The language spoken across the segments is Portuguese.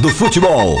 do futebol.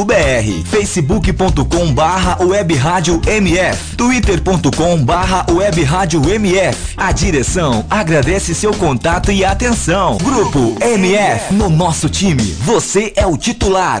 radiomf.com.br facebook.com barra web rádio MF twitter.com barra web rádio MF A direção agradece seu contato e atenção. Grupo MF, no nosso time, você é o titular.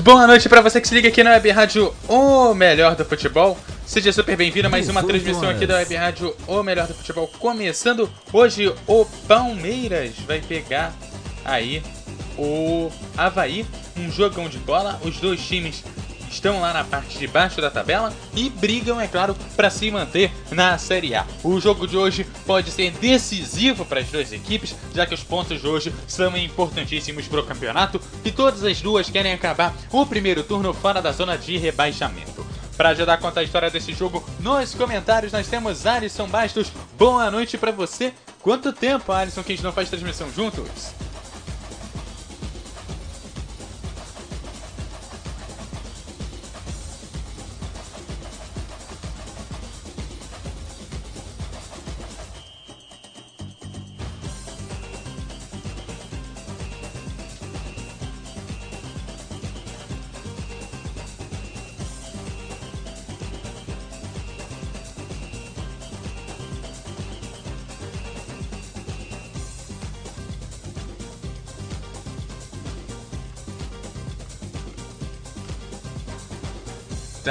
Boa noite pra você que se liga aqui na Web Rádio O Melhor do Futebol. Seja super bem-vindo a mais uma transmissão aqui da Web Rádio O Melhor do Futebol. Começando hoje, o Palmeiras vai pegar aí o Havaí, um jogão de bola. Os dois times estão lá na parte de baixo da tabela e brigam, é claro, para se manter na Série A. O jogo de hoje pode ser decisivo para as duas equipes, já que os pontos de hoje são importantíssimos para o campeonato e todas as duas querem acabar o primeiro turno fora da zona de rebaixamento. Para ajudar a contar a história desse jogo, nos comentários nós temos Alisson Bastos. Boa noite para você. Quanto tempo, Alisson, que a gente não faz transmissão juntos?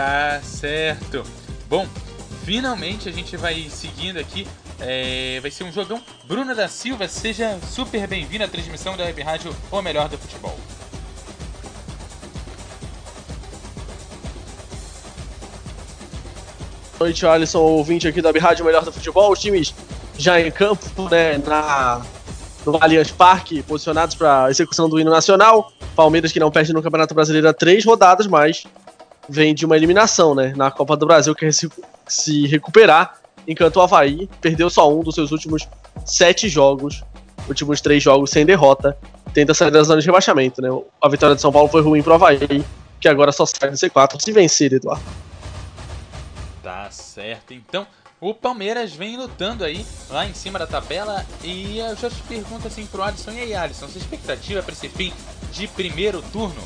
Tá certo. Bom, finalmente a gente vai seguindo aqui. É, vai ser um jogão. Bruno da Silva, seja super bem-vindo à transmissão da Web Rádio O Melhor do Futebol. Boa noite, Alisson, ouvinte aqui da Rádio Melhor do Futebol. Os times já em campo, né, na no Allianz Parque, posicionados para execução do hino nacional. Palmeiras que não perde no Campeonato Brasileiro há três rodadas, mas vem de uma eliminação, né? Na Copa do Brasil, quer se, se recuperar. Enquanto o Havaí perdeu só um dos seus últimos sete jogos, últimos três jogos sem derrota, tenta sair da zona de rebaixamento, né? A vitória de São Paulo foi ruim pro Havaí, que agora só sai do C4 se vencer, Eduardo. Tá certo. Então, o Palmeiras vem lutando aí lá em cima da tabela e eu já te pergunto assim pro Alisson e aí, Alisson, sua expectativa para esse fim de primeiro turno?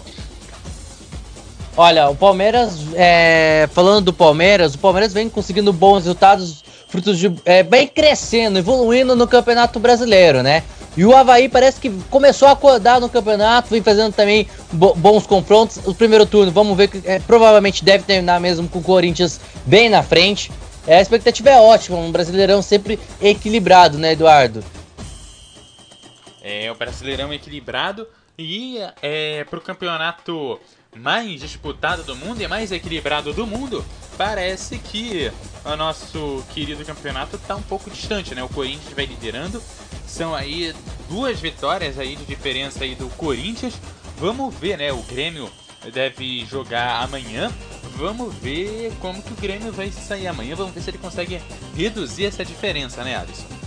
Olha, o Palmeiras, é, falando do Palmeiras, o Palmeiras vem conseguindo bons resultados, frutos de é, bem crescendo, evoluindo no Campeonato Brasileiro, né? E o Havaí parece que começou a acordar no campeonato, vem fazendo também bo bons confrontos. O primeiro turno, vamos ver que é, provavelmente deve terminar mesmo com o Corinthians bem na frente. É, a expectativa é ótima, um brasileirão sempre equilibrado, né, Eduardo? É, o brasileirão equilibrado e é, pro campeonato mais disputado do mundo e mais equilibrado do mundo, parece que o nosso querido campeonato está um pouco distante, né? O Corinthians vai liderando, são aí duas vitórias aí de diferença aí do Corinthians. Vamos ver, né? O Grêmio deve jogar amanhã. Vamos ver como que o Grêmio vai sair amanhã. Vamos ver se ele consegue reduzir essa diferença, né, Alisson?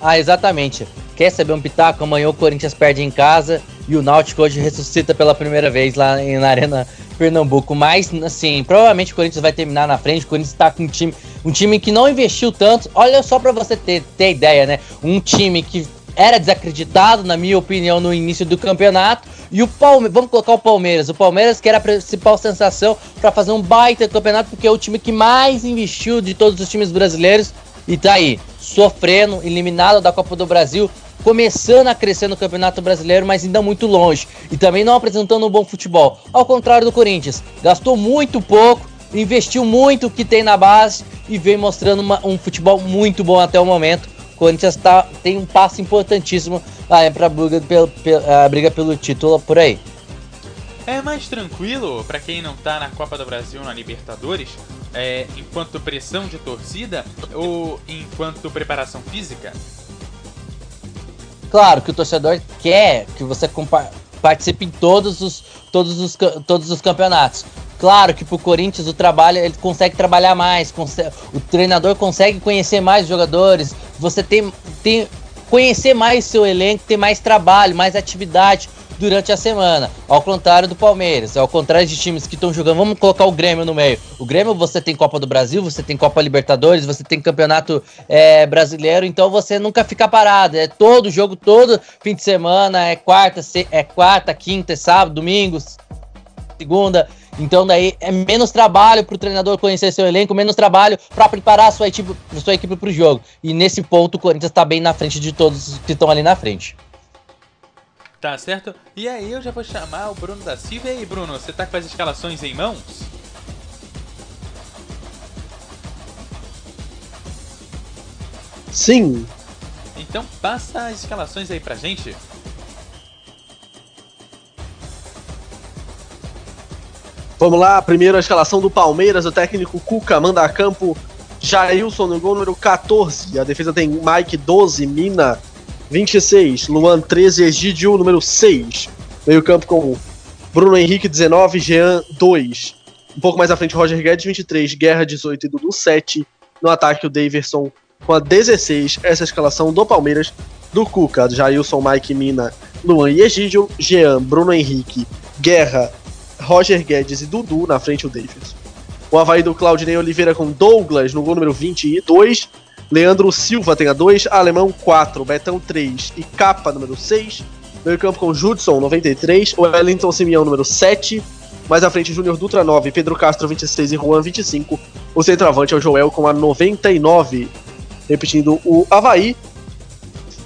Ah, exatamente. Quer saber um pitaco? Amanhã o Corinthians perde em casa e o Náutico hoje ressuscita pela primeira vez lá na Arena Pernambuco. Mas, assim, provavelmente o Corinthians vai terminar na frente. O Corinthians está com um time, um time que não investiu tanto. Olha só para você ter, ter ideia, né? Um time que era desacreditado, na minha opinião, no início do campeonato. E o Palmeiras, vamos colocar o Palmeiras. O Palmeiras que era a principal sensação para fazer um baita campeonato, porque é o time que mais investiu de todos os times brasileiros. E tá aí, sofrendo, eliminado da Copa do Brasil, começando a crescer no Campeonato Brasileiro, mas ainda muito longe. E também não apresentando um bom futebol. Ao contrário do Corinthians, gastou muito pouco, investiu muito o que tem na base e vem mostrando uma, um futebol muito bom até o momento. O Corinthians tá, tem um passo importantíssimo ah, para a a briga pelo título por aí. É mais tranquilo para quem não tá na Copa do Brasil na Libertadores, é, enquanto pressão de torcida ou enquanto preparação física? Claro que o torcedor quer que você participe em todos os, todos os, todos os campeonatos. Claro que pro Corinthians o trabalho, ele consegue trabalhar mais, consegue, o treinador consegue conhecer mais jogadores, você tem, tem conhecer mais seu elenco, ter mais trabalho, mais atividade durante a semana. Ao contrário do Palmeiras, ao contrário de times que estão jogando, vamos colocar o Grêmio no meio. O Grêmio você tem Copa do Brasil, você tem Copa Libertadores, você tem Campeonato é, Brasileiro, então você nunca fica parado. É todo jogo, todo fim de semana, é quarta, é quarta, quinta, é sábado, domingos, segunda. Então daí é menos trabalho para o treinador conhecer seu elenco, menos trabalho para preparar a sua equipe, sua equipe para o jogo. E nesse ponto o Corinthians está bem na frente de todos que estão ali na frente. Tá certo? E aí eu já vou chamar o Bruno da Silva. E aí, Bruno, você tá com as escalações em mãos? Sim. Então passa as escalações aí pra gente. Vamos lá, primeiro a escalação do Palmeiras, o técnico Cuca manda a campo Jailson no gol número 14. A defesa tem Mike 12, Mina 26, Luan 13, Egidio número 6. Meio campo com Bruno Henrique 19, Jean 2. Um pouco mais à frente, Roger Guedes 23, Guerra 18 e Dudu 7. No ataque, o Daverson com a 16. Essa é a escalação do Palmeiras, do Cuca, Jailson, Mike, Mina, Luan e Egidio, Jean, Bruno Henrique, Guerra, Roger Guedes e Dudu, na frente o Daverson. O Havaí do Claudinei Oliveira com Douglas no gol número 22. Leandro Silva tem a 2, Alemão 4, Betão 3 e Capa número 6. Meio campo com Judson 93, Wellington Simeão número 7. Mais à frente, Júnior Dutra 9, Pedro Castro 26 e Juan 25. O centroavante é o Joel com a 99. Repetindo o Havaí.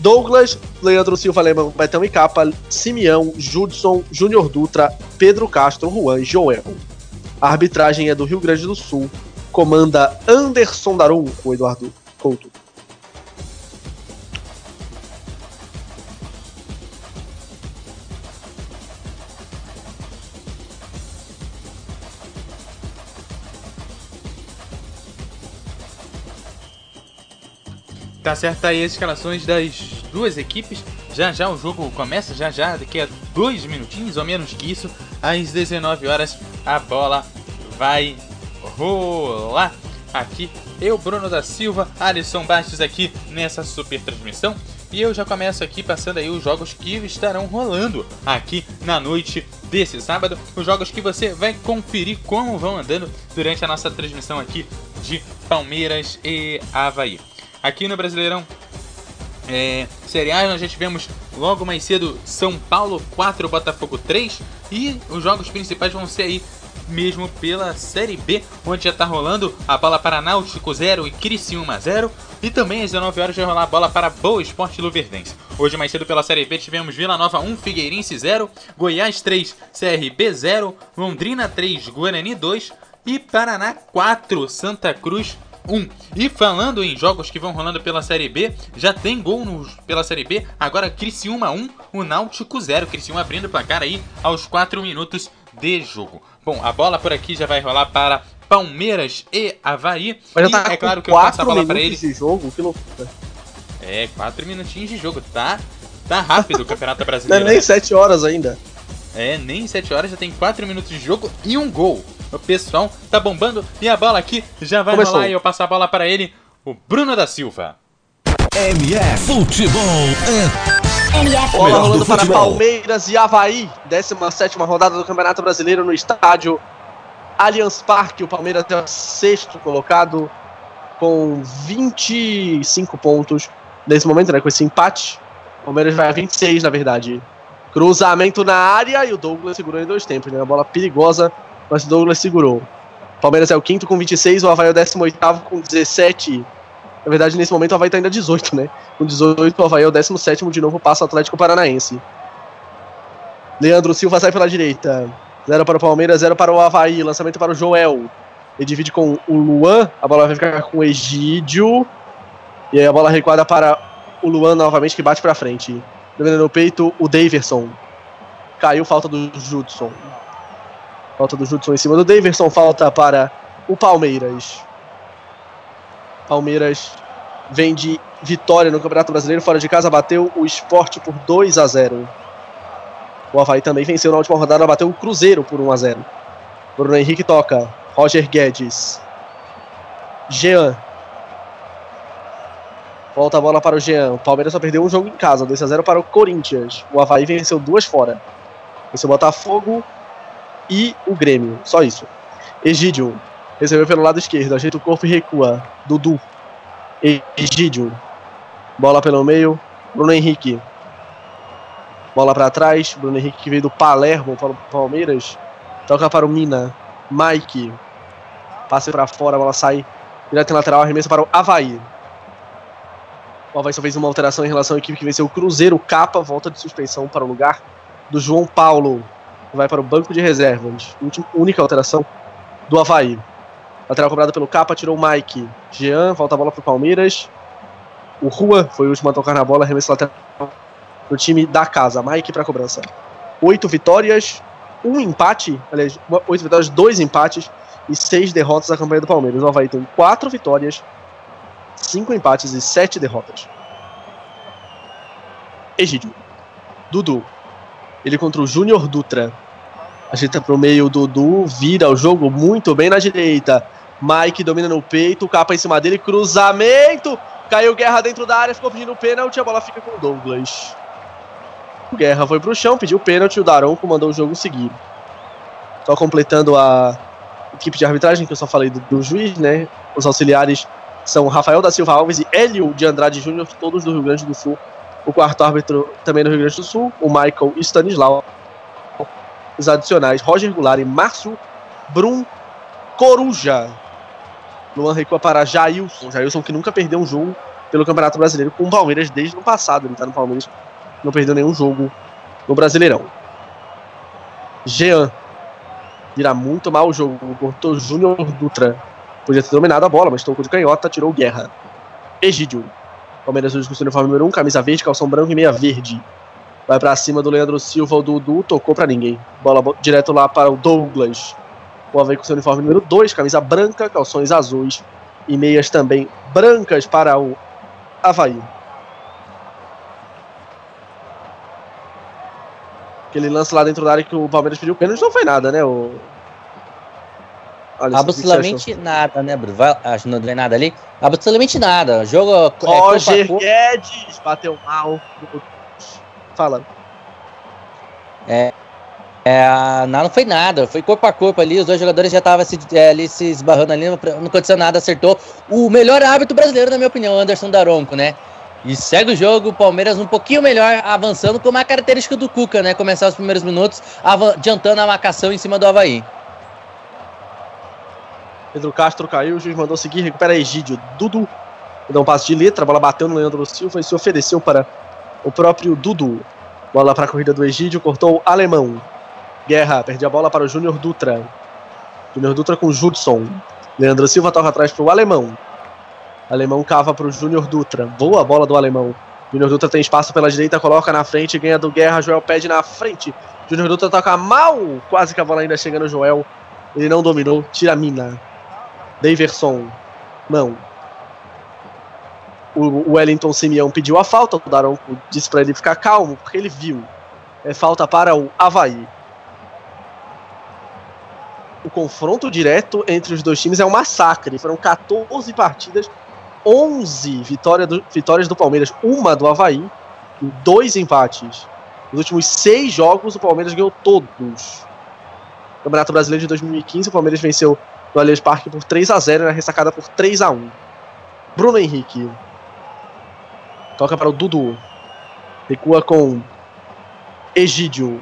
Douglas, Leandro Silva, Alemão, Betão e Capa, Simeão, Judson, Júnior Dutra, Pedro Castro, Juan e Joel. A arbitragem é do Rio Grande do Sul. Comanda Anderson Darum, o Eduardo Couto. Tá certo aí as escalações das duas equipes. Já já o jogo começa, já já, daqui a dois minutinhos ou menos que isso, às 19 horas a bola vai rolar aqui. Eu, Bruno da Silva, Alisson Bastos aqui nessa super transmissão. E eu já começo aqui passando aí os jogos que estarão rolando aqui na noite desse sábado. Os jogos que você vai conferir como vão andando durante a nossa transmissão aqui de Palmeiras e Havaí. Aqui no Brasileirão é, Série A nós já tivemos logo mais cedo São Paulo 4, Botafogo 3 e os jogos principais vão ser aí mesmo pela Série B, onde já tá rolando a bola para Náutico 0 e Criciúma 0 e também às 19 horas vai rolar a bola para Boa Esporte Luverdense. Hoje mais cedo pela Série B tivemos Vila Nova 1, Figueirense 0, Goiás 3, CRB 0, Londrina 3, Guarani 2 e Paraná 4, Santa Cruz 1. E falando em jogos que vão rolando pela Série B, já tem gol no, pela Série B. Agora Criciúma 1, o Náutico 0. Criciúma abrindo o placar aí aos 4 minutos de jogo. Bom, a bola por aqui já vai rolar para Palmeiras e Havaí. Mas já e tá é claro que eu passo a quatro bola para minutos ele. de jogo, que loucura. É, 4 minutinhos de jogo. Tá, tá rápido o Campeonato Não é Brasileiro. nem né? 7 horas ainda. É, nem 7 horas já tem 4 minutos de jogo e um gol. O pessoal tá bombando e a bola aqui já vai Começou. rolar e eu passo a bola para ele, o Bruno da Silva. MF Futebol é. Bola rolando do para. Palmeiras e Havaí. 17 rodada do Campeonato Brasileiro no estádio Allianz Parque. O Palmeiras é o sexto colocado com 25 pontos. Nesse momento, né? Com esse empate. O Palmeiras vai a 26, na verdade. Cruzamento na área e o Douglas segurou em dois tempos, né? Uma bola perigosa, mas o Douglas segurou. O Palmeiras é o quinto com 26, o Havaí é o 18 com 17. Na verdade, nesse momento o Havaí tá ainda 18, né? Com 18, o Havaí é o 17 de novo, passa o Atlético Paranaense. Leandro Silva sai pela direita. 0 para o Palmeiras, 0 para o Havaí. Lançamento para o Joel. Ele divide com o Luan. A bola vai ficar com o Egídio. E aí a bola recuada para o Luan novamente, que bate para frente. Dominando no peito, o Daverson. Caiu, falta do Judson. Falta do Judson em cima do Daverson. Falta para o Palmeiras. Palmeiras vem de vitória no Campeonato Brasileiro. Fora de casa, bateu o esporte por 2 a 0 O Havaí também venceu na última rodada, bateu o Cruzeiro por 1 a 0 Bruno Henrique toca. Roger Guedes. Jean. Volta a bola para o Jean. O Palmeiras só perdeu um jogo em casa, 2 a 0 para o Corinthians. O Havaí venceu duas fora. Venceu o Botafogo e o Grêmio. Só isso. Egídio. Recebeu pelo lado esquerdo, ajeita o corpo e recua. Dudu. Egídio. Bola pelo meio. Bruno Henrique. Bola para trás. Bruno Henrique que veio do Palermo para o Palmeiras. Toca para o Mina. Mike. Passe para fora, a bola sai direto em lateral, arremessa para o Havaí. O Havaí só fez uma alteração em relação à equipe que venceu o Cruzeiro. Capa volta de suspensão para o lugar do João Paulo. Vai para o banco de reservas. Última, única alteração do Havaí. Lateral cobrada pelo Capa, tirou o Mike. Jean, volta a bola para o Palmeiras. O Rua foi o último a tocar na bola, arremesso lateral pro time da casa. Mike para cobrança. Oito vitórias, um empate. Aliás, oito vitórias, dois empates e seis derrotas na campanha do Palmeiras. O Havaí tem quatro vitórias, cinco empates e sete derrotas. Egídio. Dudu. Ele contra o Júnior Dutra. Ajeita pro meio, o Dudu vira o jogo muito bem na direita. Mike domina no peito, capa em cima dele, cruzamento. Caiu Guerra dentro da área, ficou pedindo pênalti, a bola fica com o Douglas. O Guerra foi pro chão, pediu pênalti, o Daronco mandou o jogo seguir. Só completando a equipe de arbitragem, que eu só falei do, do juiz, né? Os auxiliares são Rafael da Silva Alves e Hélio de Andrade Júnior, todos do Rio Grande do Sul. O quarto árbitro também do Rio Grande do Sul, o Michael Stanislau. Os adicionais, Roger Goulart e Márcio Brum Coruja. Luan recua para Jailson. Jailson que nunca perdeu um jogo pelo Campeonato Brasileiro com o Palmeiras desde o passado. Ele tá no Palmeiras, não perdeu nenhum jogo no Brasileirão. Jean. Vira muito mal o jogo. Cortou Júnior Dutra. Podia ter dominado a bola, mas tocou de canhota, tirou Guerra. Egídio. Palmeiras hoje com seu uniforme número 1, camisa verde, calção branco e meia verde. Vai pra cima do Leandro Silva, o Dudu tocou pra ninguém. Bola bo- direto lá para o Douglas. O Havaí com seu uniforme número 2, camisa branca, calções azuis e meias também brancas para o Havaí. Aquele lance lá dentro da área que o Palmeiras pediu pênalti não foi nada, né? O... Alisson, o que que você achou? Absolutamente nada, né, Bruno? Vai, acho que não tem nada ali. Absolutamente nada. Jogo. é, Roger corpo. Guedes bateu mal. Fala. É, não, não foi nada, foi corpo a corpo ali, os dois jogadores já estavam se, é, ali se esbarrando ali, não aconteceu nada, acertou. O melhor árbitro brasileiro, na minha opinião, Anderson Daronco, né? E segue o jogo, o Palmeiras um pouquinho melhor, avançando, como a característica do Cuca, né? Começar os primeiros minutos, adiantando a marcação em cima do Havaí. Pedro Castro caiu, o juiz mandou seguir, recupera Egídio. Dudu dá um passe de letra, a bola bateu no Leandro Silva e se ofereceu para o próprio Dudu. Bola para a corrida do Egídio, cortou o Alemão. Guerra, perde a bola para o Júnior Dutra. Júnior Dutra com Judson. Leandro Silva toca atrás para o Alemão. Alemão cava para o Júnior Dutra. Boa bola do Alemão. Júnior Dutra tem espaço pela direita, coloca na frente, ganha do Guerra. Joel pede na frente. Júnior Dutra toca mal. Quase que a bola ainda chega no Joel. Ele não dominou. Tira a mina. Daverson. Não. O Wellington Simeão pediu a falta. O Daronco disse para ele ficar calmo, porque ele viu. É falta para o Havaí. O confronto direto entre os dois times é um massacre. Foram 14 partidas, 11 vitória do- vitórias do Palmeiras, uma do Havaí dois empates. Nos últimos seis jogos, o Palmeiras ganhou todos. Campeonato Brasileiro de 2015, o Palmeiras venceu no Allianz Parque por 3 a 0 na ressacada por 3 a 1 Bruno Henrique. Toca para o Dudu. Recua com Egídio.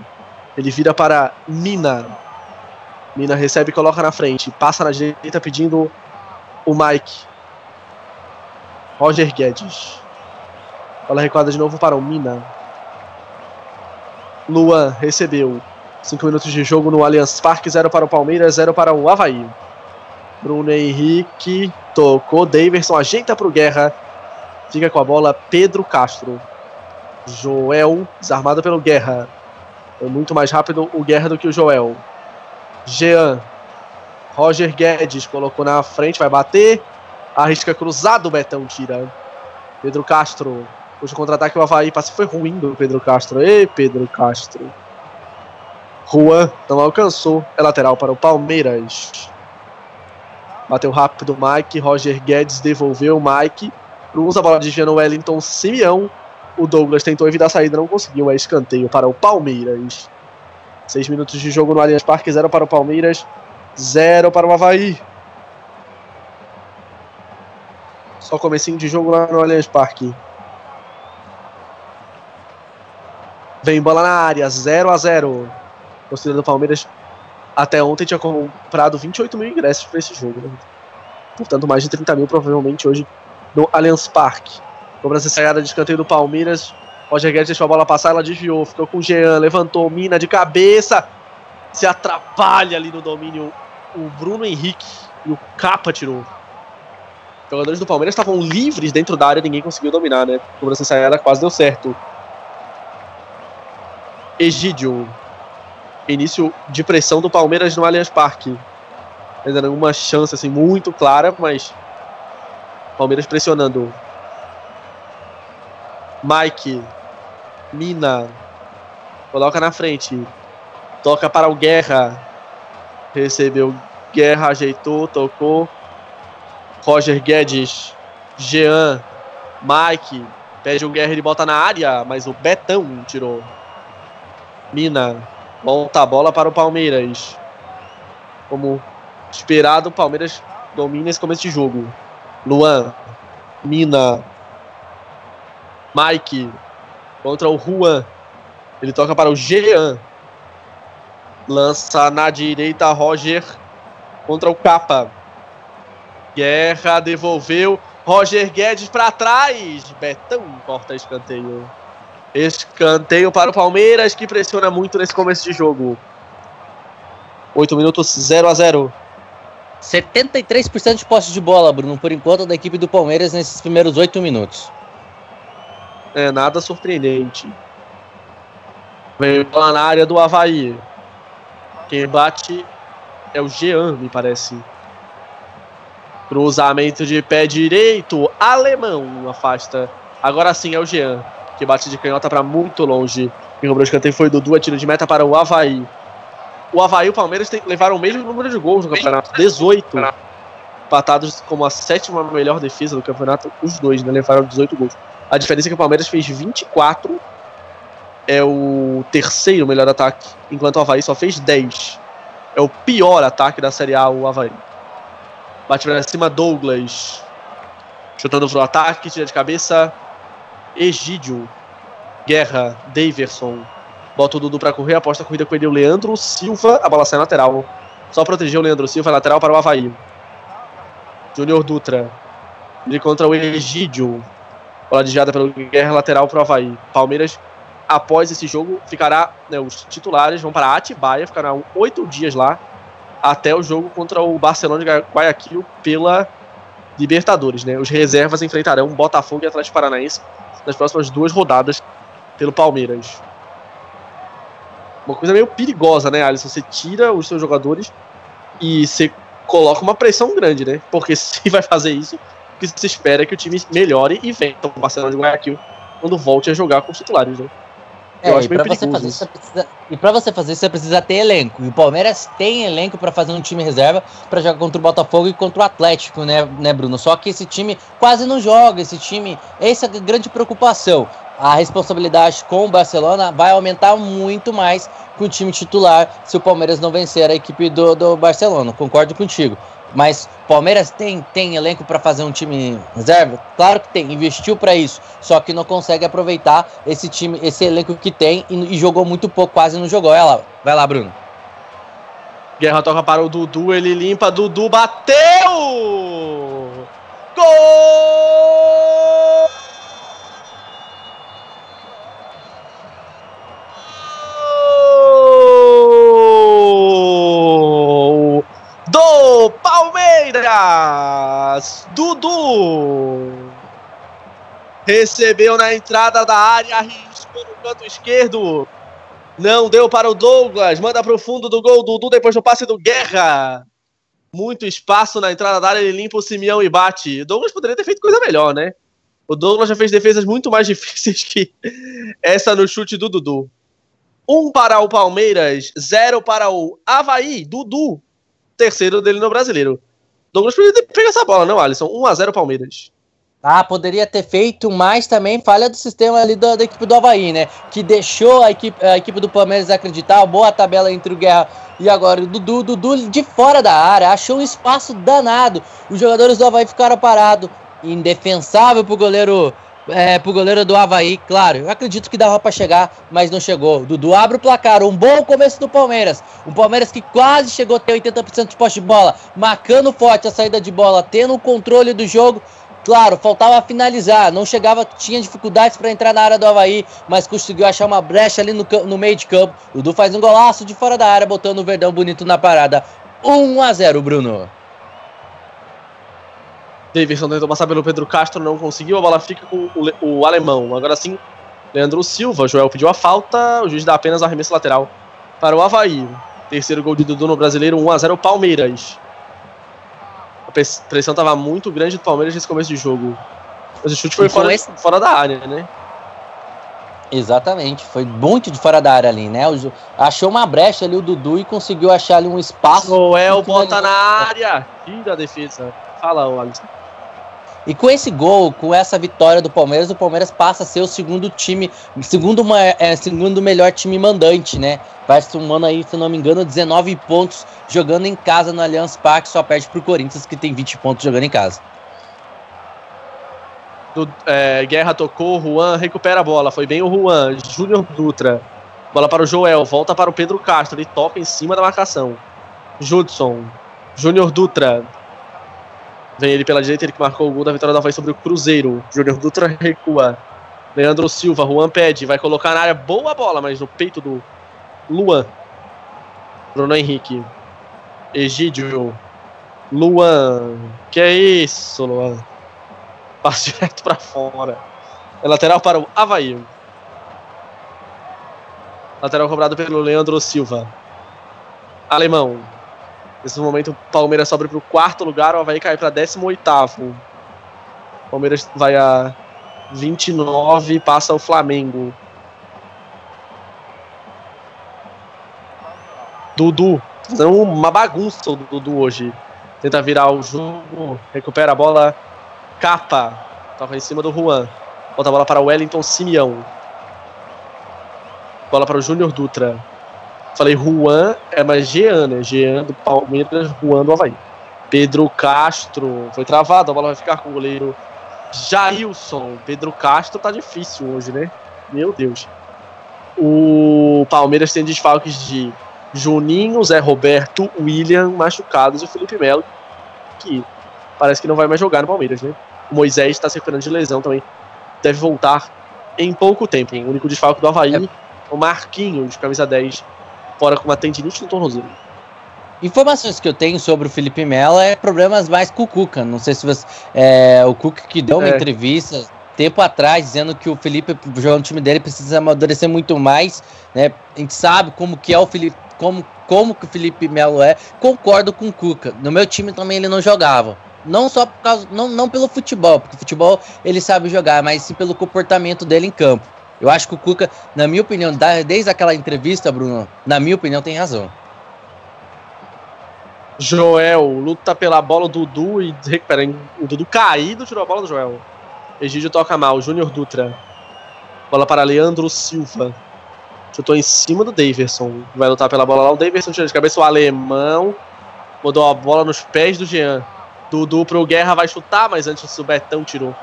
Ele vira para Mina. Mina recebe coloca na frente. Passa na direita pedindo o Mike. Roger Guedes. Bola recuada de novo para o Mina. Luan recebeu. 5 minutos de jogo no Allianz Parque. 0 para o Palmeiras, 0 para o Havaí. Bruno Henrique tocou. Daverson ajeita para o Guerra. Fica com a bola Pedro Castro. Joel, desarmado pelo Guerra. Foi muito mais rápido o Guerra do que o Joel. Jean. Roger Guedes colocou na frente, vai bater. Arrisca cruzado, o Betão tira. Pedro Castro. Puxa o contra-ataque, o Havaí. Passe foi ruim do Pedro Castro. Ei, Pedro Castro. Juan não alcançou. É lateral para o Palmeiras. Bateu rápido o Mike. Roger Guedes devolveu o Mike. Cruza a bola desviando o Wellington Simeão. O Douglas tentou evitar a saída, não conseguiu. É escanteio para o Palmeiras. Seis minutos de jogo no Allianz Parque. Zero para o Palmeiras. Zero para o Havaí. Só comecinho de jogo lá no Allianz Parque. Vem bola na área. 0 a 0 torcida do Palmeiras até ontem tinha comprado 28 mil ingressos para esse jogo. Né? Portanto, mais de 30 mil provavelmente hoje no Allianz Parque. Cobrança ensaiada de escanteio do Palmeiras. Roger Guedes deixou a bola passar, ela desviou, ficou com o Jean, levantou, mina de cabeça. Se atrapalha ali no domínio o Bruno Henrique e o Capa tirou. Os jogadores do Palmeiras estavam livres dentro da área, ninguém conseguiu dominar, né? Cobrança ensaiada quase deu certo. Egídio. Início de pressão do Palmeiras no Allianz Parque. Ainda não uma chance assim muito clara, mas Palmeiras pressionando. Mike. Mina. Coloca na frente. Toca para o Guerra. Recebeu Guerra, ajeitou, tocou. Roger Guedes. Jean. Mike. Pede o Guerra, ele bota na área, mas o Betão tirou. Mina. Volta a bola para o Palmeiras. Como esperado, o Palmeiras domina esse começo de jogo. Luan. Mina. Mike. Contra o Juan. Ele toca para o Jean. Lança na direita Roger. Contra o Capa. Guerra devolveu. Roger Guedes para trás. Betão corta escanteio. Escanteio para o Palmeiras, que pressiona muito nesse começo de jogo. 8 minutos, 0 a 0 73% de posse de bola, Bruno, por enquanto, da equipe do Palmeiras nesses primeiros 8 minutos. É nada surpreendente. Vem lá na área do Havaí. Quem bate é o Jean, me parece. Cruzamento de pé direito. Alemão afasta. Agora sim é o Jean, que bate de canhota para muito longe. Quem cobrou o escanteio foi Dudu, a tiro de meta para o Havaí. O Havaí e o Palmeiras levaram o mesmo número de gols no campeonato, 18. Empatados como a sétima melhor defesa do campeonato, os dois, né? Levaram 18 gols. A diferença é que o Palmeiras fez 24, é o terceiro melhor ataque, enquanto o Havaí só fez 10. É o pior ataque da Série A, o Havaí. Bate pra cima Douglas. Chutando pro ataque, tira de cabeça. Egídio. Guerra. Daverson. Bota o Dudu pra correr, aposta a corrida com ele o Leandro Silva. A bola sai lateral. Só proteger o Leandro Silva, lateral para o Havaí. Júnior Dutra. Ele contra o Egídio. Bola desviada pelo Guerra, lateral para o Havaí. Palmeiras, após esse jogo, ficará. Né, os titulares vão para Atibaia, ficarão oito dias lá até o jogo contra o Barcelona de Guayaquil pela Libertadores. Né? Os reservas enfrentarão Botafogo e Atlético Paranaense nas próximas duas rodadas pelo Palmeiras. Uma coisa meio perigosa, né, Alisson? Você tira os seus jogadores e você coloca uma pressão grande, né? Porque se vai fazer isso, que se espera que o time melhore e venha o Barcelona de Guayaquil quando volte a jogar com os titulares, né? É, e pra, você fazer isso, precisa, e pra você fazer isso, você precisa ter elenco. E o Palmeiras tem elenco para fazer um time reserva para jogar contra o Botafogo e contra o Atlético, né, né, Bruno? Só que esse time quase não joga. Esse time, essa é a grande preocupação. A responsabilidade com o Barcelona vai aumentar muito mais com o time titular se o Palmeiras não vencer a equipe do, do Barcelona. Concordo contigo. Mas Palmeiras tem, tem elenco para fazer um time reserva? Claro que tem, investiu para isso, só que não consegue aproveitar esse time, esse elenco que tem e, e jogou muito pouco, quase não jogou. Lá, vai lá, Bruno. Guerra toca para o Dudu, ele limpa, Dudu bateu! Gol! Do Palmeiras. Dudu recebeu na entrada da área, arriscou no canto esquerdo. Não deu para o Douglas, manda para o fundo do gol. Dudu depois do passe do Guerra. Muito espaço na entrada da área, ele limpa o Simeão e bate. O Douglas poderia ter feito coisa melhor, né? O Douglas já fez defesas muito mais difíceis que essa no chute do Dudu. Um para o Palmeiras, zero para o Havaí. Dudu terceiro dele no brasileiro. Douglas pego essa bola, não, Alisson? 1x0 Palmeiras. Ah, poderia ter feito, mas também falha do sistema ali da, equipe do Havaí, né? Que deixou a equipe, a equipe do Palmeiras acreditar. Boa tabela entre o Guerra e agora o Dudu. Dudu de fora da área, achou um espaço danado. Os jogadores do Havaí ficaram parados. Indefensável pro goleiro é, pro goleiro do Havaí, claro. Eu acredito que dava para chegar, mas não chegou. Dudu abre o placar. Um bom começo do Palmeiras. Um Palmeiras que quase chegou a ter 80% de poste de bola, marcando forte a saída de bola, tendo o controle do jogo. Claro, faltava finalizar, não chegava, tinha dificuldades para entrar na área do Havaí, mas conseguiu achar uma brecha ali no, no meio de campo. O Dudu faz um golaço de fora da área, botando o Verdão bonito na parada. 1 a 0 Bruno. Davidson tentou passar pelo Pedro Castro, não conseguiu. A bola fica com o, o alemão. Agora sim, Leandro Silva. Joel pediu a falta. O juiz dá apenas arremesso lateral para o Havaí. Terceiro gol de Dudu no brasileiro, 1x0 Palmeiras. A pressão estava muito grande do Palmeiras nesse começo de jogo. Mas o chute foi fora, esse... fora da área, né? Exatamente, foi muito de fora da área ali, né? Achou uma brecha ali o Dudu e conseguiu achar ali um espaço. Joel bota na área, tira a defesa. Fala, Alisson. E com esse gol, com essa vitória do Palmeiras, o Palmeiras passa a ser o segundo time, segundo, uma, é, segundo melhor time mandante, né? Vai somando aí, se não me engano, 19 pontos jogando em casa no Allianz Parque, só perde pro Corinthians, que tem 20 pontos jogando em casa. Do, é, Guerra tocou, Juan recupera a bola, foi bem o Juan, Júnior Dutra. Bola para o Joel, volta para o Pedro Castro, ele toca em cima da marcação. Judson, Júnior Dutra, Vem ele pela direita, ele que marcou o gol da vitória da Havaí sobre o Cruzeiro. Júnior Dutra recua. Leandro Silva, Juan pede, vai colocar na área, boa bola, mas no peito do Luan. Bruno Henrique. Egídio. Luan. Que é isso, Luan? Passe direto para fora. É lateral para o Havaí. Lateral cobrado pelo Leandro Silva. Alemão. Nesse momento, o Palmeiras sobe para o quarto lugar, o Havaí cai para 18. O Palmeiras vai a 29 e passa o Flamengo. Dudu, fazendo uma bagunça o Dudu hoje. Tenta virar o jogo, recupera a bola, capa, toca em cima do Juan. Bota a bola para o Wellington Simeão. Bola para o Júnior Dutra. Falei Juan, é mais Jean, né? Jean do Palmeiras, Juan do Havaí. Pedro Castro foi travado, a bola vai ficar com o goleiro Jailson. Pedro Castro tá difícil hoje, né? Meu Deus. O Palmeiras tem desfalques de Juninho, Zé Roberto, William machucados e o Felipe Melo, que parece que não vai mais jogar no Palmeiras, né? O Moisés está se recuperando de lesão também. Deve voltar em pouco tempo. Hein? O único desfalque do Havaí, é. o Marquinhos, camisa 10, fora com uma tendinite no tornozelo. Informações que eu tenho sobre o Felipe Melo é problemas mais com o Cuca. Não sei se você. É, o Cuca que deu uma é. entrevista tempo atrás dizendo que o Felipe jogando no time dele precisa amadurecer muito mais. Né? A gente sabe como que é o Felipe. Como, como que o Felipe Melo é. Concordo com o Cuca. No meu time também ele não jogava. Não só por causa. Não, não pelo futebol, porque futebol ele sabe jogar, mas sim pelo comportamento dele em campo. Eu acho que o Cuca, na minha opinião, desde aquela entrevista, Bruno, na minha opinião, tem razão. Joel luta pela bola, o Dudu e recupera. O Dudu caído tirou a bola do Joel. Egídio toca mal, Júnior Dutra. Bola para Leandro Silva. Chutou em cima do Daverson. Vai lutar pela bola lá. O Daverson tira de cabeça o alemão. Mandou a bola nos pés do Jean. Dudu pro Guerra vai chutar, mas antes o Betão tirou.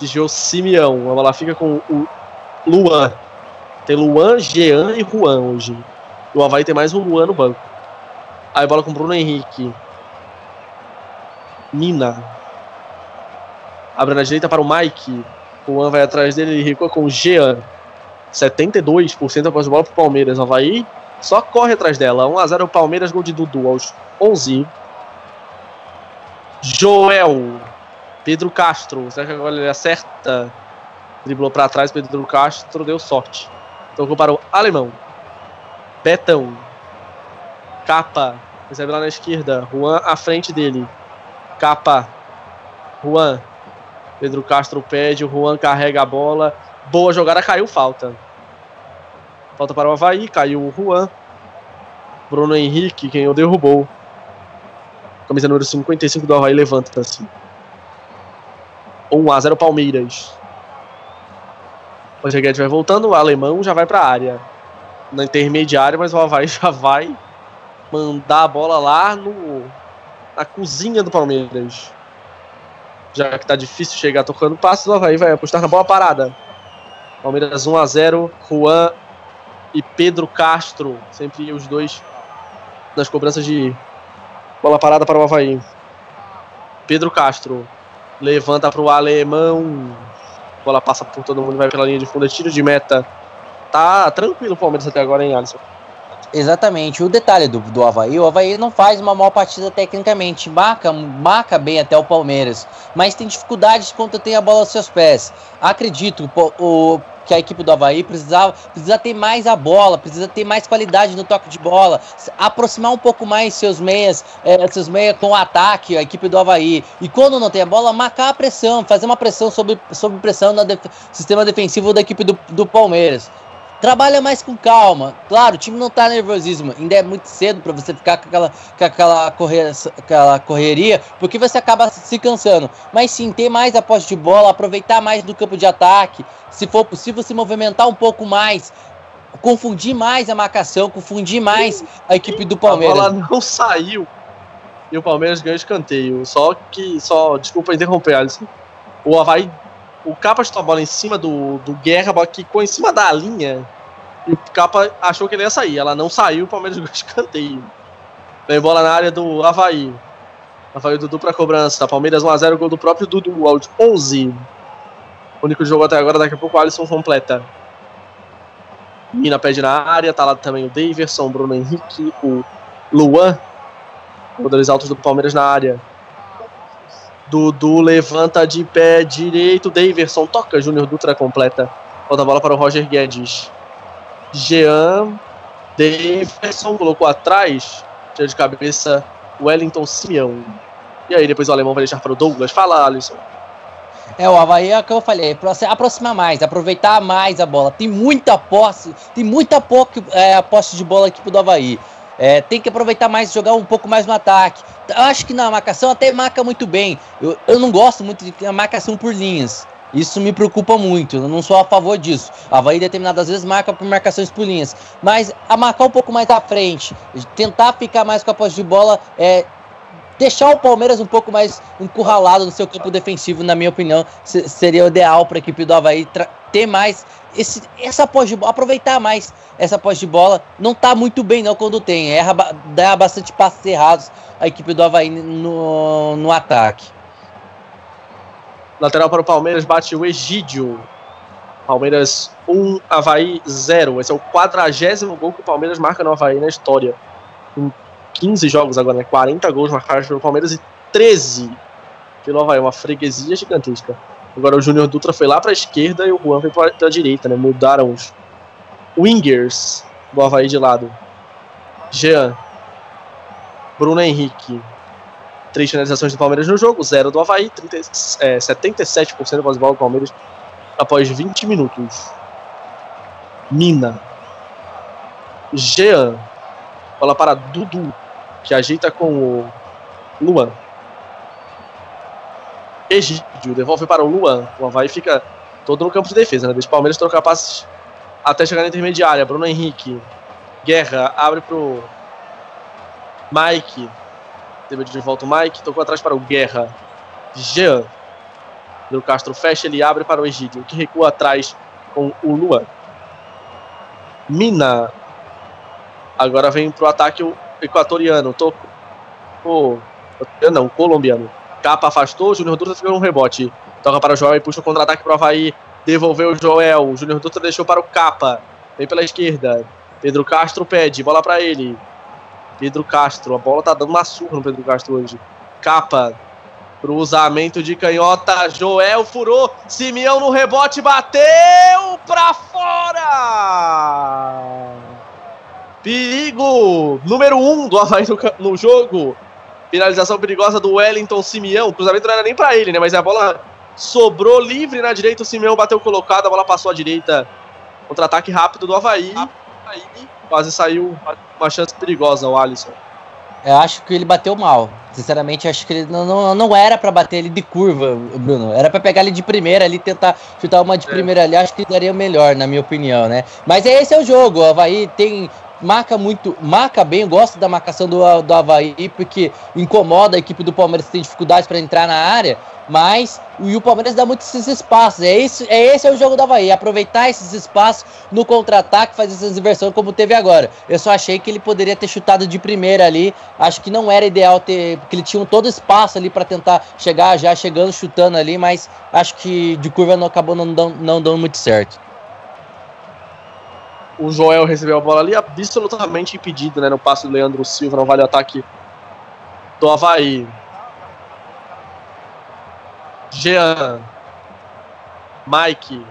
Desviou Simeão. A bola fica com o Luan. Tem Luan, Jean e Juan hoje. O Havaí tem mais um Luan no banco. Aí bola com Bruno Henrique. Mina. Abre na direita para o Mike. Juan vai atrás dele e recua com o Jean. 72% após a bola para o Palmeiras. O Havaí só corre atrás dela. 1x0 o Palmeiras, gol de Dudu aos 11. Joel. Pedro Castro. Será que agora ele acerta? Driblou para trás, Pedro Castro deu sorte. Tocou para o alemão. Betão. Capa. Recebe lá na esquerda. Juan à frente dele. Capa. Juan. Pedro Castro pede. O Juan carrega a bola. Boa jogada, caiu falta. Falta para o Havaí. Caiu o Juan. Bruno Henrique, quem o derrubou. Camisa número 55 do Havaí levanta-se. 1 a 0 Palmeiras. O Guedes vai voltando, o alemão já vai para a área. Na intermediária, mas o Havaí já vai mandar a bola lá no na cozinha do Palmeiras. Já que tá difícil chegar tocando passe, o Havaí vai apostar na bola parada. Palmeiras 1 a 0 Juan e Pedro Castro, sempre os dois nas cobranças de bola parada para o Havaí. Pedro Castro levanta para o alemão bola passa por todo mundo, vai pela linha de fundo, é tiro de meta. Tá tranquilo o Palmeiras até agora, hein, Alisson? Exatamente. O detalhe do, do Havaí, o Havaí não faz uma mal partida tecnicamente, marca, marca bem até o Palmeiras, mas tem dificuldades quando tem a bola aos seus pés. Acredito, o, o que a equipe do Havaí precisava, precisa ter mais a bola, precisa ter mais qualidade no toque de bola, aproximar um pouco mais seus meias, é, seus meias com o ataque, a equipe do Havaí. E quando não tem a bola, marcar a pressão, fazer uma pressão sobre, sobre pressão no def sistema defensivo da equipe do, do Palmeiras. Trabalha mais com calma. Claro, o time não tá nervosismo. Ainda é muito cedo para você ficar com aquela, com aquela, correr, aquela correria, porque você acaba se cansando. Mas sim, ter mais a posse de bola, aproveitar mais do campo de ataque. Se for possível, se movimentar um pouco mais. Confundir mais a marcação, confundir mais a equipe do Palmeiras. A bola não saiu. E o Palmeiras ganhou escanteio. Só que, só, desculpa interromper, Alisson. O Havaí o Capa chutou a bola em cima do, do Guerra, a bola ficou em cima da linha. E o Capa achou que ele ia sair. Ela não saiu, o Palmeiras ganhou escanteio. Vem bola na área do Havaí. Havaí Dudu pra cobrança. Palmeiras 1x0, gol do próprio Dudu, áudio 11. O único jogo até agora, daqui a pouco o Alisson completa. Mina pede na área, tá lá também o Daverson, Bruno Henrique, o Luan. Jogadores altos do Palmeiras na área. Dudu levanta de pé direito. Daverson toca. Júnior Dutra completa. Volta a bola para o Roger Guedes. Jean. Daverson colocou atrás. Tira de cabeça Wellington Simeão. E aí depois o alemão vai deixar para o Douglas. Fala, Alisson. É, o Havaí é o que eu falei, se aproximar mais, aproveitar mais a bola. Tem muita posse, tem muita pouca é, posse de bola aqui pro do Havaí. É, tem que aproveitar mais, jogar um pouco mais no ataque. Eu acho que na marcação até marca muito bem. Eu, eu não gosto muito de marcação por linhas. Isso me preocupa muito, eu não sou a favor disso. A Havaí determinadas vezes marca por marcações por linhas. Mas a marcar um pouco mais à frente, tentar ficar mais com a posse de bola, é, deixar o Palmeiras um pouco mais encurralado no seu campo defensivo, na minha opinião, seria o ideal para a equipe do Havaí ter mais esse, essa posse de bola, aproveitar mais essa posse de bola. Não tá muito bem não quando tem, erra, dá bastante passos errados a equipe do Havaí no, no ataque. Lateral para o Palmeiras bate o Egídio. Palmeiras 1, Havaí 0. Esse é o quadragésimo gol que o Palmeiras marca no Havaí na história. Em 15 jogos agora, né? 40 gols marcados pelo Palmeiras e 13 pelo Havaí. Uma freguesia gigantesca. Agora o Júnior Dutra foi lá para a esquerda e o Juan foi para a direita, né? Mudaram os wingers do Havaí de lado. Jean. Bruno Henrique. Três finalizações do Palmeiras no jogo, zero do Havaí, 30, é, 77% da bola do Palmeiras após 20 minutos. Mina. Jean. Bola para Dudu que ajeita com o Luan. Egídio devolve para o Luan. O Havaí fica todo no campo de defesa, né? Deixa o Palmeiras trocar passes até chegar na intermediária. Bruno Henrique. Guerra abre pro Mike. Teve de volta o Mike. Tocou atrás para o Guerra. Jean. O Castro fecha, ele abre para o Egídio, que recua atrás com o Luan. Mina. Agora vem pro ataque o equatoriano, tocou. Oh, não, colombiano. Capa afastou, Júnior Dutra ficou um rebote. Toca para o Joel e puxa o contra-ataque para o Havaí. Devolveu o Joel. Júnior Dutra deixou para o Capa. Vem pela esquerda. Pedro Castro pede, bola para ele. Pedro Castro, a bola tá dando uma surra no Pedro Castro hoje. Capa, cruzamento de canhota. Joel furou. Simeão no rebote, bateu para fora. Perigo número 1 um do Havaí no, no, jogo. Finalização perigosa do Wellington Simeão. O cruzamento não era nem para ele, né? Mas a bola sobrou livre na direita. O Simeão bateu colocado. A bola passou à direita. Contra-ataque rápido do Havaí. Quase saiu uma chance perigosa o Alisson. Eu acho que ele bateu mal. Sinceramente, acho que ele não, não, não era para bater ele de curva, Bruno. Era para pegar ele de primeira ali, tentar chutar uma de é. primeira ali. Acho que daria melhor, na minha opinião, né? Mas esse é o jogo. O Havaí tem marca muito, marca bem, gosta da marcação do, do Havaí, porque incomoda a equipe do Palmeiras que tem dificuldades para entrar na área, mas e o Palmeiras dá muitos esses espaços. É esse, é esse é o jogo do Havaí, aproveitar esses espaços no contra-ataque, fazer essas inversões como teve agora. Eu só achei que ele poderia ter chutado de primeira ali, acho que não era ideal ter, porque ele tinha todo espaço ali para tentar chegar já chegando, chutando ali, mas acho que de curva não acabou não dando, não dando muito certo o Joel recebeu a bola ali absolutamente impedido, né? No passe do Leandro Silva, no vale ataque do Havaí. Jean. Mike.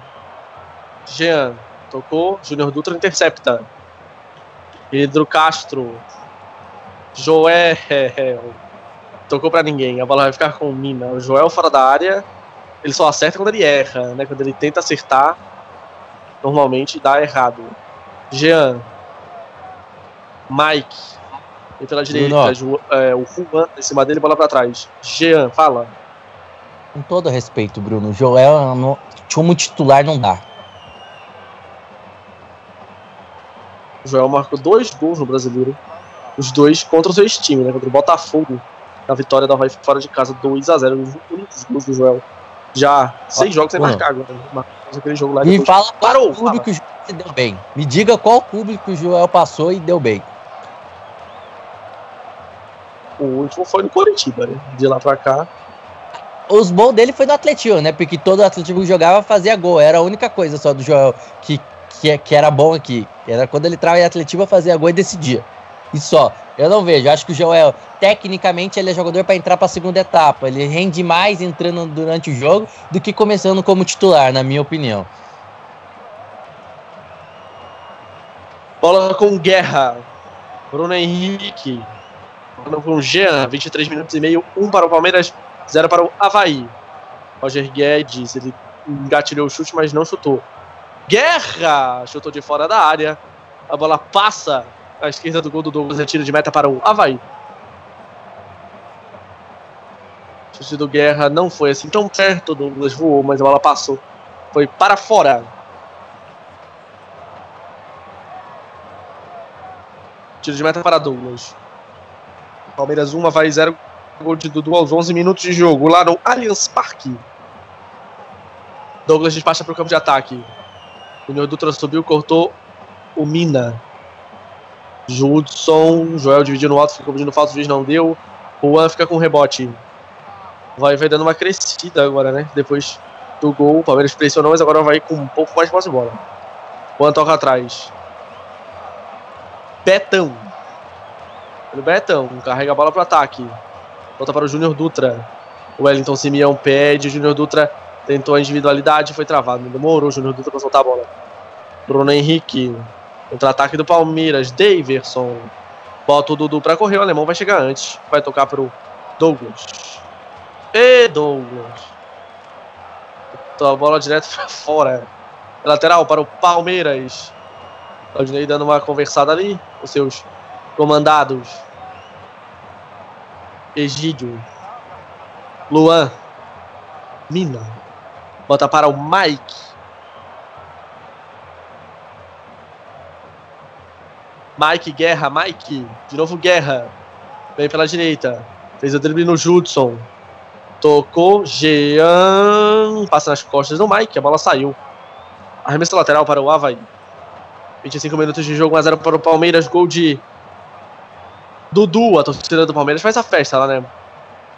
Jean. Tocou. Júnior Dutra intercepta. Pedro Castro. Joel. Tocou para ninguém. A bola vai ficar com o Mina. O Joel fora da área. Ele só acerta quando ele erra, né? Quando ele tenta acertar, normalmente dá errado. Jean. Mike. E pela direita, é, o Juan em cima dele, bola pra trás. Jean, fala. Com todo respeito, Bruno, Joel no, como titular não dá. O Joel marcou dois gols no brasileiro. Os dois contra o seu time, né? Contra o Botafogo. Na vitória da Havaí fora de casa, 2x0. Os únicos gols do Joel. Já seis Ó, jogos sem marcar agora. Né? Aquele jogo lá. Me fala parou, qual clube que o Joel se deu bem. Me diga qual clube que o Joel passou e deu bem. O último foi no Coritiba, né? De lá pra cá. Os bons dele foi do Atlético, né? Porque todo Atlético que jogava fazia gol. Era a única coisa só do Joel que, que, que era bom aqui. Era quando ele trava em Atlético fazia gol e decidia. E só. Eu não vejo. Acho que o Joel, tecnicamente, ele é jogador para entrar para a segunda etapa. Ele rende mais entrando durante o jogo do que começando como titular, na minha opinião. Bola com guerra. Bruno Henrique. com o Jean, 23 minutos e meio, 1 para o Palmeiras, 0 para o Havaí. Roger Guedes, ele engatilhou o chute, mas não chutou. Guerra! Chutou de fora da área. A bola passa à esquerda do gol do Douglas, é tiro de meta para o Havaí. Chute do Guerra não foi assim tão perto, o Douglas voou, mas a bola passou. Foi para fora. Tiro de meta para Douglas. Palmeiras 1, vai 0. Gol de Dudu aos 11 minutos de jogo, lá no Allianz Parque. Douglas despacha para o campo de ataque. Junior Dutra subiu, cortou o Mina. Judson, Joel dividiu no alto, ficou pedindo falta, o juiz não deu. Juan fica com rebote. Vai, vai dando uma crescida agora, né? Depois do gol, o Palmeiras pressionou, mas agora vai com um pouco mais de posse de bola. Juan toca atrás. Betão. O Betão carrega a bola para o ataque. Volta para o Júnior Dutra. O Wellington Simeão pede. O Júnior Dutra tentou a individualidade. Foi travado. Demorou o Júnior Dutra para soltar a bola. Bruno Henrique. Contra-ataque do Palmeiras. Daverson. Bota o Dudu para correr. O alemão vai chegar antes. Vai tocar para o Douglas. E Douglas. A bola direto para fora. Lateral para o Palmeiras. Claudinei dando uma conversada ali. Os seus comandados. Egídio. Luan. Mina. Bota para o Mike. Mike Guerra, Mike. De novo Guerra. Vem pela direita. Fez o drible no Judson. Tocou. Jean. Passa nas costas do Mike. A bola saiu. Arremesso lateral para o Havaí. 25 minutos de jogo, 1x0 para o Palmeiras. Gol de Dudu, a torcida do Palmeiras faz a festa lá, né?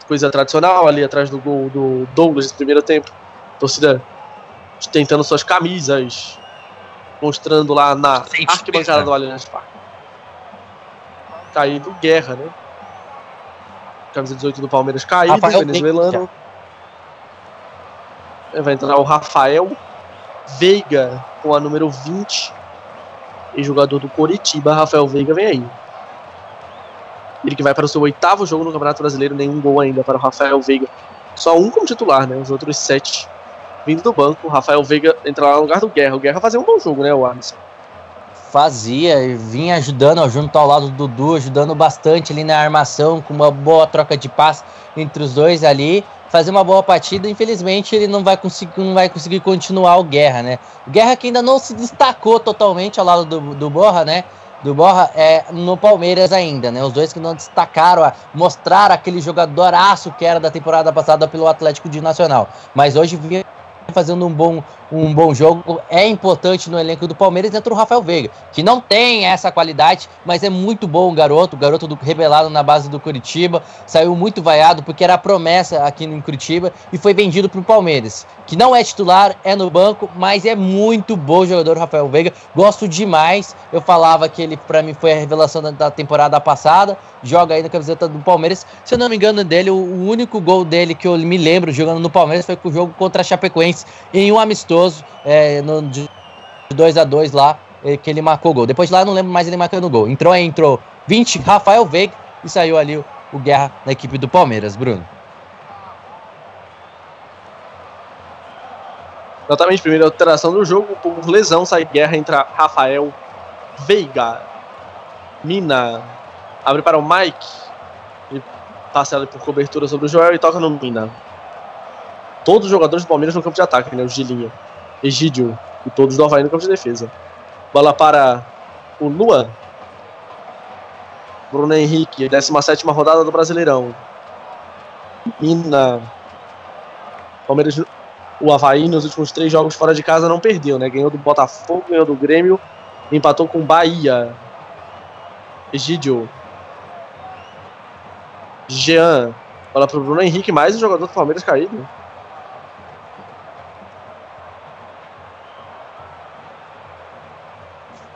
Coisa tradicional ali atrás do gol do Douglas no primeiro tempo. torcida tentando suas camisas, mostrando lá na arquibancada do Allianz Parque. Caído Guerra, né? Camisa 18 do Palmeiras caído, Rafael venezuelano. Vai entrar o Rafael Veiga com a número 20. E jogador do Coritiba, Rafael Veiga, vem aí. Ele que vai para o seu oitavo jogo no Campeonato Brasileiro, nenhum gol ainda para o Rafael Veiga. Só um como titular, né? Os outros sete vindo do banco. O Rafael Veiga entra lá no lugar do Guerra. O Guerra fazia um bom jogo, né, o Arnes? Fazia, vinha ajudando, junto ao lado do Dudu, ajudando bastante ali na armação, com uma boa troca de passe entre os dois ali. Fazer uma boa partida, infelizmente ele não vai conseguir, não vai conseguir continuar o Guerra, né? Guerra que ainda não se destacou totalmente ao lado do, do Borra, né? do Borra é no Palmeiras ainda, né? Os dois que não destacaram, a mostrar aquele jogadoraço que era da temporada passada pelo Atlético de Nacional. Mas hoje vinha fazendo um bom, um bom jogo, é importante no elenco do Palmeiras, entra o Rafael Veiga, que não tem essa qualidade, mas é muito bom o garoto, o garoto do, revelado na base do Curitiba, saiu muito vaiado porque era promessa aqui no Curitiba e foi vendido para o Palmeiras, que não é titular, é no banco, mas é muito bom jogador Rafael Veiga, gosto demais, eu falava que ele para mim foi a revelação da, da, temporada passada, joga aí na camiseta do Palmeiras, se eu não me engano dele, o, o único gol dele que eu me lembro jogando no Palmeiras foi com o jogo contra a Chapecoense, em um amistoso, é, no, de 2 a 2 lá, é, que ele marcou gol. Depois de lá, não lembro mais ele marcando gol. Entrou aí, entrou 20, Rafael Veiga, e saiu ali o, o Guerra na equipe do Palmeiras, Bruno. Exatamente, primeira alteração do jogo, por lesão, sai Guerra, entra Rafael Veiga. Mina abre para o Mike, e passa ali por cobertura sobre o Joel e toca no Mina todos os jogadores do Palmeiras no campo de ataque, né? O Gilinha, Egídio e todos do Havaí no campo de defesa. Bola para o Luan. Bruno Henrique, 17 rodada do Brasileirão. Mina. Palmeiras, o Havaí nos últimos três jogos fora de casa não perdeu, né? Ganhou do Botafogo, ganhou do Grêmio, empatou com o Bahia. Egídio. Jean. Bola para o Bruno Henrique, mais um jogador do Palmeiras caído.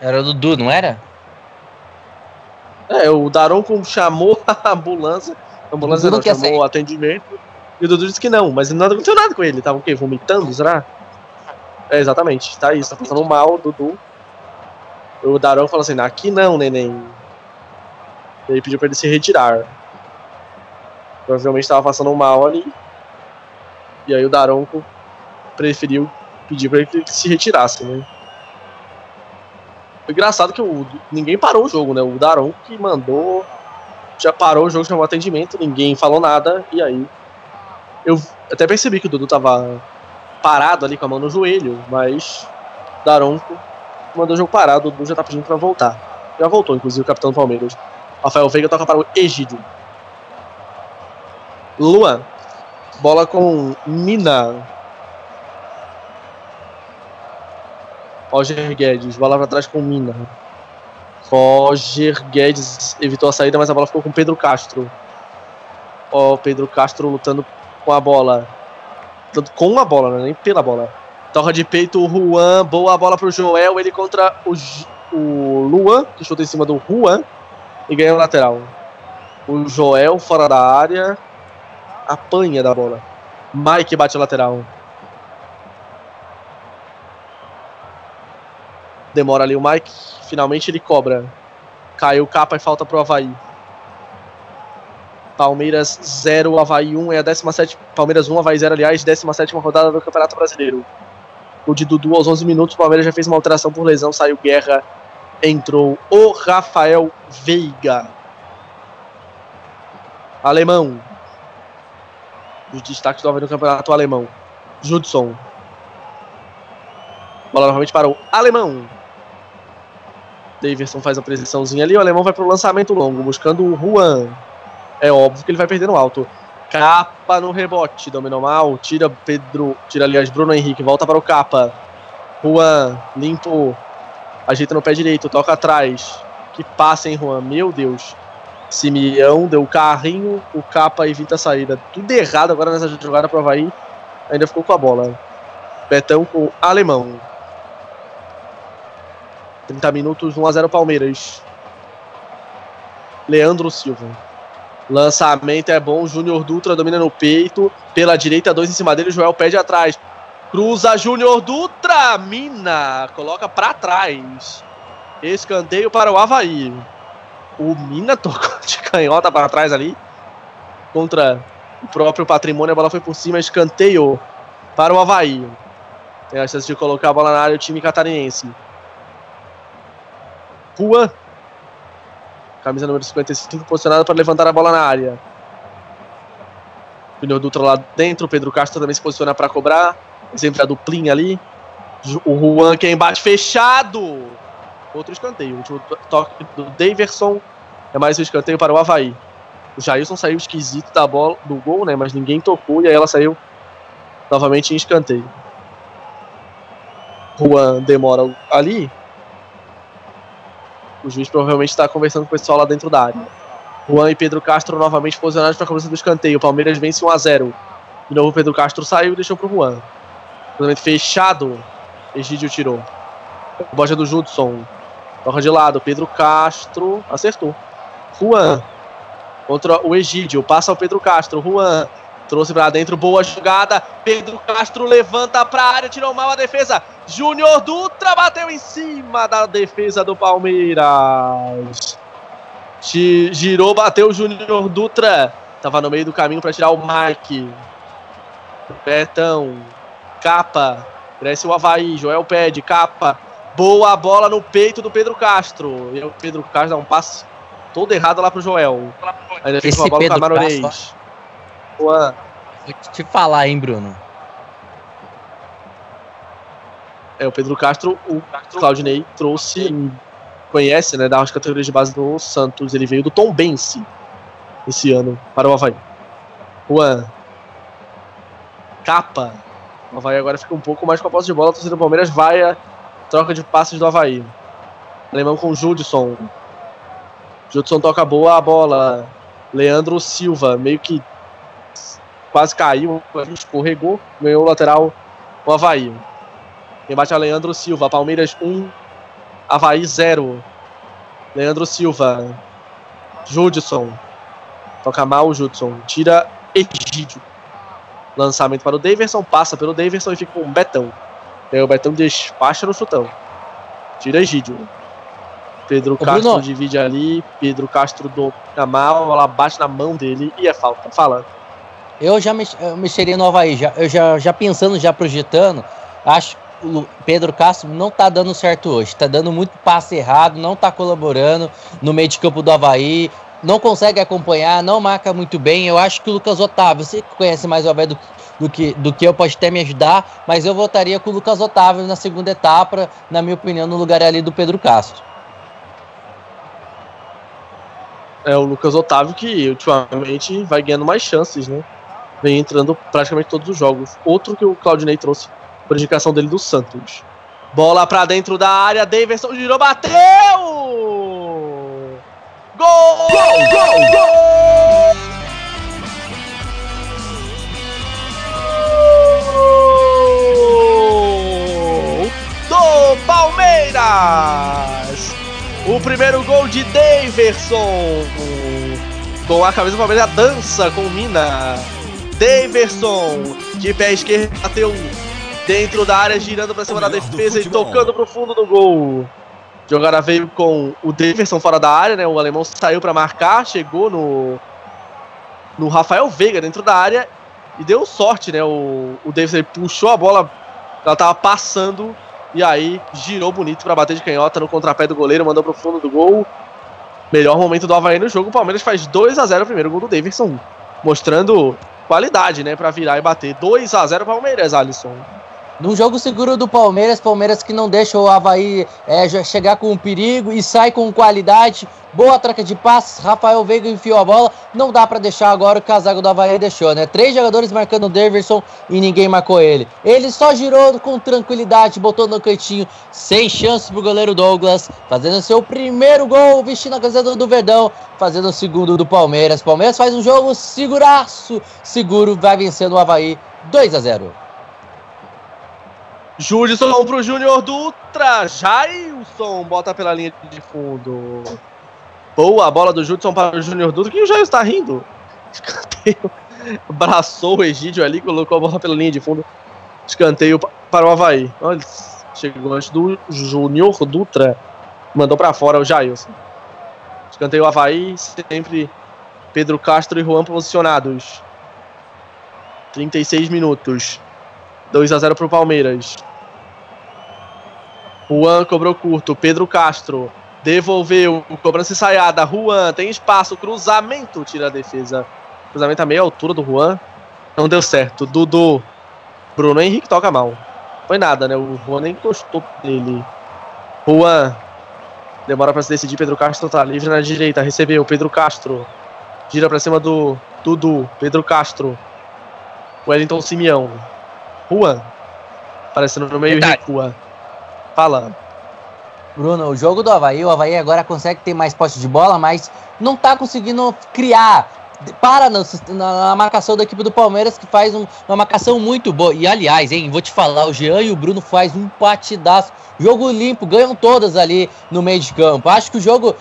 Era o Dudu, não era? É, o Daronco chamou a ambulância. A ambulância não, chamou o atendimento. E o Dudu disse que não, mas nada aconteceu nada com ele. Tava o quê? Vomitando, será? É, exatamente. Tá isso, tá passando mal, Dudu. O Daronco falou assim: aqui não, neném. Ele pediu pra ele se retirar. Provavelmente estava passando mal ali. E aí o Daronco preferiu pedir para ele que se retirasse, né? Engraçado que o, ninguém parou o jogo, né? O Daronco que mandou. Já parou o jogo, chamou atendimento, ninguém falou nada. E aí. Eu até percebi que o Dudu tava parado ali com a mão no joelho, mas. Daronco mandou o jogo parado, o Dudu já tá pedindo pra voltar. Já voltou, inclusive, o capitão do Palmeiras. Rafael Veiga toca para o Egídio. Luan. Bola com Mina. Roger Guedes. Bola para trás com Mina. Roger Guedes evitou a saída, mas a bola ficou com Pedro Castro. Ó, Pedro Castro lutando com a bola. Lutando com a bola, né? nem pela bola. Toca de peito o Juan. Boa bola pro Joel. Ele contra o, o Luan, que chuta em cima do Juan. E ganha o lateral. O Joel fora da área. Apanha da bola. Mike bate o lateral. Demora ali o Mike. Finalmente ele cobra. Caiu capa e falta pro Havaí. Palmeiras 0, Havaí 1. É a 17. Palmeiras 1, Havaí 0, aliás. 17 rodada do Campeonato Brasileiro. O de Dudu aos 11 minutos. O Palmeiras já fez uma alteração por lesão. Saiu Guerra. Entrou o Rafael Veiga. Alemão. Os destaques do Havaí no Campeonato Alemão. Judson. Bola novamente para o Alemão. Davidson faz a presençãozinha ali. O Alemão vai para o lançamento longo, buscando o Juan. É óbvio que ele vai perder no alto. Capa no rebote, dominou mal. Tira Pedro. Tira, aliás, Bruno Henrique. Volta para o Capa. Juan, limpo. Ajeita no pé direito, toca atrás. Que passa, hein, Juan? Meu Deus. Simeão deu carrinho, o Capa evita a saída. Tudo errado agora nessa jogada pro Havaí. Ainda ficou com a bola. Betão com o Alemão. 30 minutos, 1x0 Palmeiras. Leandro Silva. Lançamento é bom. Júnior Dutra domina no peito. Pela direita, dois em cima dele. Joel pede atrás. Cruza Júnior Dutra. Mina. Coloca para trás. Escanteio para o Havaí. O Mina tocou de canhota para trás ali. Contra o próprio patrimônio. A bola foi por cima. Escanteio para o Havaí. Tem a chance de colocar a bola na área o time catarinense. Juan. Camisa número 55 posicionada para levantar a bola na área. Júnior Dutra lá dentro. Pedro Castro também se posiciona para cobrar. Sempre a duplinha ali. O Juan que é embate fechado. Outro escanteio. O último toque do Daverson. É mais um escanteio para o Havaí. O Jailson saiu esquisito da bola do gol, né? Mas ninguém tocou e aí ela saiu novamente em escanteio. Juan demora ali. O juiz provavelmente está conversando com o pessoal lá dentro da área. Juan e Pedro Castro novamente posicionados para a cobrança do escanteio. O Palmeiras vence 1 a 0 De novo, Pedro Castro saiu e deixou para o Juan. Cruzamento fechado. Egídio tirou. Boja do Judson. Toca de lado. Pedro Castro acertou. Juan. Contra o Egídio. Passa o Pedro Castro. Juan. Trouxe para dentro. Boa jogada. Pedro Castro levanta para a área. Tirou mal a defesa. Júnior Dutra bateu em cima da defesa do Palmeiras. Girou, bateu o Júnior Dutra. Tava no meio do caminho para tirar o Mike. Betão. Capa. Cresce o Havaí. Joel pede. Capa. Boa bola no peito do Pedro Castro. E o Pedro Castro dá um passe todo errado lá pro Joel. Ainda fica uma bola com o Camaronês. Vou te falar, hein, Bruno. É, o Pedro Castro, o Claudinei trouxe, conhece, né, das categorias de base do Santos. Ele veio do Tom Bense esse ano para o Havaí. Juan. Capa. O Havaí agora fica um pouco mais com a posse de bola. A torcida do Palmeiras vai a troca de passes do Havaí. Alemão com Judson. Judson toca boa a bola. Leandro Silva, meio que quase caiu, escorregou, ganhou o lateral o Havaí. Quem bate é Leandro Silva, Palmeiras 1, Havaí 0. Leandro Silva, Judson, toca mal o Judson, tira Egídio. Lançamento para o Daverson, passa pelo Daverson e fica com o Betão. E aí o Betão despacha no chutão. Tira Egídio. Pedro Ô, Castro Bruno. divide ali, Pedro Castro domina mal, ela bate na mão dele e é falta. Fala. Eu já mexeria no Havaí, já, eu já, já pensando, já projetando, acho que o Pedro Castro não tá dando certo hoje, tá dando muito passe errado, não tá colaborando no meio de campo do Havaí, não consegue acompanhar, não marca muito bem. Eu acho que o Lucas Otávio, você que conhece mais o Havaí do, do que, do que eu, pode até me ajudar, mas eu votaria com o Lucas Otávio na segunda etapa, na minha opinião, no lugar ali do Pedro Castro. É o Lucas Otávio que ultimamente vai ganhando mais chances, né? Vem entrando praticamente todos os jogos. Outro que o Claudinei trouxe por indicação dele do Santos. Bola pra dentro da área, Davidson girou, bateu! Gol! Gol, gol, gol! Do Palmeiras! O primeiro gol de Daverson. Com a camisa do Palmeiras, dança com Mina. Daverson, de pé esquerdo, bateu dentro da área, girando pra cima da defesa e tocando pro fundo do gol. Jogada veio com o Daverson fora da área, né? O alemão saiu pra marcar, chegou no no Rafael Veiga dentro da área e deu sorte, né? O, o puxou a bola, ela tava passando e aí girou bonito pra bater de canhota no contrapé do goleiro, mandou pro fundo do gol. Melhor momento do Havaí no jogo, o Palmeiras faz 2 a 0 o primeiro gol do Davidson, mostrando qualidade, né, Pra virar e bater. 2 a 0 Palmeiras, Alisson. Num jogo seguro do Palmeiras, Palmeiras que não deixa o Havaí é, chegar com perigo e sai com qualidade. Boa troca de passes, Rafael Veiga enfiou a bola. Não dá pra deixar agora o casaco do Havaí deixou, né? Três jogadores marcando o Davidson e ninguém marcou ele. Ele só girou com tranquilidade, botou no cantinho, sem chance pro goleiro Douglas, fazendo seu primeiro gol, vestindo a camiseta do Verdão, fazendo o segundo do Palmeiras. Palmeiras faz um jogo seguraço, seguro, vai vencendo o Havaí 2 a 0 Judson pro Júnior Dutra. Jailson bota pela linha de fundo. Boa bola do Judson para o Júnior Dutra. Que o Jailson tá rindo. Escanteio. Abraçou o Egídio ali, colocou a bola pela linha de fundo. Escanteio pa- para o Havaí. Olha, chegou antes do Júnior Dutra. Mandou para fora o Jailson. Escanteio Havaí, sempre Pedro Castro e Juan posicionados. 36 minutos. 2 a 0 pro Palmeiras. Juan cobrou curto. Pedro Castro devolveu. Cobrança ensaiada. Juan tem espaço. Cruzamento. Tira a defesa. Cruzamento a meia altura do Juan. Não deu certo. Dudu. Bruno Henrique toca mal. Foi nada, né? O Juan nem encostou nele. Juan. Demora pra se decidir. Pedro Castro tá livre na direita. Recebeu. Pedro Castro. Gira pra cima do Dudu. Pedro Castro. Wellington Simeão. Juan. Aparecendo no meio e Verdade. recua. Fala. Bruno, o jogo do Havaí, o Havaí agora consegue ter mais posse de bola, mas não tá conseguindo criar. Para na, na- marcação da equipe do Palmeiras, que faz um- uma marcação muito boa. E aliás, hein, vou te falar, o Jean e o Bruno faz um partidaço. Jogo limpo, ganham todas ali no meio de campo. Acho que o jogo.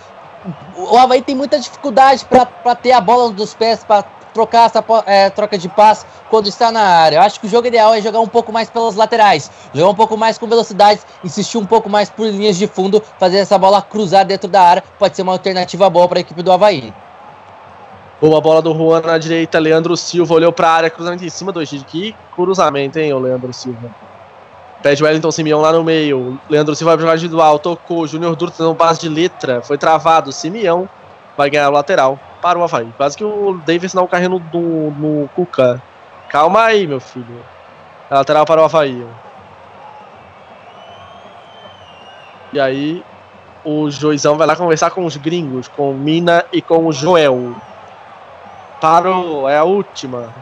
O Havaí tem muita dificuldade para ter a bola dos pés, para trocar essa é, troca de passe quando está na área. Eu acho que o jogo ideal é jogar um pouco mais pelas laterais, jogar um pouco mais com velocidade, insistir um pouco mais por linhas de fundo, fazer essa bola cruzar dentro da área. Pode ser uma alternativa boa para a equipe do Havaí. Boa bola do Juan na direita. Leandro Silva olhou pra área. Cruzamento em cima do Egídio. Que cruzamento, hein, o Leandro Silva. Pede o Wellington Simeão lá no meio. Leandro Silva vai jogar individual. Tocou. Júnior Dutra dando um passe de letra. Foi travado. Simeão vai ganhar o lateral para o Havaí. Quase que o Davis não carrendo no, no Cuca. Calma aí, meu filho. É lateral para o Havaí. E aí, o Joizão vai lá conversar com os gringos, com o Mina e com o Joel. Parou, é a última.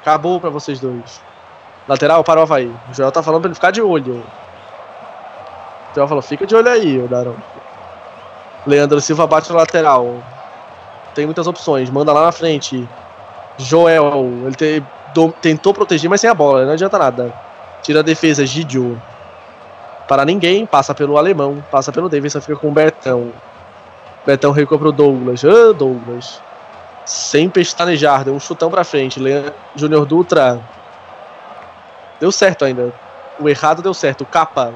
Acabou pra vocês dois. Lateral para o Havaí. O Joel tá falando pra ele ficar de olho. O Joel falou: fica de olho aí, o Darão. Leandro Silva bate no lateral. Tem muitas opções, manda lá na frente. Joel, ele te- do- tentou proteger, mas sem a bola, não adianta nada. Tira a defesa, Gidio. Para ninguém, passa pelo alemão, passa pelo Davidson, fica com o Betão. Betão recua pro Douglas. Ah, Douglas. Sem pestanejar, deu um chutão pra frente. Leandro Júnior Dutra. Deu certo ainda. O errado deu certo. Capa.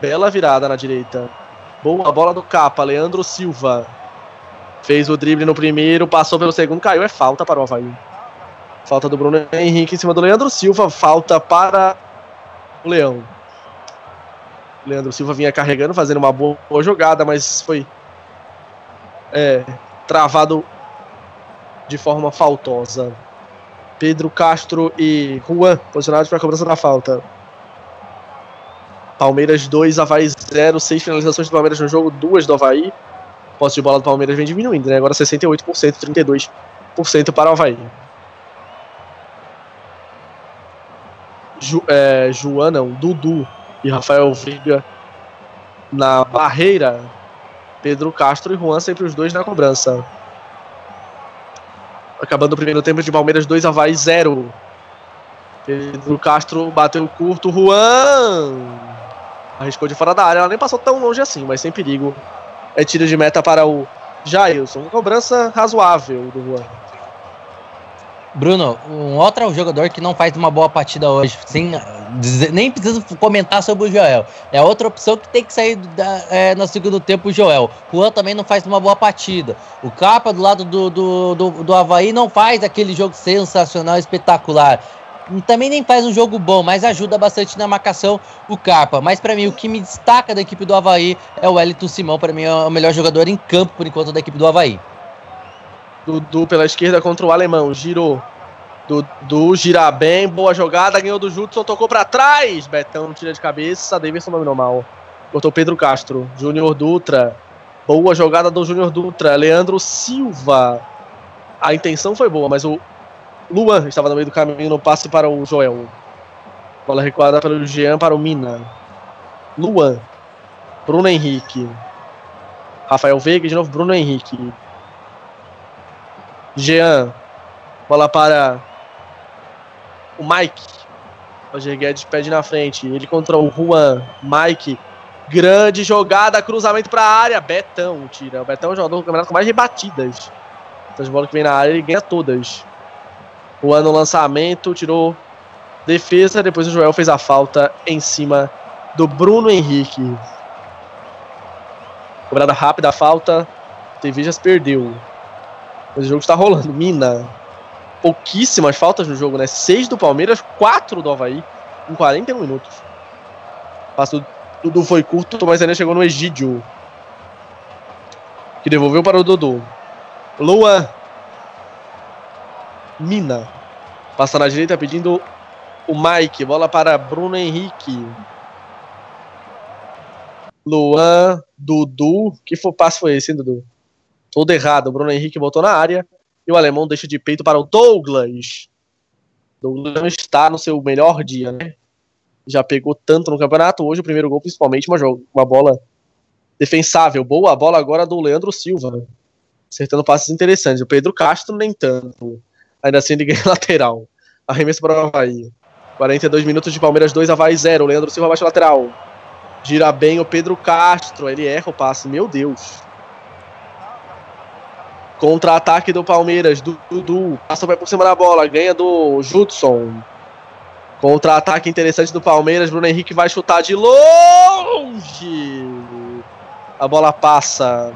Bela virada na direita. Boa bola do capa, Leandro Silva. Fez o drible no primeiro, passou pelo segundo, caiu. É falta para o Havaí. Falta do Bruno Henrique em cima do Leandro Silva. Falta para o Leão. Leandro Silva vinha carregando, fazendo uma boa, boa jogada, mas foi é, travado de forma faltosa. Pedro Castro e Juan posicionados para a cobrança da falta. Palmeiras 2, Havaí 0, 6 finalizações do Palmeiras no jogo, duas do Havaí. Posse de bola do Palmeiras vem diminuindo, né? Agora 68%, 32% para o Havaí. Ju, é, Joana, Dudu e Rafael Veiga na barreira. Pedro Castro e Juan sempre os dois na cobrança. Acabando o primeiro tempo de Palmeiras 2, Havaí 0. Pedro Castro bateu curto, Juan arriscou de fora da área, ela nem passou tão longe assim, mas sem perigo. É tiro de meta para o Jailson. Cobrança razoável do Juan. Bruno, um outro jogador que não faz uma boa partida hoje, sem nem preciso comentar sobre o Joel. É outra opção que tem que sair da, é, no segundo tempo o Joel. O Juan também não faz uma boa partida. O Capa do lado do, do, do, do Havaí não faz aquele jogo sensacional, espetacular também nem faz um jogo bom, mas ajuda bastante na marcação o Carpa. Mas para mim, o que me destaca da equipe do Havaí é o Wellington Simão. Para mim, é o melhor jogador em campo, por enquanto, da equipe do Havaí. Dudu pela esquerda contra o alemão, girou. Dudu gira bem, boa jogada, ganhou do Judson, tocou para trás. Betão tira de cabeça, Davidson dominou mal. Cortou Pedro Castro, Júnior Dutra. Boa jogada do Júnior Dutra, Leandro Silva. A intenção foi boa, mas o Luan estava no meio do caminho no passe para o Joel. Bola recuada pelo Jean para o Mina. Luan. Bruno Henrique. Rafael Veiga, de novo Bruno Henrique. Jean. Bola para o Mike. Roger Guedes pede na frente. Ele contra o Juan. Mike. Grande jogada, cruzamento para a área. Betão tira. O Betão é o jogador do campeonato com mais rebatidas. Essas bolas que vem na área, ele ganha todas. O ano lançamento, tirou defesa, depois o Joel fez a falta em cima do Bruno Henrique. Cobrada rápida a falta, Tevijas perdeu. Mas o jogo está rolando. Mina. Pouquíssimas faltas no jogo, né? Seis do Palmeiras, quatro do Havaí, em 41 minutos. Passo Dudu foi curto, mas ainda chegou no Egídio. Que devolveu para o Dudu. Luan Mina. Passa na direita pedindo o Mike. Bola para Bruno Henrique. Luan, Dudu. Que foi, passe foi esse, hein, Dudu? Todo errado. O Bruno Henrique botou na área. E o alemão deixa de peito para o Douglas. Douglas não está no seu melhor dia, né? Já pegou tanto no campeonato. Hoje o primeiro gol, principalmente, uma, uma bola defensável. Boa bola agora do Leandro Silva. Acertando passes interessantes. O Pedro Castro nem tanto. Ainda assim ganha lateral. Arremesso para o Havaí. 42 minutos de Palmeiras 2, Havaí 0. Leandro Silva baixa lateral. Gira bem o Pedro Castro. Ele erra o passe. Meu Deus. Contra-ataque do Palmeiras. Dudu. Passa por cima da bola. Ganha do Judson. Contra-ataque interessante do Palmeiras. Bruno Henrique vai chutar de longe. A bola passa.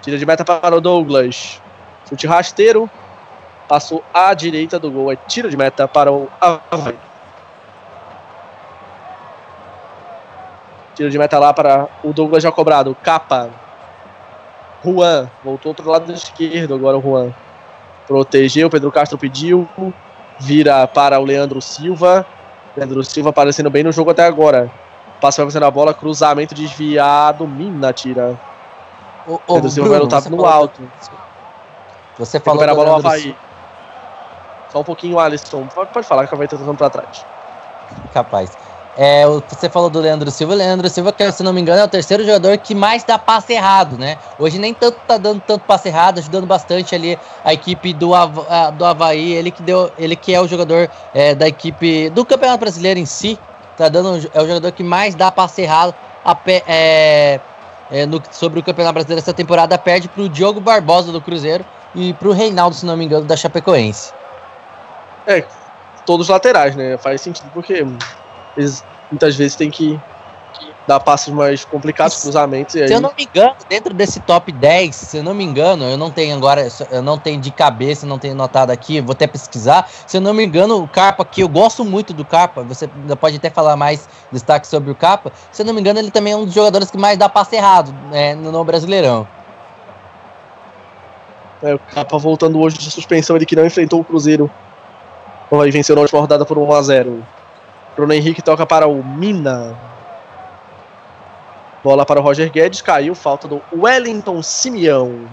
Tira de meta para o Douglas. Chute rasteiro. Passou à direita do gol. É tiro de meta para o Havaí. Tiro de meta lá para o Douglas já cobrado. Capa. Juan. Voltou outro lado esquerdo agora o Juan. Protegeu. Pedro Castro pediu. Vira para o Leandro Silva. Leandro Silva aparecendo bem no jogo até agora. Passa vai fazendo a bola. Cruzamento desviado. Mina tira. O, o Leandro Silva vai lutar no alto. Você falou a bola ao Havaí. Só um pouquinho, Alisson. Pode, pode falar que vai tentando pra trás. Capaz. É, você falou do Leandro Silva. O Leandro Silva, que se não me engano, é o terceiro jogador que mais dá passe errado, né? Hoje nem tanto tá dando tanto passe errado, ajudando bastante ali a equipe do, do Havaí. Ele que, deu, ele que é o jogador é, da equipe do Campeonato Brasileiro em si. Tá dando, é o jogador que mais dá passe errado a pé, é, é, no, sobre o Campeonato Brasileiro essa temporada. Perde pro Diogo Barbosa do Cruzeiro e pro Reinaldo, se não me engano, da Chapecoense. É, todos laterais, né? Faz sentido porque eles muitas vezes têm que, dá passes mais complicados, cruzamentos e aí. Se eu não me engano, dentro desse top 10, se eu não me engano, eu não tenho agora, eu não tenho de cabeça, não tenho notado aqui, vou até pesquisar. Se eu não me engano, o Carpa, que eu gosto muito do Carpa, você pode até falar mais destaque sobre o Carpa. Se eu não me engano, ele também é um dos jogadores que mais dá passe errado é, no, no Brasileirão. É, o Capa voltando hoje de suspensão, ele que não enfrentou o Cruzeiro. Vai venceu na última rodada por 1x0. Bruno Henrique toca para o Mina. Bola para o Roger Guedes, caiu, falta do Wellington Simeão.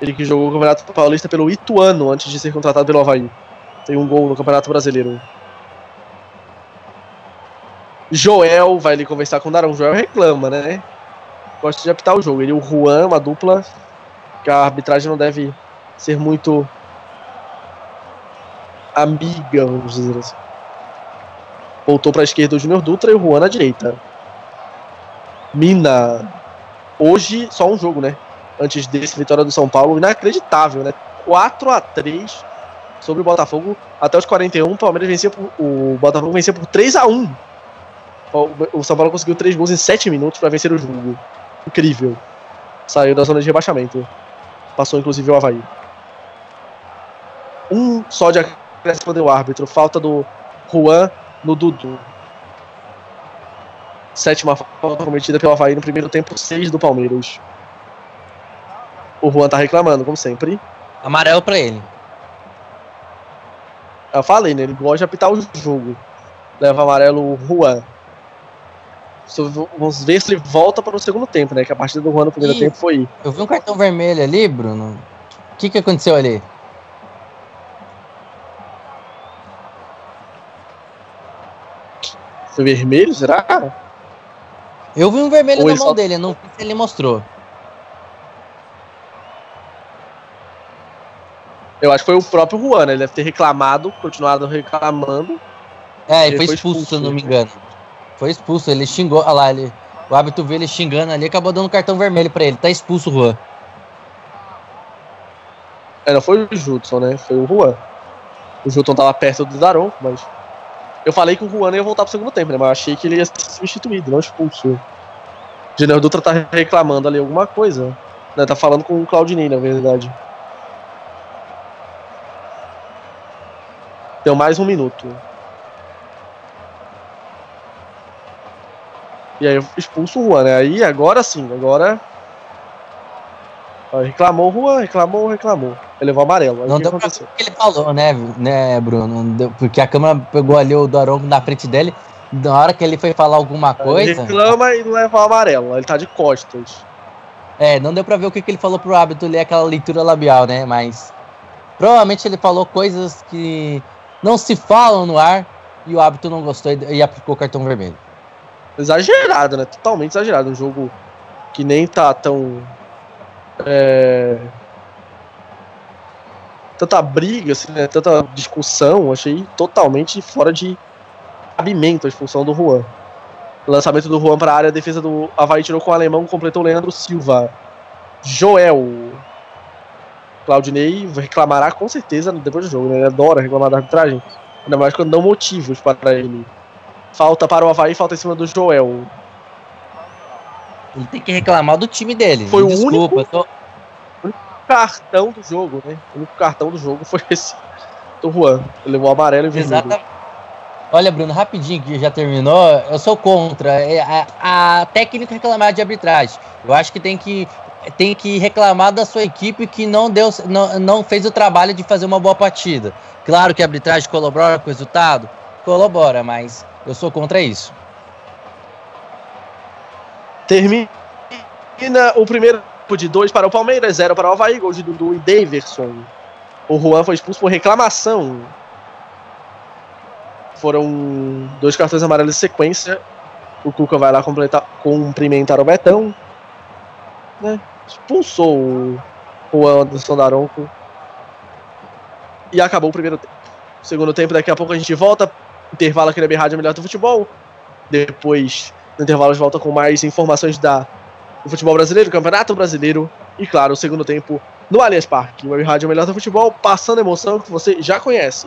Ele que jogou o Campeonato Paulista pelo Ituano antes de ser contratado pelo Havaí. Tem um gol no Campeonato Brasileiro. Joel vai ali conversar com o Darão. Joel reclama, né? Gosta de apitar o jogo. Ele e o Juan, uma dupla que a arbitragem não deve ser muito amiga, vamos dizer assim. Voltou para a esquerda o Júnior Dutra e o Juan à direita. Mina. Hoje, só um jogo, né? Antes desse, vitória do São Paulo. Inacreditável, né? 4 a 3 sobre o Botafogo. Até os 41, o Palmeiras vencia por, o Botafogo vencia por 3 a 1 O São Paulo conseguiu 3 gols em 7 minutos para vencer o jogo. Incrível. Saiu da zona de rebaixamento. Passou inclusive o Havaí. Um só de acréscimo deu árbitro. Falta do Juan no Dudu. Sétima falta cometida pelo Havaí no primeiro tempo, 6 do Palmeiras. O Juan tá reclamando, como sempre. Amarelo para ele. Eu falei, né? Ele gosta de apitar o jogo. Leva amarelo o Juan. Vamos ver se ele volta para o segundo tempo, né? Que a partida do Juan no primeiro Ih, tempo foi. Eu vi um cartão vermelho ali, Bruno. O que, que aconteceu ali? Foi vermelho, será? Eu vi um vermelho Ou na mão só- dele, não sei se ele mostrou. Eu acho que foi o próprio Juan, né? Ele deve ter reclamado, continuado reclamando. É, ele Ele foi foi expulso, expulso, se eu não né? me engano. Foi expulso, ele xingou. Olha lá, ele, o hábito viu ele xingando ali, acabou dando cartão vermelho pra ele. Tá expulso o Juan. É, não foi o Judson, né? Foi o Juan. O Judson tava perto do Daron, mas. Eu falei que o Juan ia voltar pro segundo tempo, né? Mas eu achei que ele ia ser substituído, não expulso. O Júnior Dutra tá reclamando ali alguma coisa. Né? Tá falando com o Claudinei, na verdade. Deu mais um minuto. E aí eu expulso o Juan, né? Aí agora sim, agora. Reclamou Juan, reclamou, reclamou. Ele levou amarelo. Aí Não deu pra ver aconteceu? o que ele falou, né, né Bruno? Deu- porque a câmera pegou ali o Daronco na frente dele. Na hora que ele foi falar alguma Ele coisa. reclama e não leva o amarelo. Ele tá de costas. É, não deu pra ver o que, que ele falou pro hábito ler aquela leitura labial, né? Mas provavelmente ele falou coisas que não se falam no ar e o hábito não gostou e, e aplicou o cartão vermelho. Exagerado, né? Totalmente exagerado. Um jogo que nem tá tão. É... Tanta briga, assim, né? Tanta discussão. Achei totalmente fora de cabimento a expulsão do Juan. Lançamento do Juan pra área, a defesa do Havaí tirou com o alemão, completou o Leandro Silva. Joel. Claudinei reclamará com certeza depois do jogo, né? Ele adora reclamar da arbitragem. Ainda mais quando dão motivos para ele. Falta para o Havaí, falta em cima do Joel. Ele tem que reclamar do time dele. Foi o Desculpa, único- tô- Cartão do jogo, né? O único cartão do jogo foi esse do Juan. Ele levou amarelo e vermelho. Exatamente. Olha, Bruno, rapidinho que já terminou, eu sou contra. É, A, a técnica reclamar de arbitragem. Eu acho que tem que tem que reclamar da sua equipe que não deu, não, não fez o trabalho de fazer uma boa partida. Claro que a arbitragem colabora com o resultado, colabora, mas eu sou contra isso. Termina o primeiro tempo de 2 para o Palmeiras, 0 para o Havaí, gol de Dudu e Daverson. O Juan foi expulso por reclamação. Foram dois cartões amarelos em sequência. O Cuca vai lá completar, cumprimentar o Betão. Né? Expulsou o Juan Anderson Daronco. E acabou o primeiro tempo. Segundo tempo, daqui a pouco a gente volta. Intervalo aqui na Rádio Melhor do Futebol. Depois, no intervalo, gente volta com mais informações da, do futebol brasileiro, Campeonato Brasileiro. E, claro, o segundo tempo no Allianz Parque. Web Rádio Melhor do Futebol, passando emoção que você já conhece.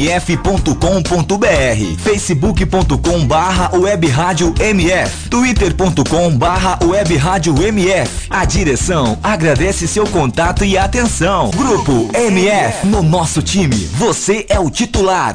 radiomf.com.br facebook.com barra web rádio MF twitter.com barra web rádio MF A direção agradece seu contato e atenção. Grupo MF, no nosso time, você é o titular.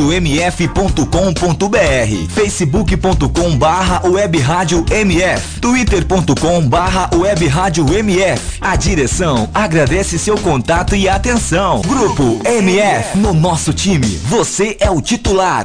radiomf.com.br facebook.com barra web rádio MF twitter.com barra web rádio MF A direção agradece seu contato e atenção. Grupo MF, no nosso time, você é o titular.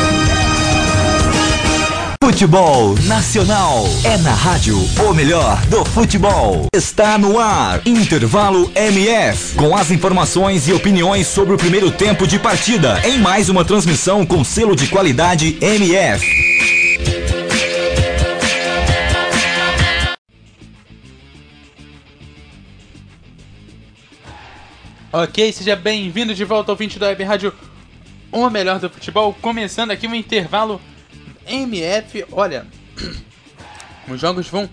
Futebol Nacional é na rádio, o melhor do futebol. Está no ar, Intervalo MF, com as informações e opiniões sobre o primeiro tempo de partida, em mais uma transmissão com selo de qualidade MF. Ok, seja bem-vindo de volta ao 20 da Web Rádio, o melhor do futebol. Começando aqui um intervalo MF. Olha, os jogos vão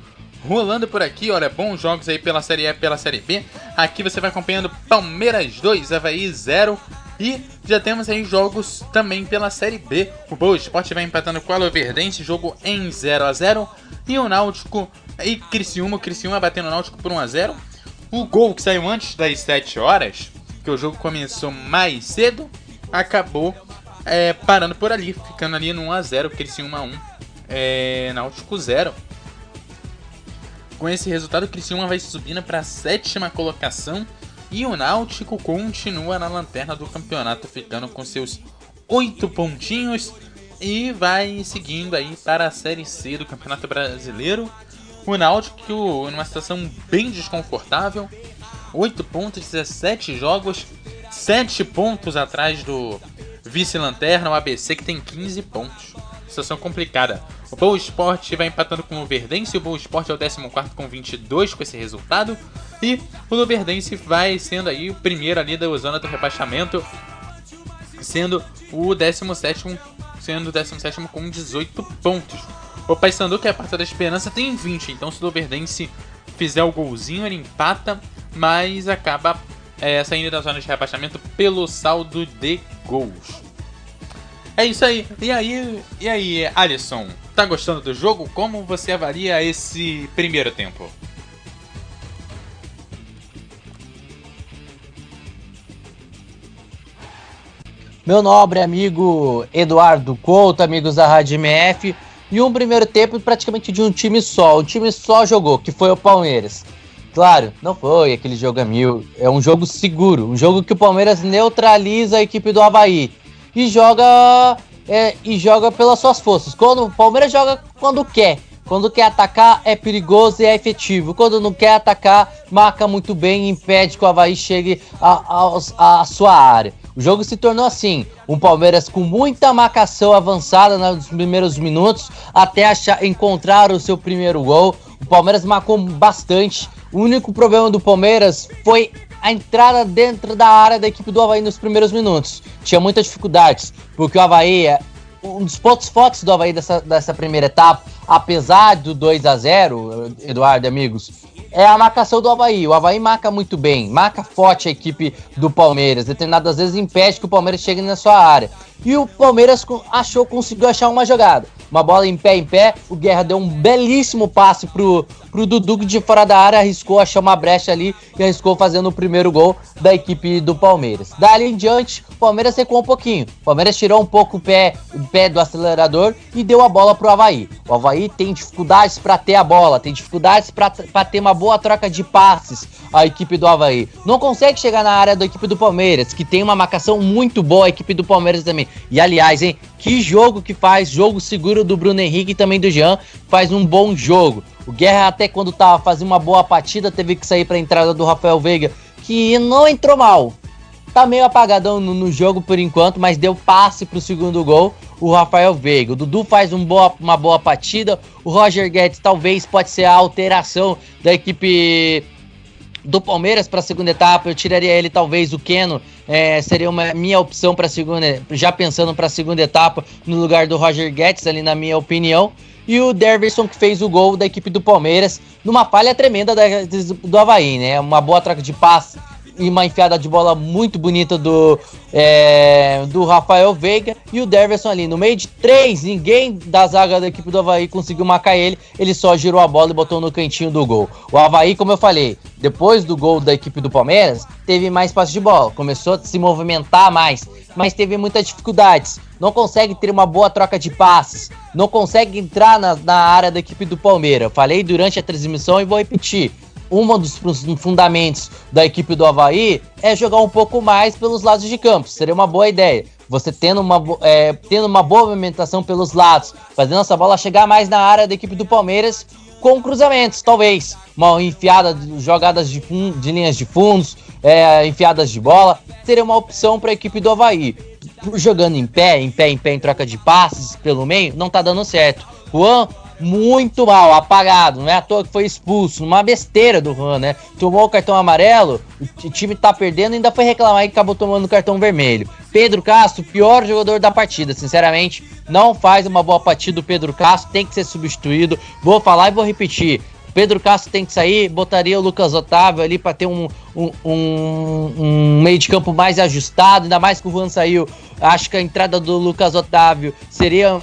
rolando por aqui. Olha, bons jogos aí pela Série E pela Série B. Aqui você vai acompanhando Palmeiras 2, Havaí 0. E já temos aí jogos também pela Série B. O Boa Esporte vai empatando com o Aloverdense, jogo em 0 a 0 E o Náutico e Criciúma, o Criciúma batendo o Náutico por 1 a 0 O gol que saiu antes das 7 horas, que o jogo começou mais cedo, acabou é, parando por ali, ficando ali no 1x0, Criciúma 1, é, Náutico 0. Com esse resultado, o Criciúma vai subindo para a sétima colocação e o Náutico continua na lanterna do campeonato, ficando com seus 8 pontinhos e vai seguindo aí para a Série C do Campeonato Brasileiro. O Náutico numa situação bem desconfortável, 8 pontos, 17 jogos, 7 pontos atrás do vice-lanterna, o ABC, que tem 15 pontos. Situação complicada. O Boa Esporte vai empatando com o Verdense. O Boa Esporte é o 14 com 22 com esse resultado. E o Luverdense vai sendo aí o primeiro ali da zona do rebaixamento, sendo o 17 sendo o 17 com 18 pontos. O Paysandu, que é a parte da esperança, tem 20. Então, se o Luverdense fizer o golzinho, ele empata, mas acaba é, saindo da zona de rebaixamento pelo saldo de gols. É isso aí. E aí, e aí, Alisson, tá gostando do jogo? Como você avalia esse primeiro tempo? Meu nobre amigo Eduardo Couto, amigos da Rádio MF, e um primeiro tempo praticamente de um time só. Um time só jogou, que foi o Palmeiras. Claro, não foi aquele jogo a mil. É um jogo seguro. Um jogo que o Palmeiras neutraliza a equipe do Havaí. E joga. É, e joga pelas suas forças. Quando o Palmeiras joga quando quer. Quando quer atacar é perigoso e é efetivo. Quando não quer atacar, marca muito bem e impede que o Havaí chegue à sua área. O jogo se tornou assim: um Palmeiras com muita marcação avançada nos primeiros minutos até achar, encontrar o seu primeiro gol. O Palmeiras marcou bastante. O único problema do Palmeiras foi a entrada dentro da área da equipe do Havaí nos primeiros minutos. Tinha muitas dificuldades, porque o Havaí é um dos pontos fortes do Havaí dessa, dessa primeira etapa, apesar do 2 a 0 Eduardo e amigos, é a marcação do Havaí. O Havaí marca muito bem, marca forte a equipe do Palmeiras. Determinadas vezes impede que o Palmeiras chegue na sua área. E o Palmeiras achou, conseguiu achar uma jogada. uma bola em pé em pé. O Guerra deu um belíssimo passe pro, pro Dudu que de fora da área arriscou achar uma brecha ali e arriscou fazendo o primeiro gol da equipe do Palmeiras. Dali em diante, o Palmeiras secou um pouquinho. O Palmeiras tirou um pouco o pé, o pé do acelerador e deu a bola pro Havaí. O Havaí tem dificuldades para ter a bola, tem dificuldades para ter uma boa troca de passes a equipe do Havaí. Não consegue chegar na área da equipe do Palmeiras, que tem uma marcação muito boa a equipe do Palmeiras também. E aliás, hein, que jogo que faz, jogo seguro do Bruno Henrique e também do Jean, faz um bom jogo. O Guerra até quando tava fazendo uma boa partida, teve que sair para a entrada do Rafael Veiga, que não entrou mal. Tá meio apagadão no, no jogo por enquanto, mas deu passe pro segundo gol o Rafael Veiga. O Dudu faz um boa, uma boa partida. O Roger Guedes talvez pode ser a alteração da equipe do Palmeiras para a segunda etapa, eu tiraria ele talvez o Keno, é, seria uma minha opção para segunda, já pensando para a segunda etapa no lugar do Roger Guedes ali na minha opinião. E o Derverson que fez o gol da equipe do Palmeiras numa falha tremenda da, do Havaí, né? Uma boa troca de passe e uma enfiada de bola muito bonita do, é, do Rafael Veiga e o Derverson ali no meio de três, ninguém da zaga da equipe do Havaí conseguiu marcar ele, ele só girou a bola e botou no cantinho do gol. O Havaí, como eu falei, depois do gol da equipe do Palmeiras, teve mais passe de bola, começou a se movimentar mais, mas teve muitas dificuldades. Não consegue ter uma boa troca de passes, não consegue entrar na, na área da equipe do Palmeiras. Falei durante a transmissão e vou repetir um dos fundamentos da equipe do Havaí é jogar um pouco mais pelos lados de campo. Seria uma boa ideia. Você tendo uma, é, tendo uma boa movimentação pelos lados, fazendo essa bola chegar mais na área da equipe do Palmeiras com cruzamentos, talvez. Uma enfiada de jogadas de, de linhas de fundos, é, enfiadas de bola. Seria uma opção para a equipe do Havaí. Jogando em pé, em pé, em pé, em troca de passes pelo meio, não tá dando certo. Juan muito mal, apagado. Não é à toa que foi expulso. Uma besteira do Juan, né? Tomou o cartão amarelo, o time tá perdendo ainda foi reclamar e acabou tomando o cartão vermelho. Pedro Castro, pior jogador da partida, sinceramente. Não faz uma boa partida o Pedro Castro, tem que ser substituído. Vou falar e vou repetir. Pedro Castro tem que sair, botaria o Lucas Otávio ali para ter um, um, um, um, meio de campo mais ajustado, ainda mais que o Juan saiu. Acho que a entrada do Lucas Otávio seria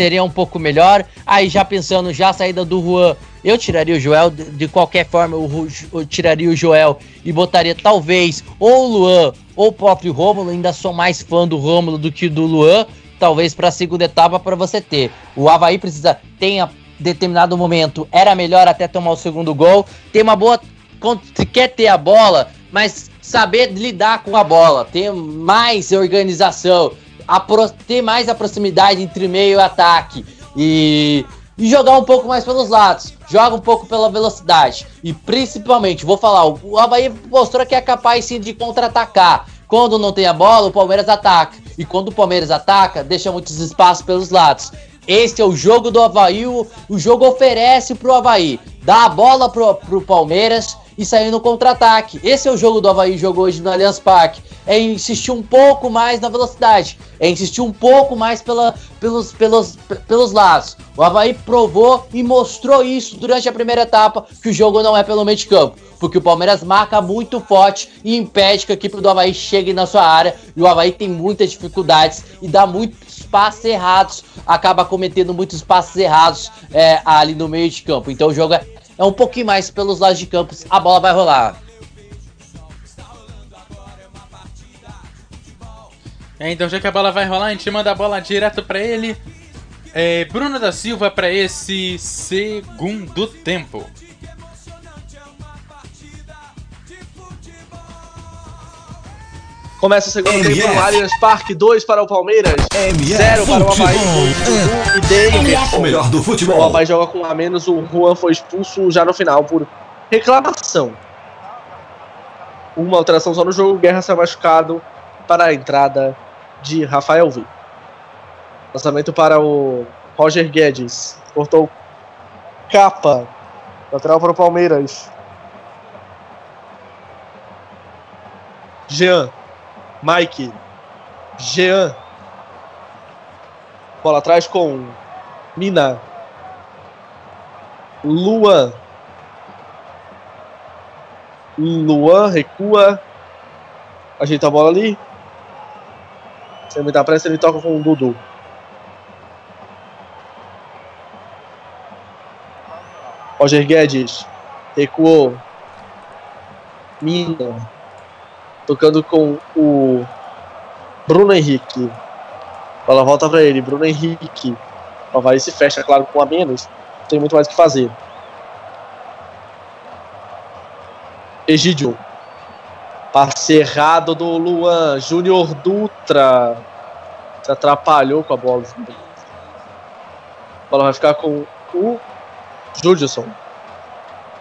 seria um pouco melhor. Aí já pensando já a saída do Juan, eu tiraria o Joel de, de qualquer forma, eu, eu, tiraria o Joel e botaria talvez ou o Luan ou o próprio Rômulo. Ainda sou mais fã do Rômulo do que do Luan. Talvez para a segunda etapa para você ter. O Havaí precisa tenha determinado momento era melhor até tomar o segundo gol. Ter uma boa quer ter a bola, mas saber lidar com a bola, ter mais organização, ter mais a proximidade entre meio e ataque e, e jogar um pouco mais pelos lados, joga um pouco pela velocidade e principalmente, vou falar, o Havaí mostrou que é capaz sim de contra-atacar. Quando não tem a bola, o Palmeiras ataca. E quando o Palmeiras ataca, deixa muitos espaços pelos lados. Esse é o jogo do Havaí. O, o jogo oferece pro Havaí. Dá a bola pro, pro Palmeiras e sair no contra-ataque. Esse é o jogo do Havaí jogou hoje no Allianz Parque. É insistir um pouco mais na velocidade. É insistir um pouco mais pela, pelos, pelos, pelos lados. O Havaí provou e mostrou isso durante a primeira etapa, que o jogo não é pelo meio de campo. Porque o Palmeiras marca muito forte e impede que a equipe do Havaí chegue na sua área. E o Havaí tem muitas dificuldades e dá muitos passes errados. Acaba cometendo muitos passes errados é, ali no meio de campo. Então o jogo é é um pouquinho mais pelos lados de campos, a bola vai rolar. É, então já que a bola vai rolar, a gente manda a bola direto para ele. É, Bruno da Silva para esse segundo tempo. Começa o segundo tempo no Allianz Parque, 2 para o Palmeiras, 0 para o Havaí, e Davidson. O melhor do futebol. O Havaí joga com a menos, o Juan foi expulso já no final por reclamação. Uma alteração só no jogo, Guerra saiu machucado para a entrada de Rafael V. Lançamento para o Roger Guedes. Cortou capa. Lateral para o Palmeiras. Jean. Mike, Jean. Bola atrás com Mina. Luan. Luan recua. Ajeita a bola ali. Sem muita pressa, ele toca com o Dudu. Roger Guedes. Recuou. Mina. Tocando com o Bruno Henrique. Bola volta para ele. Bruno Henrique. O Havaí se fecha, claro, com a menos. Tem muito mais o que fazer. Egídio. Passe errado do Luan. Júnior Dutra. Se atrapalhou com a bola. A bola vai ficar com o Judson.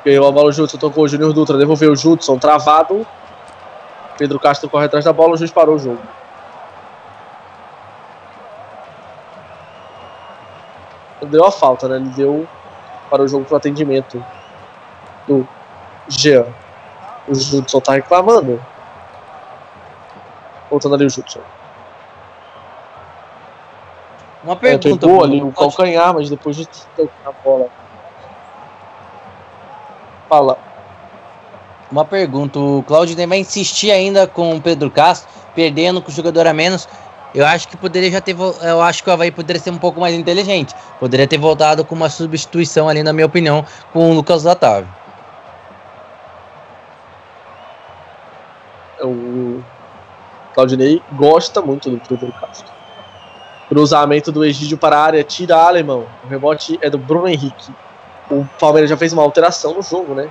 Ganhou a bola o Judson, tocou o Júnior Dutra, devolveu o Judson, travado. Pedro Castro corre atrás da bola, o juiz parou o jogo. Deu a falta, né? Ele deu para o jogo para o atendimento do Jean. O Judson tá reclamando. Voltando ali o Judson. Uma É, pergunta. pegou Bruno. ali o calcanhar, mas depois de tocar a bola. Fala. Uma pergunta, o Claudinei vai insistir ainda com o Pedro Castro, perdendo com o jogador a menos. Eu acho que poderia já ter. Eu acho que o Havaí poderia ser um pouco mais inteligente. Poderia ter voltado com uma substituição ali, na minha opinião, com o Lucas Otávio. O Claudinei gosta muito do Pedro Castro. Cruzamento do Egídio para a área, tira alemão. O rebote é do Bruno Henrique. O Palmeiras já fez uma alteração no jogo, né?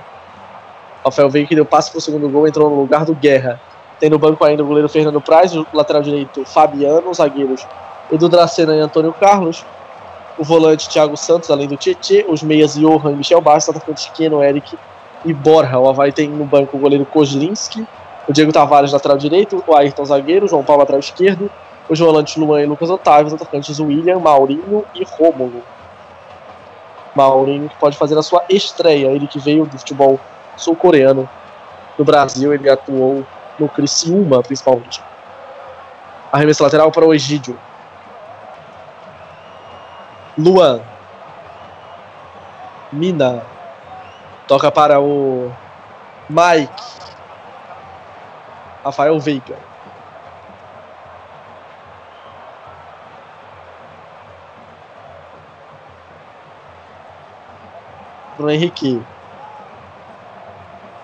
Rafael Veiga que deu passe pro segundo gol, entrou no lugar do Guerra. Tem no banco ainda o goleiro Fernando Praz, o lateral direito Fabiano, os zagueiros Edu Dracena e Antônio Carlos. O volante Thiago Santos, além do Tietê, os meias Johan e Michel Bastos, atacante Keno, Eric e Borja. O Havaí tem no banco o goleiro Kozlinski, o Diego Tavares, lateral direito, o Ayrton zagueiro, João Paulo, lateral esquerdo, os volantes Luan e Lucas Otávio, os atacantes William, Maurinho e Rômulo. Maurinho que pode fazer a sua estreia, ele que veio do futebol sul-coreano no Brasil, ele atuou no Criciúma, principalmente. Arremesso lateral para o Egídio. Luan. Mina. Toca para o Mike. Rafael Veiga. Bruno Henrique.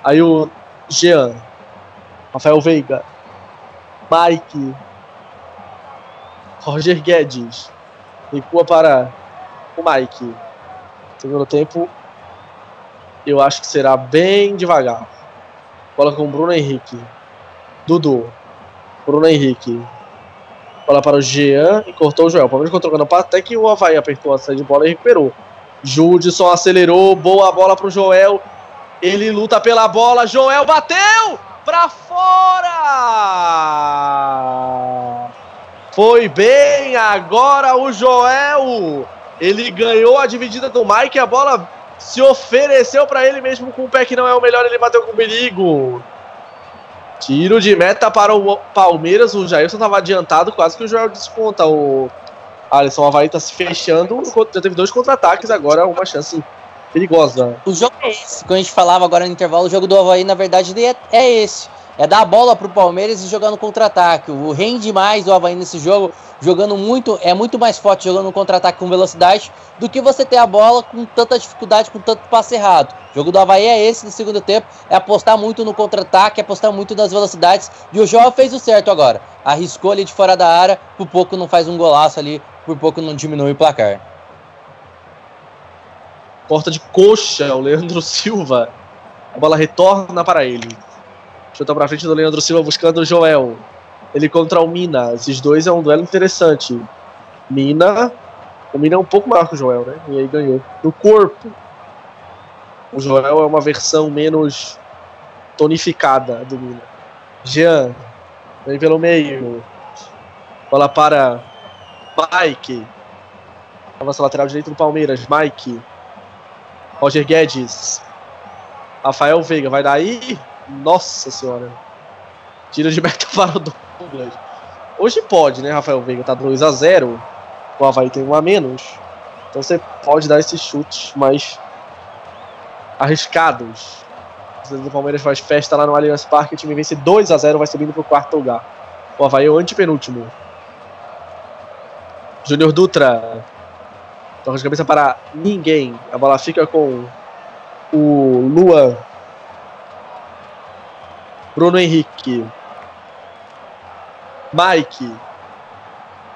Aí o Jean. Rafael Veiga. Mike. Roger Guedes. Recua para o Mike. Segundo tempo. Eu acho que será bem devagar. Bola com Bruno Henrique. Dudu. Bruno Henrique. Bola para o Jean e cortou o Joel. O Palmeiras ficou trocando passe até que o Havaí apertou a saída de bola e recuperou. Judson acelerou. Boa bola para o Joel. Ele luta pela bola. Joel bateu! Pra fora! Foi bem agora o Joel. Ele ganhou a dividida do Mike. A bola se ofereceu para ele mesmo com o pé que não é o melhor. Ele bateu com perigo. Tiro de meta para o Palmeiras. O Jailson estava adiantado, quase que o Joel desconta. O Alisson Havaí está se fechando. Já teve dois contra-ataques, agora uma chance perigosa. O jogo é esse. Quando a gente falava agora no intervalo, o jogo do Havaí, na verdade, é, é esse. É dar a bola pro Palmeiras e jogar no contra-ataque. O rende mais o Havaí nesse jogo, jogando muito, é muito mais forte jogando no contra-ataque com velocidade do que você ter a bola com tanta dificuldade, com tanto passe errado. O jogo do Havaí é esse no segundo tempo, é apostar muito no contra-ataque, é apostar muito nas velocidades. E o João fez o certo agora. Arriscou ali de fora da área, por pouco não faz um golaço ali, por pouco não diminui o placar. Porta de coxa, o Leandro Silva. A bola retorna para ele. Chuta para frente do Leandro Silva buscando o Joel. Ele contra o Mina. Esses dois é um duelo interessante. Mina. O Mina é um pouco maior que o Joel, né? E aí ganhou. No corpo. O Joel é uma versão menos tonificada do Mina. Jean. Vem pelo meio. Bola para Mike. Avança lateral direito do Palmeiras. Mike. Roger Guedes. Rafael Veiga vai daí. Nossa senhora. Tira de meta para o Douglas. Hoje pode, né, Rafael Veiga? Tá 2 a 0 O Havaí tem um a menos. Então você pode dar esses chutes mais arriscados. O Palmeiras faz festa lá no Allianz Parque. O time vence 2 a 0 vai subindo para o quarto lugar. O Havaí é o antepenúltimo. Júnior Dutra. Toca de cabeça para ninguém. A bola fica com o Luan. Bruno Henrique. Mike.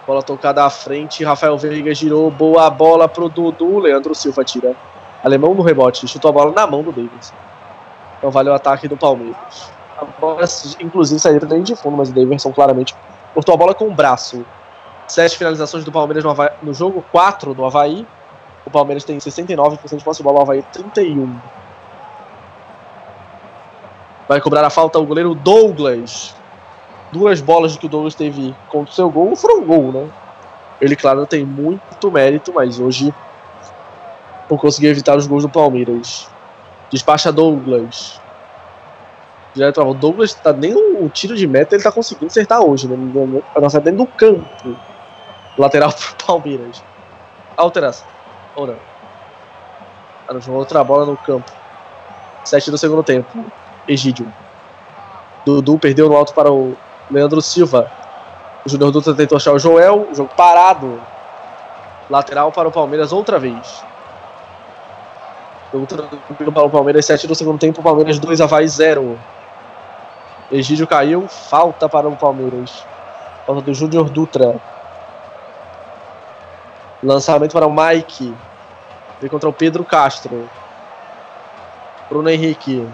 Bola tocada à frente. Rafael Veiga girou. Boa bola pro Dudu. Leandro Silva tira. Alemão no rebote. Chutou a bola na mão do Davis. Então vale o ataque do Palmeiras. A bola, inclusive, saiu da linha de fundo, mas o Davidson claramente cortou a bola com o braço. Sete finalizações do Palmeiras no, Havaí, no jogo, quatro do Havaí. O Palmeiras tem 69% de posse de bola, o Havaí 31%. Vai cobrar a falta o goleiro Douglas. Duas bolas que o Douglas teve contra o seu gol foram gol, né? Ele, claro, tem muito mérito, mas hoje não conseguiu evitar os gols do Palmeiras. Despacha Douglas. Direto o Douglas tá nem o tiro de meta ele tá conseguindo acertar hoje, né? Pra não dentro do campo. Lateral pro Palmeiras. Alteração. Ou não? Ah, não, jogou outra bola no campo. Sete do segundo tempo. Egídio. Dudu perdeu no alto para o Leandro Silva. O Júnior Dutra tentou achar o Joel. Jogo parado. Lateral para o Palmeiras outra vez. Jogo tranquilo para o Palmeiras. 7 do segundo tempo. Palmeiras 2, Havaí 0. Egídio caiu. Falta para o Palmeiras. Falta do Júnior Dutra. Lançamento para o Mike. Vem contra o Pedro Castro. Bruno Henrique.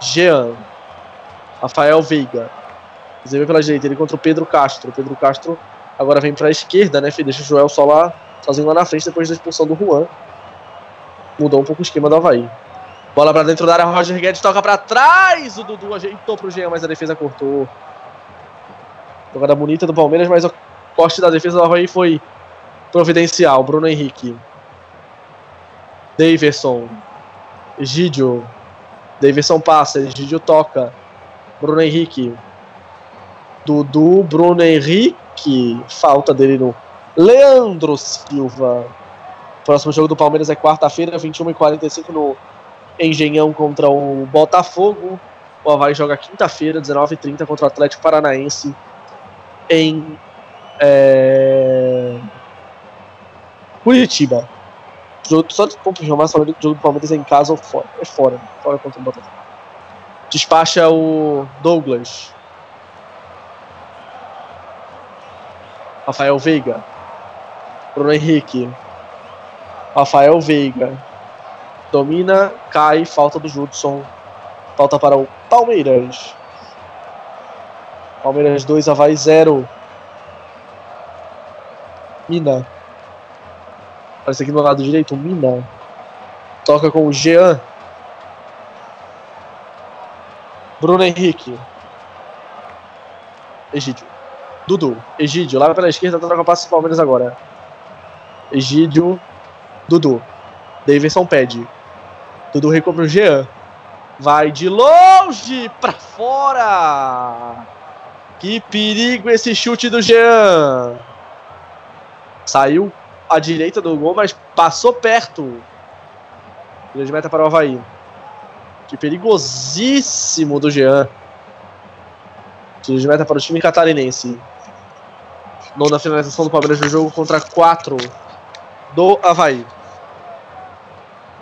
Jean. Rafael Veiga. Zé pela direita, ele contra o Pedro Castro. Pedro Castro agora vem para a esquerda, né, filho? Deixa o Joel só lá, sozinho lá na frente depois da expulsão do Juan. Mudou um pouco o esquema do Havaí. Bola para dentro da área, Roger Guedes toca para trás. O Dudu ajeitou pro Jean, mas a defesa cortou. Jogada bonita do Palmeiras, mas o corte da defesa do Havaí foi providencial. Bruno Henrique. Daverson. Gidio. Davidson passa, Egidio toca. Bruno Henrique. Dudu, Bruno Henrique. Falta dele no Leandro Silva. Próximo jogo do Palmeiras é quarta-feira, 21h45 no Engenhão contra o Botafogo. O Havaí joga quinta-feira, 19h30 contra o Atlético Paranaense em é... Curitiba. Só de confirmar se o jogo do Palmeiras é em casa ou fora. É fora. Fora contra o Botafogo. Despacha o Douglas. Rafael Veiga. Bruno Henrique. Rafael Veiga. Domina, cai, falta do Judson. Falta para o Palmeiras. Palmeiras 2, Havaí 0. Mina. Aparece aqui no lado direito, Mina. Toca com o Jean. Bruno Henrique. Egídio. Dudu. Egídio. Lá pela esquerda, troca passe Palmeiras agora. Egídio. Dudu. Davidson pede. Dudu recompra o Jean. Vai de longe pra fora. Que perigo esse chute do Jean. Saiu à direita do gol, mas passou perto. Grande meta para o Havaí. Que perigosíssimo do Jean. Tiro de meta para o time catarinense. Nona finalização do Palmeiras no jogo contra 4 do Havaí.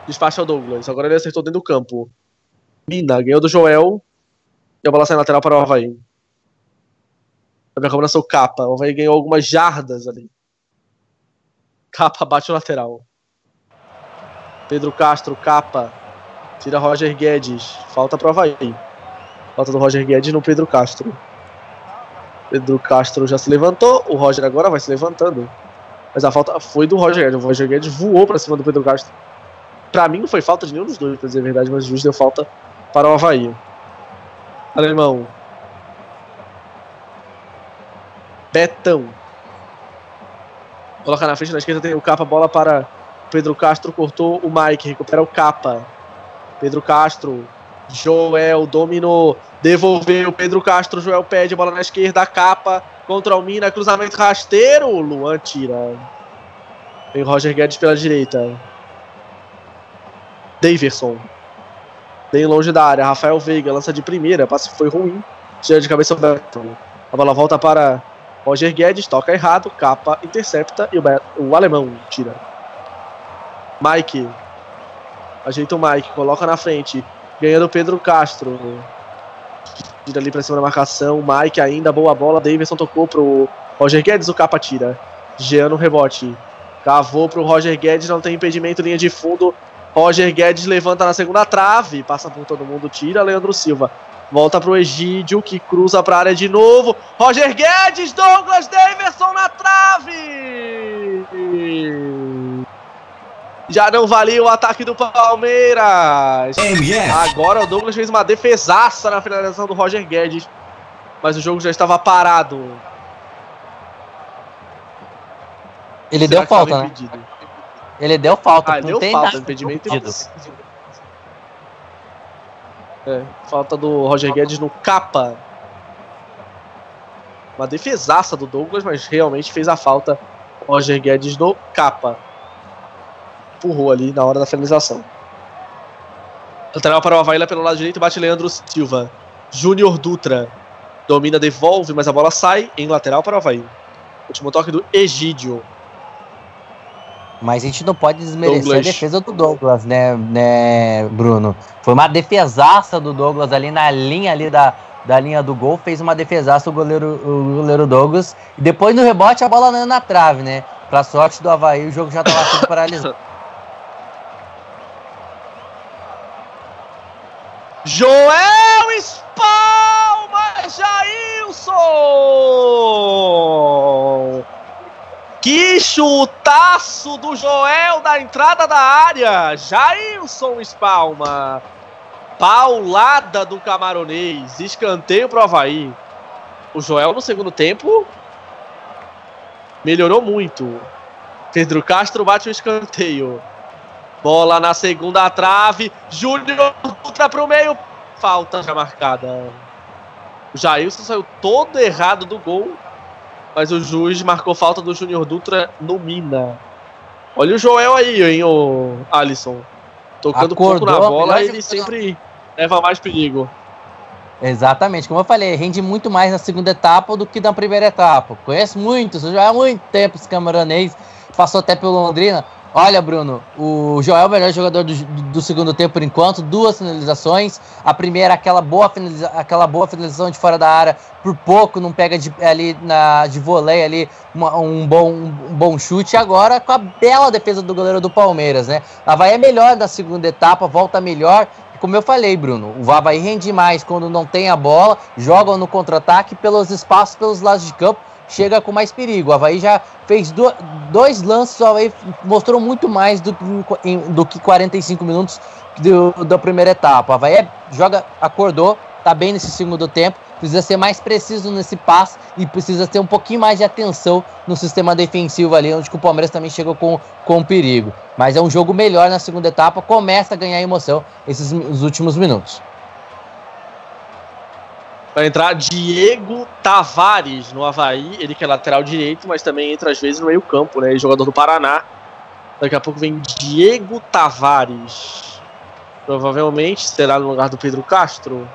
Despacha o Douglas. Agora ele acertou dentro do campo. Mina ganhou do Joel. E a bola sai lateral para o Havaí. A minha o Capa. O Havaí ganhou algumas jardas ali. Capa bate o lateral. Pedro Castro, capa. Tira Roger Guedes. Falta pro Havaí. Falta do Roger Guedes no Pedro Castro. Pedro Castro já se levantou. O Roger agora vai se levantando. Mas a falta foi do Roger Guedes. O Roger Guedes voou pra cima do Pedro Castro. Pra mim não foi falta de nenhum dos dois, pra dizer a verdade, mas o juiz deu falta para o Havaí. Alemão. Betão. Coloca na frente, na esquerda tem o capa, bola para Pedro Castro, cortou o Mike, recupera o capa. Pedro Castro, Joel dominou, devolveu Pedro Castro, Joel pede, bola na esquerda, capa contra o Mina, cruzamento rasteiro, Luan tira. Vem Roger Guedes pela direita. Daverson. Bem longe da área, Rafael Veiga lança de primeira, passe foi ruim, tira de cabeça o Beto. A bola volta para Roger Guedes toca errado, capa intercepta e o, o alemão tira. Mike. Ajeita o Mike, coloca na frente. Ganhando o Pedro Castro. Tira ali pra cima da marcação. Mike ainda, boa bola. Davidson tocou pro Roger Guedes, o capa tira. Jean no rebote. Cavou pro Roger Guedes, não tem impedimento, linha de fundo. Roger Guedes levanta na segunda trave. Passa por todo mundo, tira Leandro Silva. Volta pro Egídio, que cruza pra área de novo. Roger Guedes, Douglas Davidson na trave! Já não valia o ataque do Palmeiras. Agora o Douglas fez uma defesaça na finalização do Roger Guedes. Mas o jogo já estava parado. Ele Será deu falta, né? impedido? Ele deu falta. Ah, ele não deu tem falta, nada impedimento e impedido. É, falta do Roger Guedes no capa. Uma defesaça do Douglas, mas realmente fez a falta. Roger Guedes no capa. Empurrou ali na hora da finalização. Lateral para o Havaí lá pelo lado direito, bate Leandro Silva. Júnior Dutra. Domina, devolve, mas a bola sai em lateral para o Havaí. Último toque do Egídio. Mas a gente não pode desmerecer Douglas. a defesa do Douglas, né, né, Bruno? Foi uma defesaça do Douglas ali na linha ali da, da linha do gol, fez uma defesaça o goleiro, o goleiro Douglas. E depois no rebote a bola não na trave, né? Pra sorte do Havaí, o jogo já tava tudo paralisado. Joel espalma Jailson! Que chutaço do Joel da entrada da área! Jailson espalma! Paulada do camaronês, escanteio pro Havaí. O Joel no segundo tempo melhorou muito. Pedro Castro bate o escanteio. Bola na segunda trave. Júnior Dutra pro meio. Falta já marcada. O Jailson saiu todo errado do gol. Mas o juiz marcou falta do Júnior Dutra no Mina. Olha o Joel aí, hein, o Alisson. Tocando pouco na Acordou, bola, ele sempre leva mais perigo. Exatamente, como eu falei, rende muito mais na segunda etapa do que na primeira etapa. Conheço muitos, já há muito tempo esse camaronês, passou até pelo Londrina. Olha, Bruno, o Joel é o melhor jogador do, do segundo tempo por enquanto, duas finalizações. A primeira, aquela boa, finaliza, aquela boa finalização de fora da área, por pouco não pega de, ali na, de voleio ali uma- um, bom, um bom chute. Agora com a bela defesa do goleiro do Palmeiras, né? A Havaí é melhor da segunda etapa, volta melhor. Como eu falei, Bruno, o Havaí rende mais quando não tem a bola, joga no contra-ataque pelos espaços, pelos lados de campo, chega com mais perigo. O Havaí já fez do- dois lances, o Havaí mostrou muito mais do, do que 45 minutos do- da primeira etapa. O Havaí é- joga, acordou, tá bem nesse segundo tempo, precisa ser mais preciso nesse passe e precisa ter um pouquinho mais de atenção no sistema defensivo ali, onde o Palmeiras também chegou com, com perigo. Mas é um jogo melhor na segunda etapa, começa a ganhar emoção esses os últimos minutos. Vai entrar Diego Tavares no Havaí, ele que é lateral direito, mas também entra às vezes no meio campo, né? É jogador do Paraná. Daqui a pouco vem Diego Tavares. Provavelmente será no lugar do Pedro Castro.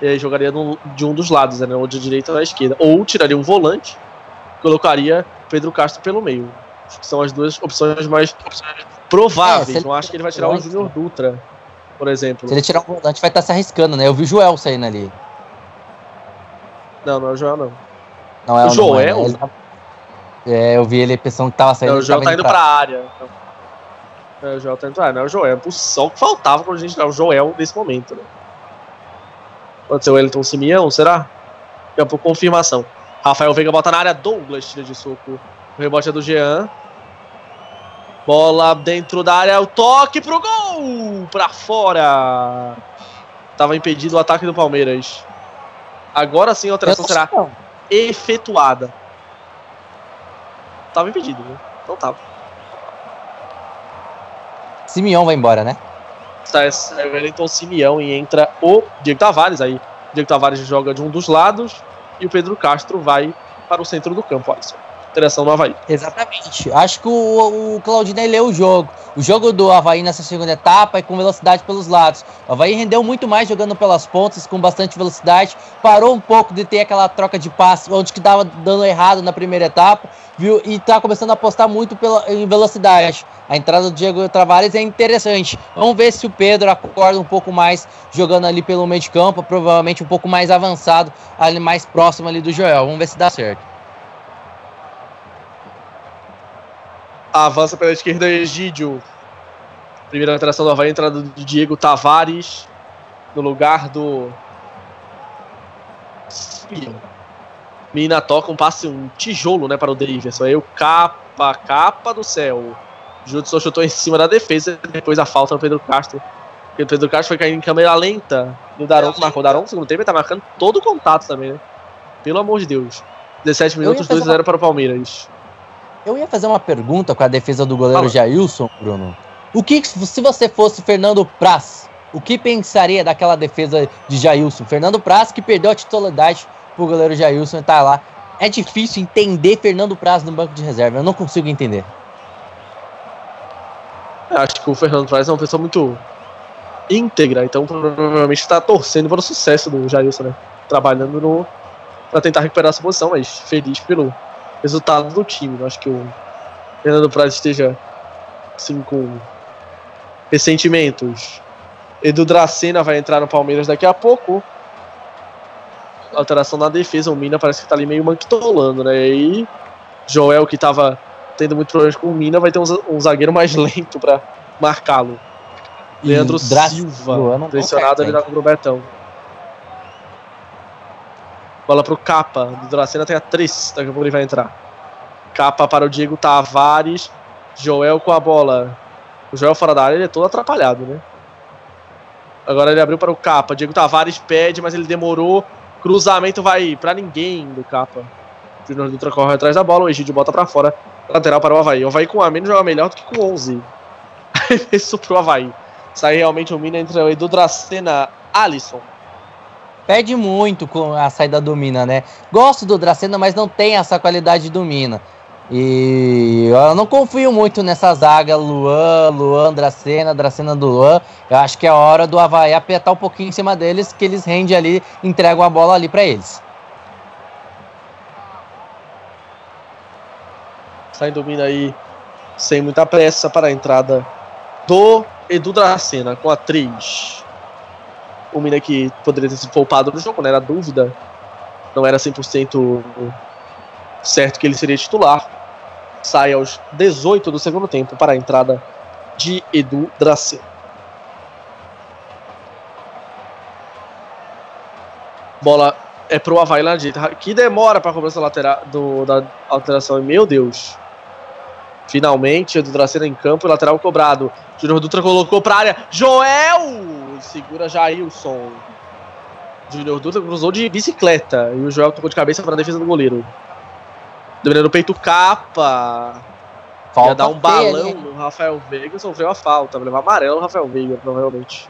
E aí jogaria no- de um dos lados, né? Ou de direita ou da esquerda. Ou tiraria um volante, colocaria Pedro Castro pelo meio. Acho que são as duas opções mais prováveis. É, Não acho que ele vai tirar o Júnior Dutra, por exemplo. Se ele tirar um volante, vai estar se arriscando, né? Eu vi o Joel saindo ali. Não, não é o Joel, não. Não é O não, Joel? é, ele tá- É, eu vi ele pensando que tava saindo. Não, o Joel tá indo pra área. É, o Joel tá indo pra área, não é o Joel. Só o que faltava pra gente dar o Joel nesse momento, né? Pode ser o Wellington Simeão, será? Daqui a pouco confirmação. Rafael Veiga bota na área, Douglas tira de soco. O rebote é do Jean. Bola dentro da área, o toque pro gol! Pra fora! Tava impedido o ataque do Palmeiras. Agora sim a alteração será Não. efetuada. Tava impedido, né? Não tava. Simeão vai embora, né? Sai sai o Wellington Simeão e entra o Diego Tavares aí. Diego Tavares joga de um dos lados e o Pedro Castro vai para o centro do campo, Alisson. Direção do Havaí. Exatamente. Acho que o, o Claudinei leu o jogo. O jogo do Havaí nessa segunda etapa é com velocidade pelos lados. O Havaí rendeu muito mais jogando pelas pontas, com bastante velocidade. Parou um pouco de ter aquela troca de passe, onde que dava dando errado na primeira etapa, viu? E tá começando a apostar muito pela, em velocidade. A entrada do Diego Travares é interessante. Vamos ver se o Pedro acorda um pouco mais jogando ali pelo meio de campo, provavelmente um pouco mais avançado, ali mais próximo ali do Joel. Vamos ver se dá certo. Avança pela esquerda Egídio. Primeira alteração do Havaí, entrada do Diego Tavares no lugar do. Mina toca um passe, um tijolo, né, para o Davidson. Aí o capa, capa do céu. Judson chutou em cima da defesa, depois a falta do Pedro Castro. o Pedro Castro foi cair em câmera lenta. E o Daronco marcou. O Daronco, no segundo tempo, ele tá marcando todo o contato também, né? Pelo amor de Deus. 17 minutos, 2 a 0 para o Palmeiras. Eu ia fazer uma pergunta com a defesa do goleiro Fala. Jailson, Bruno. O que, se você fosse Fernando Praz, o que pensaria daquela defesa de Jailson? Fernando Praz que perdeu a titularidade pro goleiro Jailson e tá lá. É difícil entender Fernando Praz no banco de reserva, eu não consigo entender. Eu acho que o Fernando Praz é uma pessoa muito íntegra, então provavelmente está torcendo para o sucesso do Jailson, né? Trabalhando no para tentar recuperar essa posição, mas feliz pelo resultado do time. Eu acho que o Fernando Praz esteja assim com ressentimentos. Edu Dracena vai entrar no Palmeiras daqui a pouco. Alteração na defesa, o Mina parece que tá ali meio manquitolando, né? E Joel, que tava tendo muito problemas com o Mina, vai ter um, zagueiro mais lento para marcá-lo. Leandro Silva, pressionado ali com o Robertão. Bola pro Capa. Do Dracena tem a 3. Daqui a pouco ele vai entrar. Capa para o Diego Tavares. Joel com a bola. O Joel fora da área, ele é todo atrapalhado, né? Agora ele abriu para o Capa. Diego Tavares pede, mas ele demorou. Cruzamento vai para ninguém do Capa. Júnior Dutra corre atrás da bola. O Egídio bota para fora. Lateral para o Havaí. O Havaí com a menos joga melhor do que com 11. Isso pro Havaí. Sai realmente o mina entre o Edu Dracena Alisson perde muito com a saída do Mina, né? Gosto do Dracena, mas não tem essa qualidade do Mina. E eu não confio muito nessa zaga Luan, Luan, Dracena, Dracena do Luan. Eu acho que é hora do Havaí apertar um pouquinho em cima deles, que eles rendem ali, entregam a bola ali para eles. Saindo o Mina aí sem muita pressa para a entrada do Edu Dracena com a 3 o Mina que poderia ter sido poupado no jogo, né? Era dúvida. Não era 100% certo que ele seria titular. Sai aos 18 do segundo tempo para a entrada de Edu Dracê. Bola é pro Havaí lá direita. Que demora para a cobrança lateral do, da alteração. Meu Deus. Finalmente, Edu Dracena em campo, lateral cobrado. Júnior Dutra colocou para área. Joel! Segura Jailson. Júnior Dutra cruzou de bicicleta e o Joel tocou de cabeça para a defesa do goleiro. Dominando o peito capa. Falta Ia dar um balão ali. no Rafael Veiga, sofreu a falta. Vai levar amarelo no Rafael Veiga, provavelmente.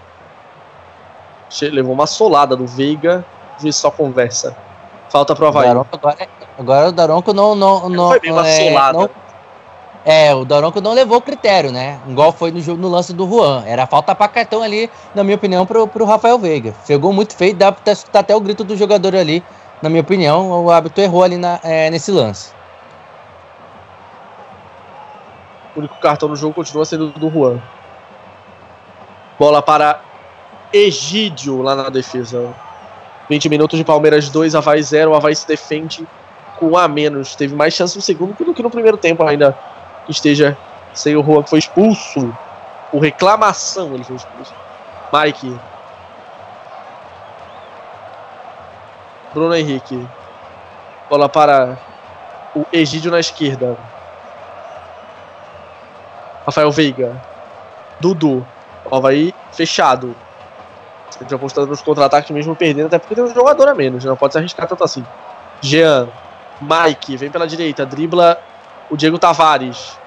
Levou uma solada do Veiga, e só conversa. Falta pro Havaí. Agora, agora o Daronco não. não, não, foi bem uma é, solada. Não, é, o Daronco não levou critério, né? Igual foi no no lance do Juan. Era falta pra cartão ali, na minha opinião, pro, pro Rafael Veiga. Pegou muito feio, dá pra escutar até o grito do jogador ali. Na minha opinião, o árbitro errou ali na, é, nesse lance. O único cartão no jogo continua sendo do Juan. Bola para Egídio lá na defesa. 20 minutos de Palmeiras 2, Havaí 0. O Havaí se defende com um a menos. Teve mais chance no segundo do que no primeiro tempo ainda que esteja sem o Juan, que foi expulso. Por reclamação ele foi expulso. Mike. Bruno Henrique. Bola para o Egídio na esquerda. Rafael Veiga. Dudu. Havaí fechado. Sempre apostando nos contra-ataques mesmo perdendo, até porque tem um jogador a menos, não pode se arriscar tanto assim. Jean. Mike, vem pela direita, dribla o Diego Tavares.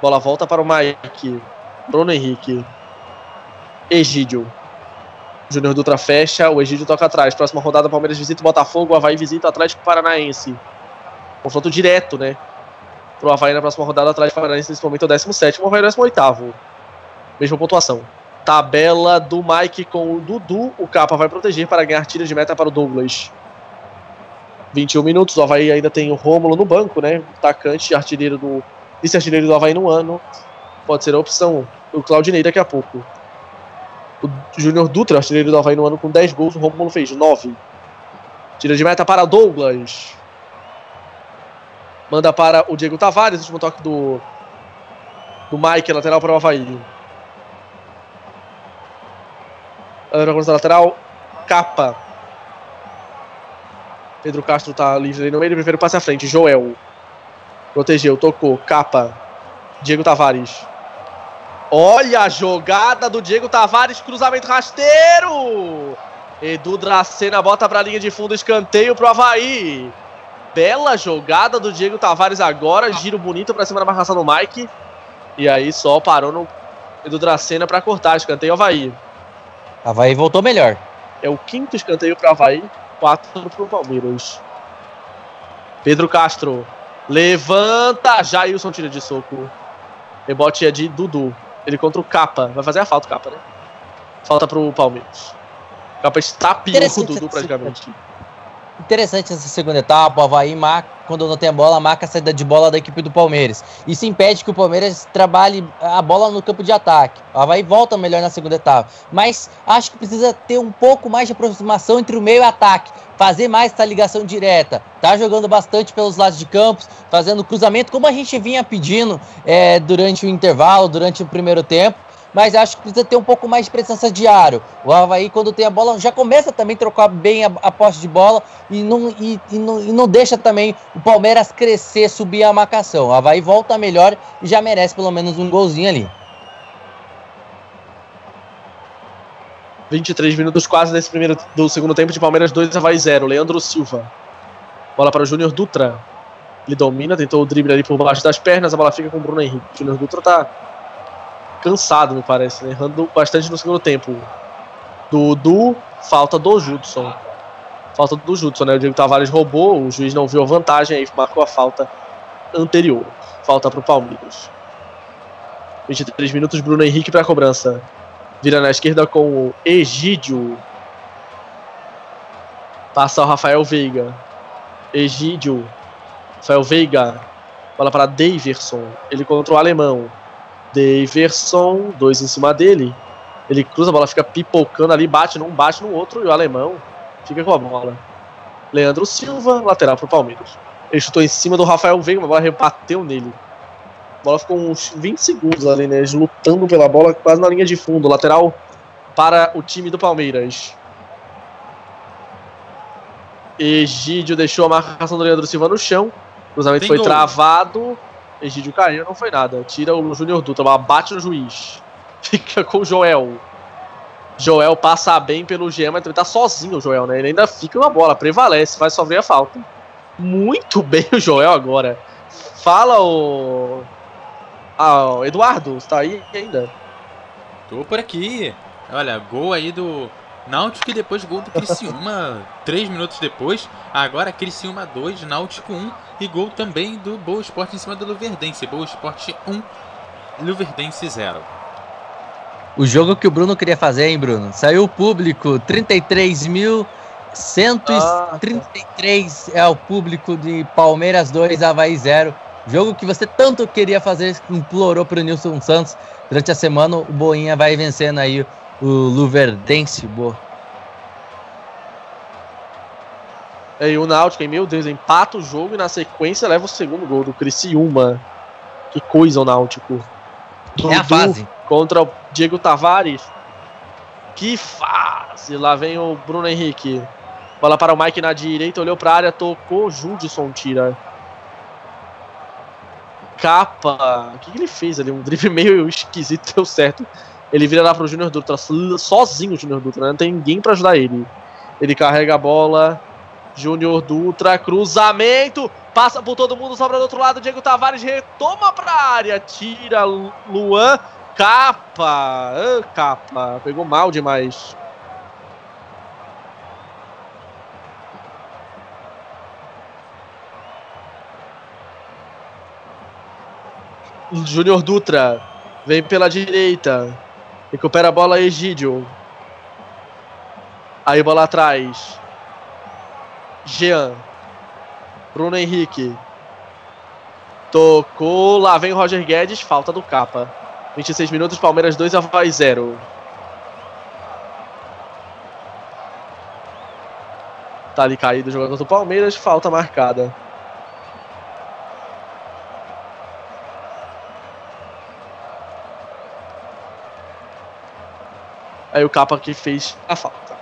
Bola volta para o Mike. Bruno Henrique. Egídio. Júnior Dutra fecha, o Egídio toca atrás. Próxima rodada, Palmeiras visita o Botafogo, o Havaí visita o Atlético Paranaense. Confronto direto, né? pro Havaí na próxima rodada, atrás do Paranaense nesse momento é o 17, o Havaí é o 18. Mesma pontuação. Tabela do Mike com o Dudu. O Capa vai proteger para ganhar tiro de meta para o Douglas. 21 minutos. O Havaí ainda tem o Rômulo no banco, né? Atacante, artilheiro do. Vice-artilheiro do Havaí no ano. Pode ser a opção. O Claudinei daqui a pouco. O Júnior Dutra, artilheiro do Havaí no ano, com 10 gols. O Rômulo fez 9. Tira de meta para Douglas. Manda para o Diego Tavares. Último toque do. Do Mike, lateral para o Havaí. Anda na lateral. Capa. Pedro Castro tá livre ali no meio. Primeiro passe à frente. Joel. Protegeu, tocou. Capa. Diego Tavares. Olha a jogada do Diego Tavares. Cruzamento rasteiro. Edu Dracena bota pra linha de fundo. Escanteio pro Havaí. Bela jogada do Diego Tavares agora. Giro bonito pra cima da marcação do Mike. E aí só parou no Edu Dracena pra cortar. Escanteio Havaí. Havaí voltou melhor. É o quinto escanteio para Havaí, quatro para o Palmeiras. Pedro Castro levanta. Jailson tira de soco. Rebote é de Dudu. Ele contra o Capa. Vai fazer a falta, o Capa, né? Falta pro Palmeiras. O Capa está o Dudu praticamente. Interessante essa segunda etapa, o Havaí marca, quando não tem a bola, marca a saída de bola da equipe do Palmeiras. Isso impede que o Palmeiras trabalhe a bola no campo de ataque. O Havaí volta melhor na segunda etapa. Mas acho que precisa ter um pouco mais de aproximação entre o meio e o ataque. Fazer mais essa ligação direta. Tá jogando bastante pelos lados de campos, fazendo cruzamento, como a gente vinha pedindo é, durante o intervalo, durante o primeiro tempo mas acho que precisa ter um pouco mais de presença diário. O Havaí, quando tem a bola, já começa também a trocar bem a, a posse de bola e não, e, e, não, e não deixa também o Palmeiras crescer, subir a marcação. O Havaí volta melhor e já merece pelo menos um golzinho ali. 23 minutos quase desse primeiro do segundo tempo de Palmeiras 2, Havaí 0. Leandro Silva. Bola para o Júnior Dutra. Ele domina, tentou o drible ali por baixo das pernas, a bola fica com o Bruno Henrique. O Júnior Dutra tá cansado, me parece, né? Errando bastante no segundo tempo. Do, falta do Judson. Falta do Judson, né? O Diego Tavares roubou, o juiz não viu a vantagem, aí marcou a falta anterior. Falta pro Palmeiras. 23 minutos, Bruno Henrique para a cobrança. Vira na esquerda com o Egídio. Passa o Rafael Veiga. Egídio. Rafael Veiga. Bola para Daverson. Ele contra o alemão. Daverson, dois em cima dele. Ele cruza a bola, fica pipocando ali, bate num, bate no outro, e o alemão fica com a bola. Leandro Silva, lateral pro Palmeiras. Ele chutou em cima do Rafael Veiga, a bola rebateu nele. A bola ficou uns 20 segundos ali, né? Eles lutando pela bola, quase na linha de fundo. Lateral para o time do Palmeiras. Egídio deixou a marcação do Leandro Silva no chão. O cruzamento Tem foi gol. travado. Egídio caiu, não foi nada. Tira o Júnior Dutra, bate no juiz. Fica com o Joel. Joel passa bem pelo Gema, mas tá sozinho o Joel, né? Ele ainda fica na bola, prevalece, vai sofrer a falta. Muito bem o Joel agora. Fala o. Ah, Eduardo, está aí ainda? Tô por aqui. Olha, gol aí do Náutico e depois gol do Criciúma 3 minutos depois. Agora Criciúma 2, Náutico 1 e gol também do Boa Esporte em cima do Luverdense. Boa Esporte 1, Luverdense 0. O jogo que o Bruno queria fazer, hein, Bruno? Saiu o público, 33.133 ah, é o público de Palmeiras 2, Havaí 0. Jogo que você tanto queria fazer, implorou para o Nilson Santos. Durante a semana, o Boinha vai vencendo aí o Luverdense, boa. E o Náutico, meu Deus, empata o jogo e na sequência leva o segundo gol do Criciúma. Que coisa o Náutico. Dudu é a fase. Contra o Diego Tavares. Que fase! Lá vem o Bruno Henrique. Bola para o Mike na direita, olhou para a área, tocou, Judson tira. Capa. O que, que ele fez ali? Um drible meio esquisito, deu certo. Ele vira lá pro Júnior Dutra, sozinho o Júnior Dutra, né? não tem ninguém para ajudar ele. Ele carrega a bola, Júnior Dutra, cruzamento, passa por todo mundo, sobra do outro lado, Diego Tavares retoma pra área, tira Luan, capa, ah, capa, pegou mal demais. Júnior Dutra vem pela direita. Recupera a bola Egídio. Aí bola atrás. Jean. Bruno Henrique. Tocou. Lá vem Roger Guedes. Falta do capa. 26 minutos, Palmeiras 2, Havaí 0. Tá ali caído o jogador do Palmeiras. Falta marcada. Aí o capa que fez a falta.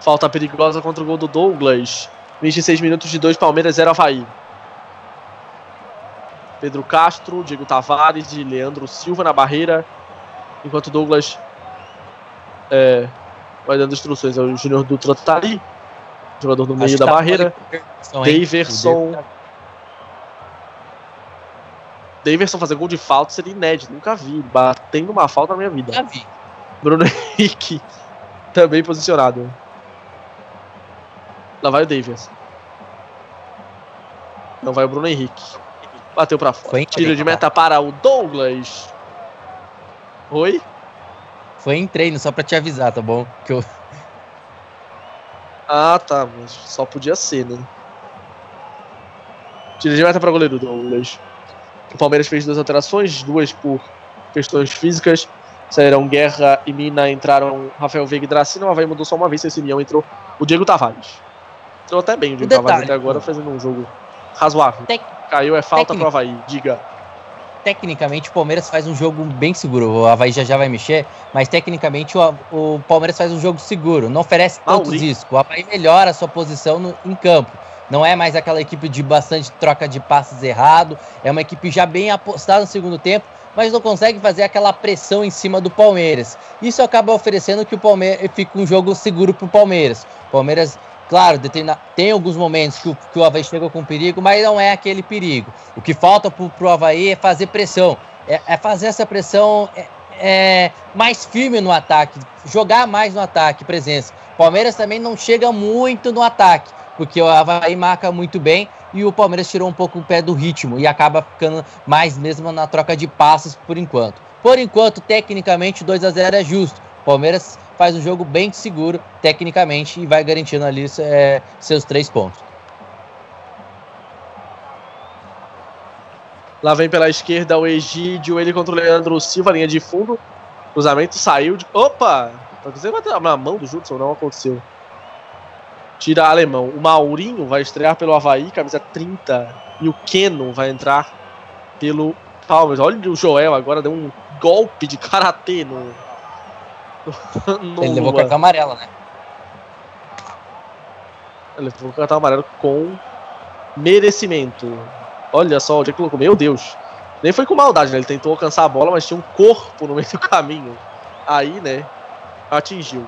Falta perigosa contra o gol do Douglas. 26 minutos de 2, Palmeiras 0 Havaí. Pedro Castro, Diego Tavares e Leandro Silva na barreira. Enquanto Douglas é, vai dando instruções. O Júnior Dutra tá ali. Jogador no meio da tá barreira. Daverson. Daverson fazer gol de falta seria inédito. Nunca vi. Batendo uma falta na minha vida. Já vi. Bruno Henrique também posicionado. Lá vai o Davis. Não vai o Bruno Henrique. Bateu pra fora. Foi Tiro de meta para o Douglas. Oi? Foi em treino, só pra te avisar, tá bom? Que eu... Ah, tá. Mas só podia ser, né? Tiro de meta para o goleiro Douglas. O Palmeiras fez duas alterações, duas por questões físicas. Saíram Guerra e Mina, entraram Rafael Veiga e Dracina. O Havaí mudou só uma vez, esse Mião entrou o Diego Tavares. Entrou até bem o Diego Tavares até agora, fazendo um jogo razoável. Tec- Caiu, é falta técnico. pro Havaí, diga. Tecnicamente, o Palmeiras faz um jogo bem seguro. O Havaí já já vai mexer, mas tecnicamente o, o Palmeiras faz um jogo seguro. Não oferece tantos Mauri. riscos. O Havaí melhora a sua posição no- em campo. Não é mais aquela equipe de bastante troca de passes errado. É uma equipe já bem apostada no segundo tempo, mas não consegue fazer aquela pressão em cima do Palmeiras. Isso acaba oferecendo que o Palmeiras fica um jogo seguro Palmeiras. O Palmeiras, claro, determina- tem alguns momentos que o, que o Havaí chega com perigo, mas não é aquele perigo. O que falta pro, pro Havaí é fazer pressão. É, é fazer essa pressão é, é, mais firme no ataque, jogar mais no ataque, presença. Palmeiras também não chega muito no ataque, porque o Havaí marca muito bem e o Palmeiras tirou um pouco o pé do ritmo e acaba ficando mais mesmo na troca de passes por enquanto. Por enquanto, tecnicamente, 2 a 0 é justo. O Palmeiras faz um jogo bem seguro, tecnicamente, e vai garantindo ali é, seus três pontos. Lá vem pela esquerda o Egídio, ele contra o Leandro Silva, linha de fundo. Cruzamento saiu de. Opa! Você bateu na mão do Judson, não aconteceu. Tira alemão. O Maurinho vai estrear pelo Havaí, camisa 30. E o Keno vai entrar pelo Palmeiras. Olha o Joel agora, deu um golpe de karatê no. no Ele levou Luan. cartão amarelo, né? Ele levou o cartão amarelo com merecimento. Olha só onde é que colocou. Meu Deus. Nem foi com maldade, né? Ele tentou alcançar a bola, mas tinha um corpo no meio do caminho. Aí, né? Atingiu.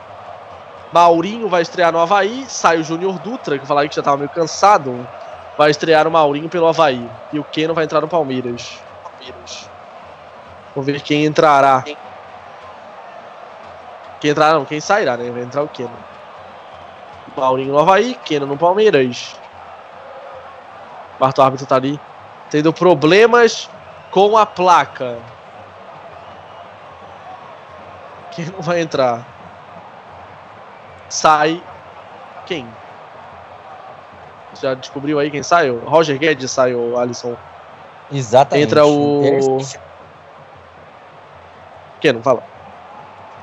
Maurinho vai estrear no Havaí. Sai o Júnior Dutra, que eu falei que já tava meio cansado. Vai estrear o Maurinho pelo Havaí. E o Keno vai entrar no Palmeiras. Palmeiras. Vamos ver quem entrará. Quem entrará não, quem sairá, né? Vai entrar o Keno. Maurinho no Havaí, Keno no Palmeiras. Quarto árbitro tá ali tendo problemas com a placa. Quem não vai entrar? Sai. Quem? Já descobriu aí quem saiu? Roger Guedes saiu, Alisson. Exatamente. Entra o- Quem não fala?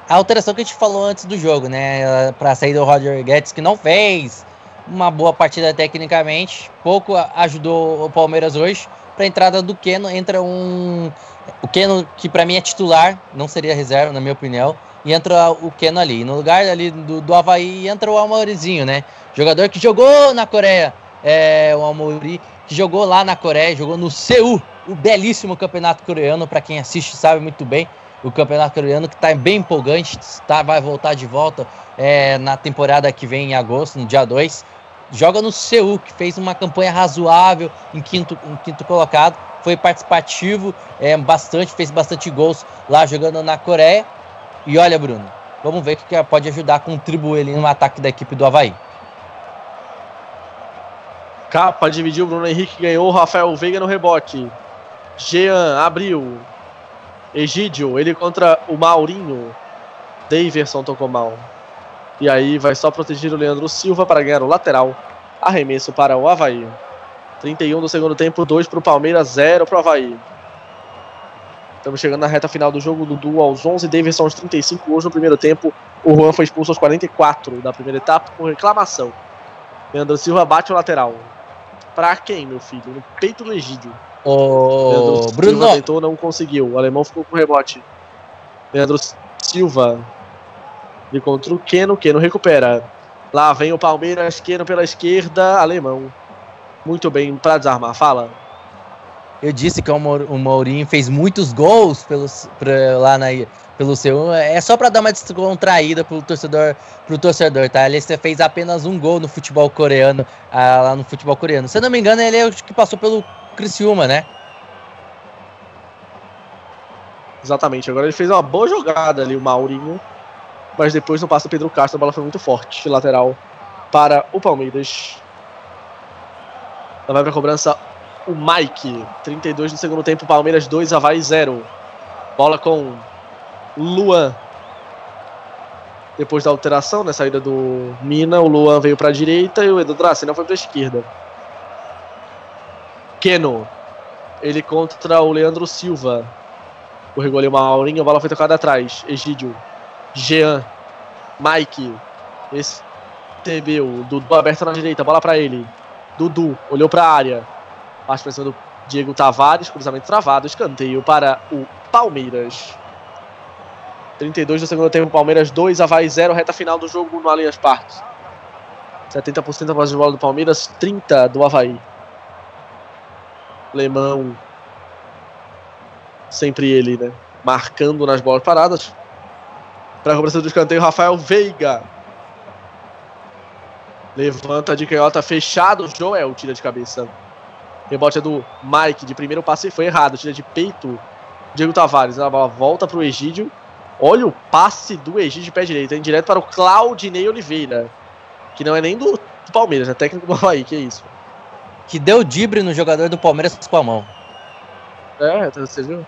A alteração que a gente falou antes do jogo, né? Pra sair do Roger Guedes, que não fez uma boa partida tecnicamente. Pouco ajudou o Palmeiras hoje. Pra entrada do Keno, entra um. O Keno, que pra mim é titular, não seria reserva, na minha opinião. E entra o Keno ali. No lugar ali do, do Havaí entra o Amorizinho, né? Jogador que jogou na Coreia. É, o Amori, que jogou lá na Coreia, jogou no Seul, o belíssimo campeonato coreano, pra quem assiste sabe muito bem o campeonato coreano que está bem empolgante, tá, vai voltar de volta é, na temporada que vem em agosto, no dia 2. Joga no Seul, que fez uma campanha razoável em quinto, em quinto colocado, foi participativo, é, bastante, fez bastante gols lá jogando na Coreia. E olha, Bruno, vamos ver o que pode ajudar a contribuir ali no ataque da equipe do Havaí. Capa dividiu, Bruno Henrique ganhou, Rafael Veiga no rebote. Jean abriu. Egídio, ele contra o Maurinho. Daverson tocou mal. E aí vai só proteger o Leandro Silva para ganhar o lateral. Arremesso para o Havaí. 31 do segundo tempo, 2 para o Palmeiras, 0 para o Havaí. Estamos chegando na reta final do jogo. Dudu aos 11, Davidson aos 35 hoje no primeiro tempo. O Juan foi expulso aos 44 da primeira etapa por reclamação. Leandro Silva bate o lateral. Pra quem, meu filho? No peito do Egídio. Ô, Leandro Bruno, Silva tentou, não conseguiu. O alemão ficou com o rebote. Leandro Silva. De contra o Keno. Keno recupera. Lá vem o Palmeiras. Keno pela esquerda. Alemão. Muito bem para desarmar. Fala. eu disse que o Mourinho fez muitos gols pelos, pra- lá na, pelo seu. É só pra dar uma descontraída pro torcedor, pro torcedor, tá? Ele fez apenas um gol no futebol coreano, ah, lá no futebol coreano. Se eu não me engano, ele é o que passou pelo Criciúma, né? Exatamente. Agora ele fez uma boa jogada ali, o Maurinho. Mas depois no passe do Pedro Castro, a bola foi muito forte. Lateral para o Palmeiras. Lá vai para cobrança o Mike. 32 no segundo tempo, Palmeiras 2, Havaí 0. Bola com Luan. Depois da alteração, na saída do Mina, o Luan veio para a direita e o Edu Dracena foi para a esquerda. Keno. Ele contra o Leandro Silva. Corrigou ali uma aurinha, a bola foi tocada atrás. Egídio. Jean. Mike. Recebeu. Dudu aberto na direita, bola pra ele. Dudu olhou pra área. Parte pra cima do Diego Tavares, cruzamento travado, escanteio para o Palmeiras. 32 do segundo tempo, Palmeiras 2, Havaí 0, reta final do jogo no Allianz Parque. 70% da posse de bola do Palmeiras, 30 do Havaí. Lemão sempre ele, né? Marcando nas bolas paradas. Para a cobrança do escanteio, Rafael Veiga. Levanta de canhota fechado. Joel tira de cabeça. Rebote é do Mike. De primeiro passe foi errado. Tira de peito. Diego Tavares. A bola volta para o Egídio. Olha o passe do Egídio de pé direito. Hein? Direto para o Claudinei Oliveira. Que não é nem do, do Palmeiras, é técnico do Havaí. Que isso. Que deu dibre no jogador do Palmeiras com a mão. É, você viu?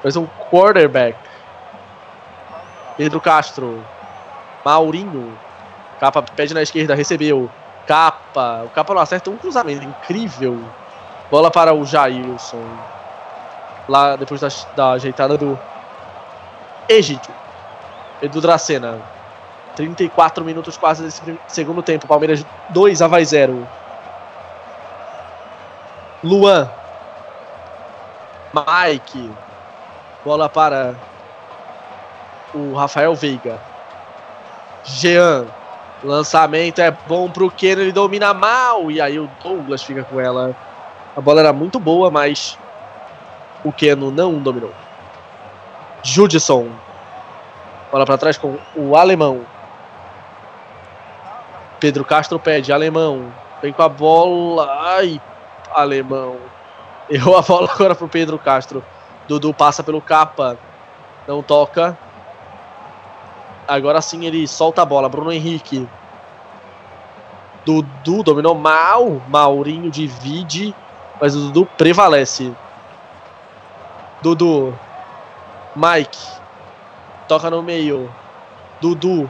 Parece um quarterback. Pedro Castro. Maurinho. Capa pede na esquerda, recebeu. Capa. O Capa não acerta um cruzamento. Incrível. Bola para o Jailson. Lá depois da, da ajeitada do Egídio. Edu Dracena. 34 minutos quase desse segundo tempo. Palmeiras 2, Havaí 0. Luan. Mike. Bola para o Rafael Veiga. Jean. Lançamento é bom pro ele domina mal. E aí o Douglas fica com ela. A bola era muito boa, mas o Keno não dominou. Judson. Bola para trás com o alemão. Pedro Castro pede, alemão. Vem com a bola. Ai, alemão. Errou a bola agora pro Pedro Castro. Dudu passa pelo capa. Não toca. Agora sim ele solta a bola. Bruno Henrique. Dudu dominou mal. Maurinho divide. Mas o Dudu prevalece. Dudu. Mike. Toca no meio. Dudu.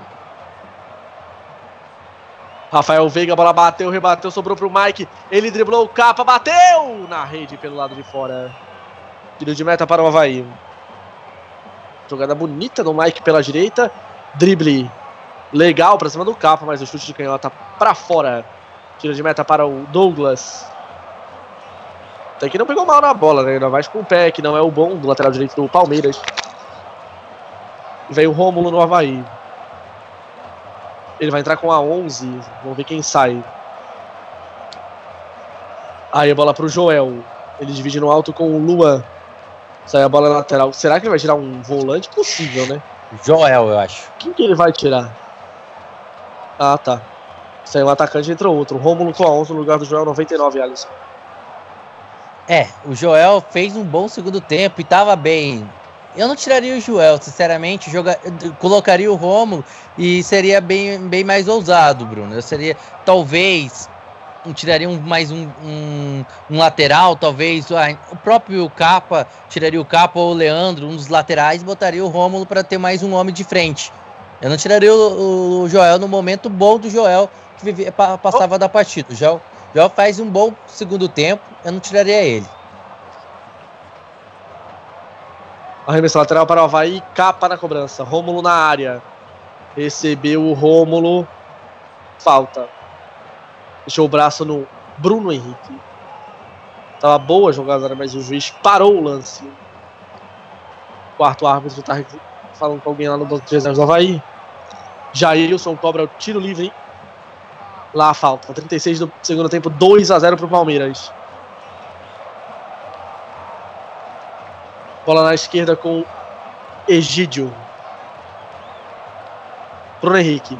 Rafael Veiga, a bola bateu, rebateu, sobrou pro Mike. Ele driblou o capa, bateu na rede pelo lado de fora. Tiro de meta para o Havaí. Jogada bonita do Mike pela direita. Drible legal pra cima do capa, mas o chute de canhota pra fora. Tiro de meta para o Douglas. Até que não pegou mal na bola, né? Ainda mais com o pé, que não é o bom do lateral direito do Palmeiras. Veio o Rômulo no Havaí. Ele vai entrar com a 11. Vamos ver quem sai. Aí a bola pro Joel. Ele divide no alto com o Luan. Sai a bola lateral. Será que ele vai tirar um volante? Possível, né? Joel, eu acho. Quem que ele vai tirar? Ah, tá. Saiu um atacante e entrou outro. Rômulo com a 11 no lugar do Joel 99, Alisson. É, o Joel fez um bom segundo tempo e tava bem. Eu não tiraria o Joel, sinceramente, joga... colocaria o Romulo e seria bem, bem mais ousado, Bruno. Eu seria, talvez, um- tiraria um, mais um, um, um lateral, talvez. ah, O próprio Capa tiraria o Capa ou o Leandro, um dos laterais, botaria o Rômulo para ter mais um homem de frente. Eu não tiraria o, o Joel no momento bom do Joel, que vivia, pa- passava da partida. O Joel, Joel faz um bom segundo tempo, eu não tiraria ele. Arremesso lateral para o Havaí, capa na cobrança. Rômulo na área. Recebeu o Rômulo. Falta. Deixou o braço no Bruno Henrique. Tava boa a jogada, mas o juiz parou o lance. Quarto árbitro tá falando com alguém lá no banco de reservas do Havaí. Jailson cobra o tiro livre. Lá a falta. 36 do segundo tempo, 2 a 0 pro Palmeiras. Bola na esquerda com Egídio. Bruno Henrique.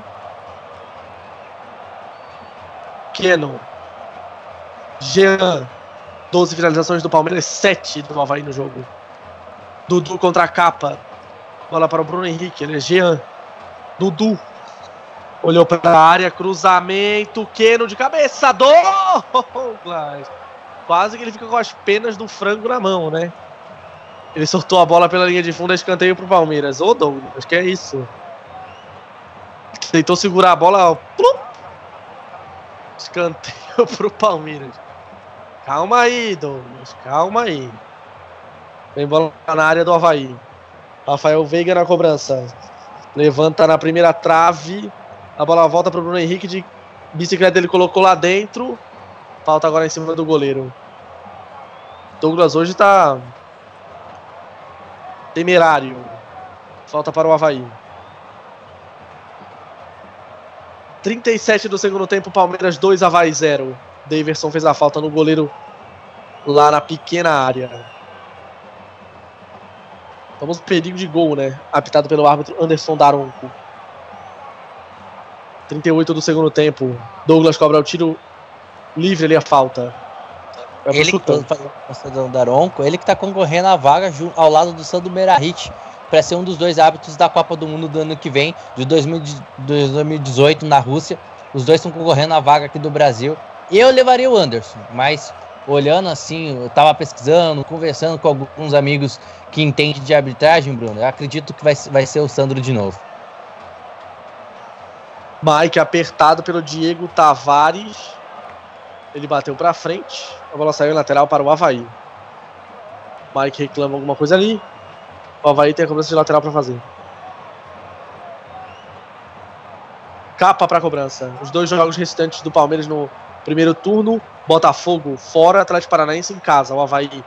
Keno. Jean. 12 finalizações do Palmeiras, 7 do Havaí no jogo. Dudu contra a capa. Bola para o Bruno Henrique, ele é Jean. Dudu. Olhou para a área, cruzamento. Keno de cabeça. Douglas. Quase que ele fica com as penas do frango na mão, né? Ele soltou a bola pela linha de fundo, é escanteio pro Palmeiras. Ô Douglas, que é isso? Tentou segurar a bola, plum! Escanteio pro Palmeiras. Calma aí, Douglas, calma aí. Vem bola na área do Havaí. Rafael Veiga na cobrança. Levanta na primeira trave. A bola volta pro Bruno Henrique de bicicleta, ele colocou lá dentro. Falta agora em cima do goleiro. Douglas hoje tá temerário. Falta para o Havaí. 37 do segundo tempo, Palmeiras 2, Havaí 0. Daverson fez a falta no goleiro lá na pequena área. Vamos perigo de gol, né? Apitado pelo árbitro Anderson Daronco. 38 do segundo tempo. Douglas cobra o tiro livre ali a falta. Pro Ele que chutão. o Daronco, ele que tá concorrendo à vaga ao lado do Sandro Merahit para ser um dos dois árbitros da Copa do Mundo do ano que vem, de 2000 de 2018 na Rússia. Os dois estão concorrendo à vaga aqui do Brasil. Eu levaria o Anderson, mas olhando assim, eu tava pesquisando, conversando com alguns amigos que entendem de arbitragem, Bruno. Eu acredito que vai, vai ser o Sandro de novo. Mike apertado pelo Diego Tavares. Ele bateu pra frente. A bola saiu lateral para o Havaí. Mike reclama alguma coisa ali. O Havaí tem a cobrança de lateral para fazer. Capa para cobrança. Os dois jogos restantes do Palmeiras no primeiro turno. Botafogo fora, Atlético Paranaense em casa. O Havaí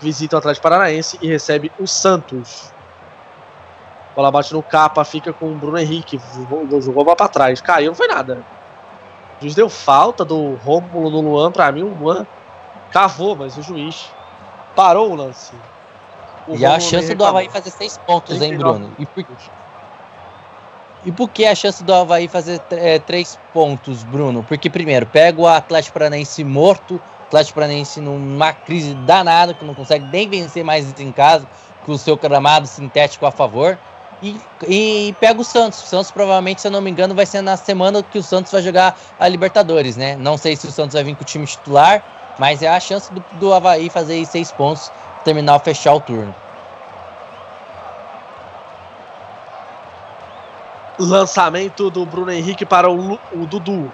visita o Atlético Paranaense e recebe o Santos. Bola bate no capa, fica com o Bruno Henrique. Jogou, jogou bola trás. Caiu, não foi nada. O juiz deu falta do Rômulo no Luan. Pra mim, o Luan cavou, mas o juiz parou o lance. O E a chance do Havaí fazer seis pontos, hein, 39 Bruno? E por, e por que a chance do Havaí fazer é, três pontos, Bruno? Porque, primeiro, pega o Atlético Paranaense morto, Atlético Paranaense numa crise danada, que não consegue nem vencer mais em casa, com o seu gramado sintético a favor. E, e pega o Santos. O Santos, provavelmente, se eu não me engano, vai ser na semana que o Santos vai jogar a Libertadores, né? Não sei se o Santos vai vir com o time titular, mas é a chance do, do Havaí fazer seis pontos, terminar, fechar o turno. Lançamento do Bruno Henrique para o, o Dudu.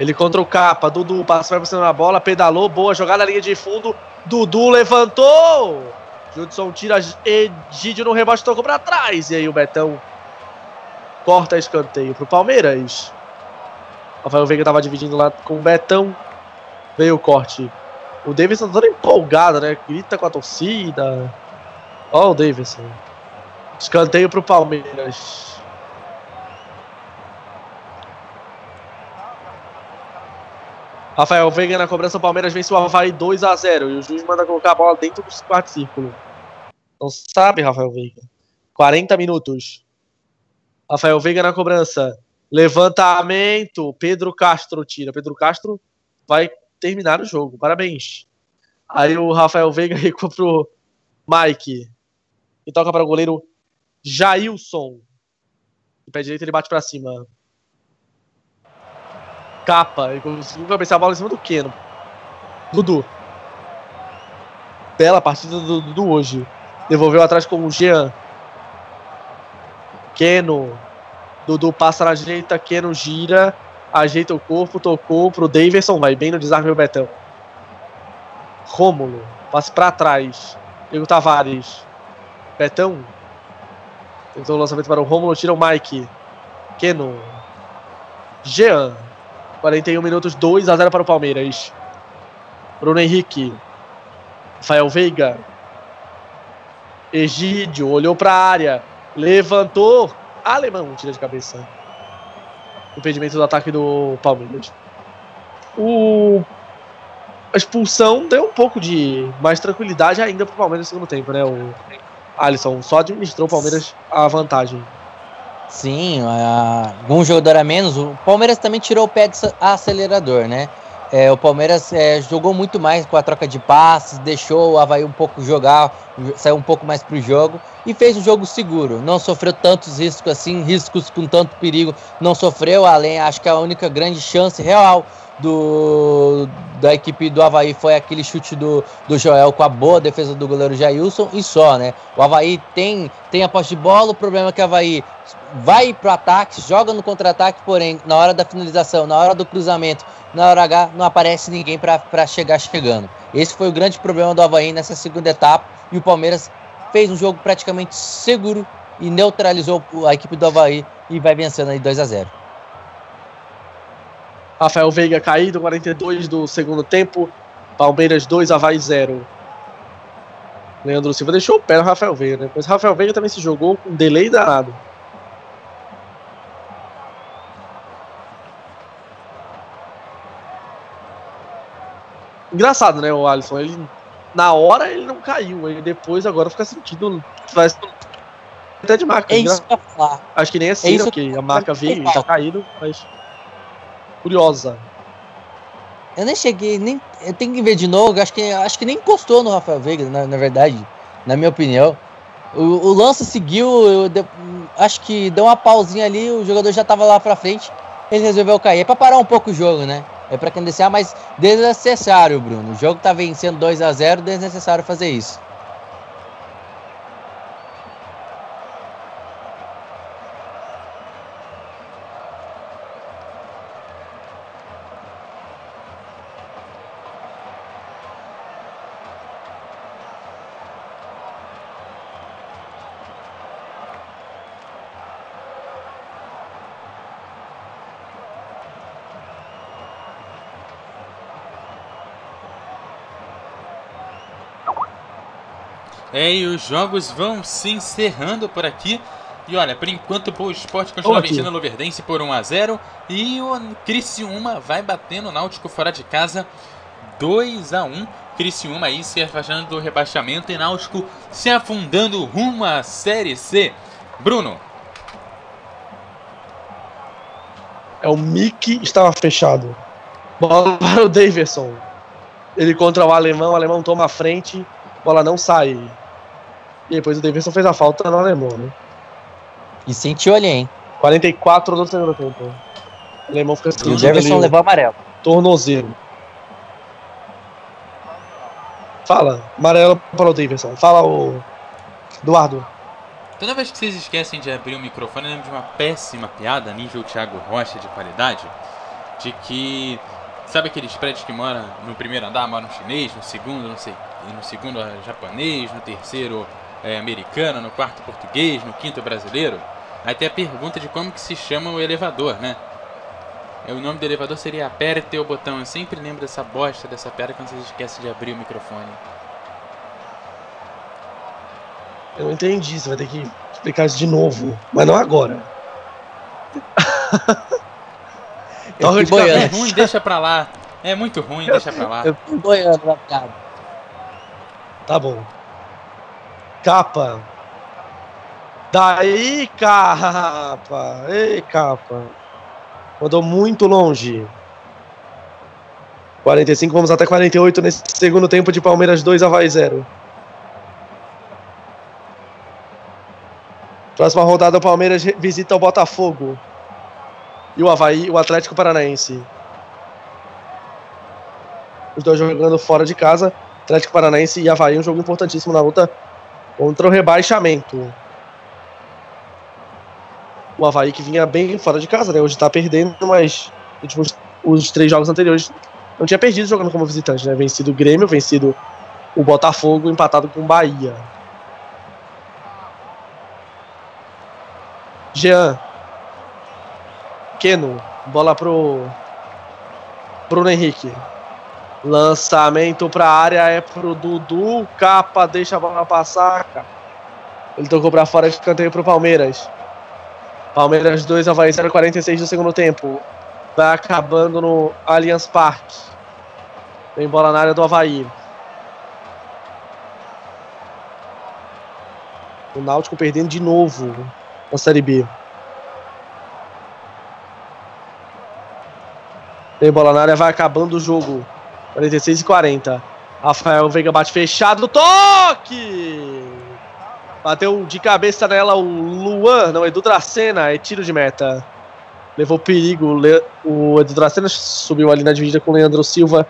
Ele contra o capa. Dudu passa vai por cima da bola, pedalou, boa jogada, linha de fundo. Dudu levantou. Judson tira Egídio no rebote, tocou para trás. E aí o Betão corta escanteio pro Palmeiras. Rafael Veiga tava dividindo lá com o Betão. Veio o corte. O Davidson tá todo empolgado, né? Grita com a torcida. Ó o Davidson. Escanteio pro Palmeiras. Rafael Veiga na cobrança, o Palmeiras vence o Havaí 2 a 0 e o juiz manda colocar a bola dentro do quarto círculo. Não sabe, Rafael Veiga. 40 minutos. Rafael Veiga na cobrança. Levantamento. Pedro Castro tira. Pedro Castro vai terminar o jogo. Parabéns. Aí o Rafael Veiga recua pro Mike. E toca para o goleiro Jailson. De pé direito ele bate para cima. Capa, ele conseguiu cabecear a bola em cima do Keno. Dudu. Bela partida do Dudu hoje. Devolveu atrás com o Jean. Keno. Dudu passa na direita, Keno gira, ajeita o corpo, tocou pro Davidson, vai bem no desarme o Betão. Rômulo, passe pra trás. Diego Tavares. Betão. Tentou o lançamento para o Rômulo, tira o Mike. Keno. Jean. 41 minutos, 2 a 0 para o Palmeiras. Bruno Henrique. Rafael Veiga. Egídio olhou para a área. Levantou. Alemão tira de cabeça. Impedimento do ataque do Palmeiras. O a expulsão deu um pouco de mais tranquilidade ainda pro Palmeiras no segundo tempo, né? O Alisson só administrou o Palmeiras a vantagem. Sim, a, um jogador a menos. O Palmeiras também tirou o pé de acelerador, né? É, o Palmeiras é, jogou muito mais com a troca de passes, deixou o Havaí um pouco jogar, saiu um pouco mais pro jogo e fez um jogo seguro. Não sofreu tantos riscos assim, riscos com tanto perigo, não sofreu. Além, acho que a única grande chance real do, da equipe do Havaí foi aquele chute do, do Joel com a boa defesa do goleiro Jailson e só, né? O Havaí tem, tem a posse de bola, o problema é que o Havaí vai pro ataque, joga no contra-ataque, porém, na hora da finalização, na hora do cruzamento, na hora H, não aparece ninguém para chegar chegando. Esse foi o grande problema do Havaí nessa segunda etapa e o Palmeiras fez um jogo praticamente seguro e neutralizou a equipe do Havaí e vai vencendo aí 2 a 0 Rafael Veiga caído, 42 do segundo tempo. Palmeiras 2, Havaí 0. Leandro Silva deixou o pé no Rafael Veiga, né? Mas Rafael Veiga também se jogou com um delay danado. Engraçado, né, o Alisson? Ele, na hora ele não caiu, ele depois agora fica sentindo. Faz até de marca. É isso que eu falar. Acho que nem assim, é porque a marca veio e tá caído, mas curiosa. Eu nem cheguei, nem. Eu tenho que ver de novo. Acho que, acho que nem encostou no Rafael Veiga, na, na verdade, na minha opinião. O, o lance seguiu, de, acho que deu uma pausinha ali, o jogador já tava lá pra frente, ele resolveu cair. É pra parar um pouco o jogo, né? É pra quem mas desnecessário, Bruno. O jogo tá vencendo 2 a 0 desnecessário fazer isso. É, e os jogos vão se encerrando por aqui. E olha, por enquanto o Esporte continua vencendo o Luverdense por 1 a 0 e o Criciúma vai batendo o Náutico fora de casa 2 a 1. Criciúma aí se afastando do rebaixamento e Náutico se afundando rumo à Série C. Bruno. É o Mickey estava fechado. Bola para o Davidson. Ele contra o alemão, o alemão toma a frente, bola não sai. E depois o Davidson fez a falta no alemão, né? E sentiu ali, hein? 44 no segundo tempo. O alemão fica E o Davidson levou amarelo. Tornozeiro. Fala, amarelo para o Davidson. Fala o Eduardo. Toda vez que vocês esquecem de abrir o microfone, eu lembro de uma péssima piada, nível Thiago Rocha de qualidade, de que sabe aqueles prédios que moram no primeiro andar, moram chinês, no segundo, não sei, no segundo japonês, no terceiro é, americano, no quarto português, no quinto brasileiro. Aí tem a pergunta de como que se chama o elevador, né? O nome do elevador seria aperte o botão. Eu sempre lembro dessa bosta, dessa piada quando vocês esquecem de abrir o microfone. Eu não entendi, você vai ter que explicar isso de novo. Mas não agora. É ruim, deixa pra lá. É muito ruim, deixa pra lá. Eu fui boiando na piada. Tá bom. Capa. Daí, capa. Ei, capa. Mandou muito longe. 45, vamos até 48 nesse segundo tempo de Palmeiras 2, Havaí 0. Próxima rodada, o Palmeiras visita o Botafogo. E o Havaí, o Atlético Paranaense. Os dois jogando fora de casa. Atlético Paranaense e Havaí, um jogo importantíssimo na luta contra o rebaixamento. O Havaí que vinha bem fora de casa, né? Hoje tá perdendo, mas os três jogos anteriores não tinha perdido jogando como visitante, né? Vencido o Grêmio, vencido o Botafogo, empatado com o Bahia. Jean. Keno. Bola pro Bruno Henrique. Lançamento pra área é pro Dudu. Capa deixa a bola passar. Ele tocou pra fora de canteio pro Palmeiras. Palmeiras 2, Havaí 0, 46 do segundo tempo. Vai acabando no Allianz Parque. Vem bola na área do Havaí. O Náutico perdendo de novo na Série B. Vem bola na área, vai acabando o jogo. 46 e 40. Rafael Veiga bate fechado, toque! Bateu de cabeça nela o Luan, não, Edu Dracena, é tiro de meta. Levou perigo, o Edu Dracena subiu ali na dividida com o Leandro Silva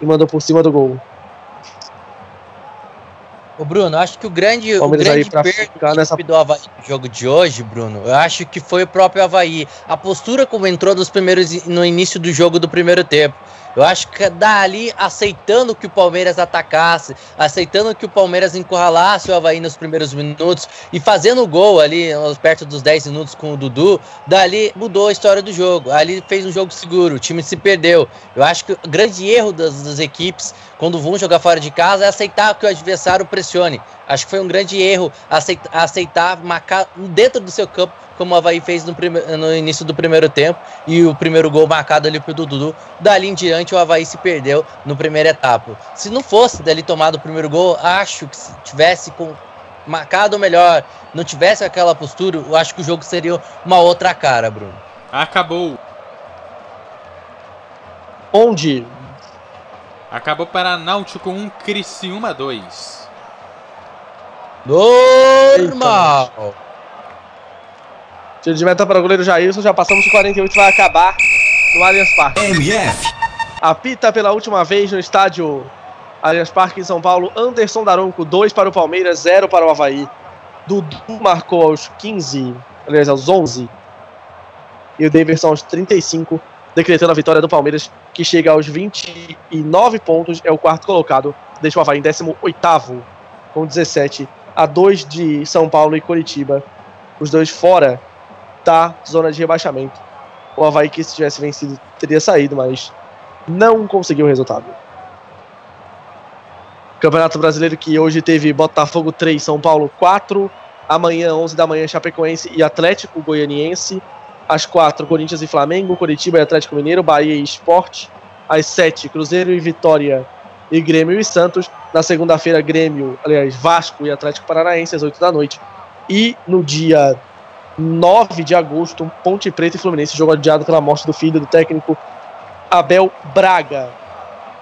e mandou por cima do gol. Ô Bruno, acho que o grande, o grande perda nessa... do Havaí no jogo de hoje, Bruno, eu acho que foi o próprio Havaí. A postura como entrou nos primeiros, no início do jogo do primeiro tempo. Eu acho que dali, aceitando que o Palmeiras atacasse, aceitando que o Palmeiras encurralasse o Havaí nos primeiros minutos e fazendo o gol ali, perto dos 10 minutos com o Dudu, dali mudou a história do jogo. Ali fez um jogo seguro, o time se perdeu. Eu acho que o grande erro das, das equipes, quando vão jogar fora de casa, é aceitar que o adversário pressione. Acho que foi um grande erro aceitar, aceitar marcar dentro do seu campo como o Havaí fez no, no, início do primeiro tempo, e o primeiro gol marcado ali pro Dudu. Dali em diante o Havaí se perdeu no primeira etapa. Se não fosse dali tomado o primeiro gol, acho que se tivesse com, marcado melhor, não tivesse aquela postura, eu acho que o jogo seria uma outra cara, Bruno. Acabou. Onde? Acabou para Náutico 1, Criciúma 2. Normal. Eita, Tiro de meta para o goleiro Jailson, já passamos de 48, vai acabar no Allianz Parque. MF. Apita pela última vez no estádio Allianz Parque em São Paulo, Anderson Daronco, 2 para o Palmeiras, 0 para o Havaí. Dudu marcou aos 15, aliás, aos 11. E o Davidson aos 35, decretando a vitória do Palmeiras, que chega aos 29 pontos, é o quarto colocado, deixa o Havaí em 18 com 17, a 2 de São Paulo e Curitiba, os dois fora da zona de rebaixamento. O Havaí que se tivesse vencido teria saído, mas não conseguiu o resultado. Campeonato Brasileiro que hoje teve Botafogo 3, São Paulo 4. Amanhã, 11 da manhã, Chapecoense e Atlético Goianiense. Às 4, Corinthians e Flamengo, Curitiba e Atlético Mineiro, Bahia e Esporte. Às 7, Cruzeiro e Vitória e Grêmio e Santos. Na segunda-feira, Grêmio, aliás, Vasco e Atlético Paranaense, às 8 da noite. E no dia 9 de agosto, Ponte Preta e Fluminense, jogo adiado pela morte do filho do técnico Abel Braga.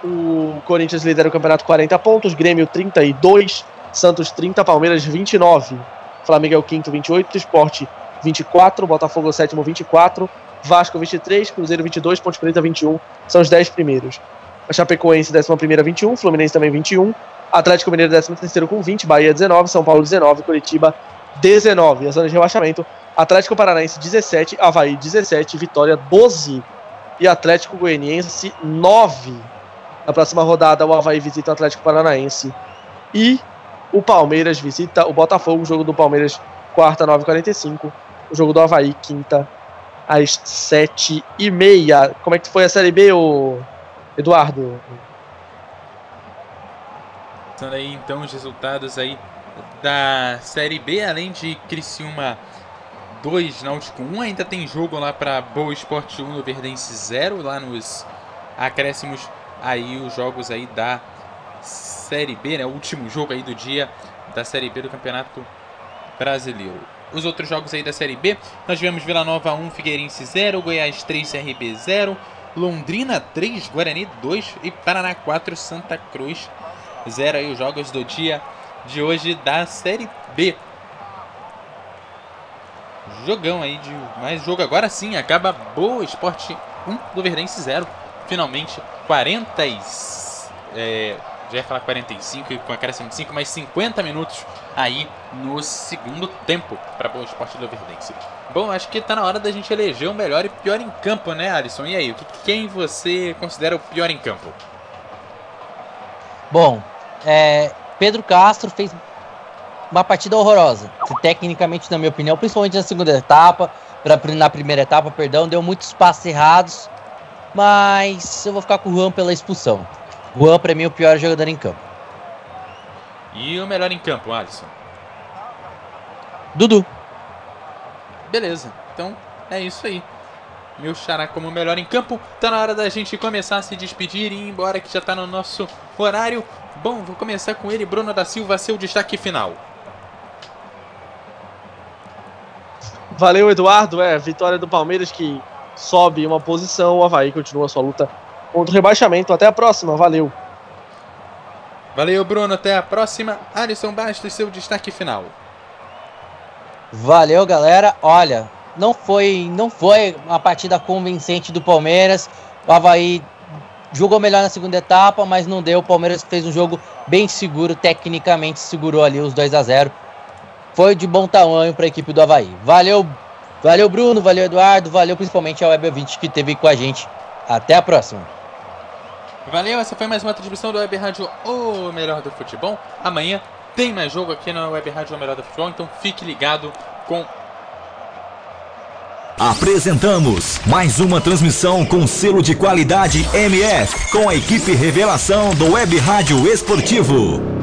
O Corinthians lidera o campeonato 40 pontos, Grêmio 32, Santos 30, Palmeiras 29, Flamengo é o quinto 28, Esporte 24, Botafogo o sétimo 24, Vasco 23, Cruzeiro 22, Ponte Preta 21, são os 10 primeiros. A Chapecoense 11 primeira 21, Fluminense também 21, Atlético Mineiro 13 terceiro com 20, Bahia 19, São Paulo 19, Curitiba 19. A zona de rebaixamento Atlético Paranaense 17, Havaí 17, Vitória 12 e Atlético Goianiense 9. Na próxima rodada, o Havaí visita o Atlético Paranaense e o Palmeiras visita o Botafogo. O jogo do Palmeiras, quarta, 9h45. O jogo do Havaí, quinta, às 7h30. Como é que foi a Série B, ô Eduardo? São aí então os resultados aí da Série B, além de Criciúma 2, Náutico 1. Ainda tem jogo lá para Boa Esporte 1 no Verdense 0. Lá nos acréscimos aí os jogos aí da Série B, né? O último jogo aí do dia da Série B do Campeonato Brasileiro. Os outros jogos aí da Série B, nós tivemos Vila Nova 1, Figueirense 0, Goiás 3, CRB 0, Londrina 3, Guarani 2 e Paraná 4, Santa Cruz 0 aí os jogos do dia de hoje da Série B. Jogão aí de mais jogo. Agora sim, acaba Boa Esporte 1 do Verdense 0. Finalmente, 40 é, já ia falar 45 e com acréscimo de 5, mas 50 minutos aí no segundo tempo para o esporte do Verdense. Bom, acho que tá na hora da gente eleger o melhor e pior em campo, né, Alisson? E aí, quem você considera o pior em campo? Bom, é, Pedro Castro fez uma partida horrorosa. Tecnicamente, na minha opinião, principalmente na segunda etapa, pra, na primeira etapa, perdão, deu muitos passes errados. Mas eu vou ficar com o Juan pela expulsão. Juan, pra mim, é o pior jogador em campo. E o melhor em campo, Alisson? Dudu. Beleza, então é isso aí. Meu xará como melhor em campo. Tá na hora da gente começar a se despedir e ir embora que já tá no nosso horário. Bom, vou começar com ele, Bruno da Silva, seu destaque final. Valeu, Eduardo. É, vitória do Palmeiras que sobe uma posição. O Havaí continua sua luta contra o rebaixamento. Até a próxima. Valeu. Valeu, Bruno. Até a próxima. Alisson Bastos, seu destaque final. Valeu, galera. Olha, não foi, não foi uma partida convincente do Palmeiras. O Havaí jogou melhor na segunda etapa, mas não deu. O Palmeiras fez um jogo bem seguro, tecnicamente segurou ali os 2 a 0 Foi de bom tamanho para a equipe do Havaí. Valeu, valeu Bruno, valeu Eduardo, valeu principalmente ao Web 20 que esteve com a gente. Até a próxima. Valeu, essa foi mais uma transmissão do Web Rádio O Melhor do Futebol. Amanhã tem mais jogo aqui na Web Rádio O Melhor do Futebol, então fique ligado com Apresentamos mais uma transmissão com selo de qualidade MF, com a equipe Revelação do Web Rádio Esportivo.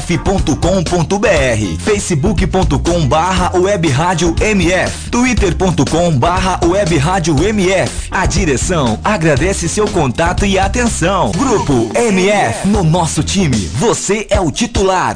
mf.com.br, facebook.com barra web rádio mf, twitter.com barra web rádio mf. A direção agradece seu contato e atenção. Grupo MF, no nosso time, você é o titular.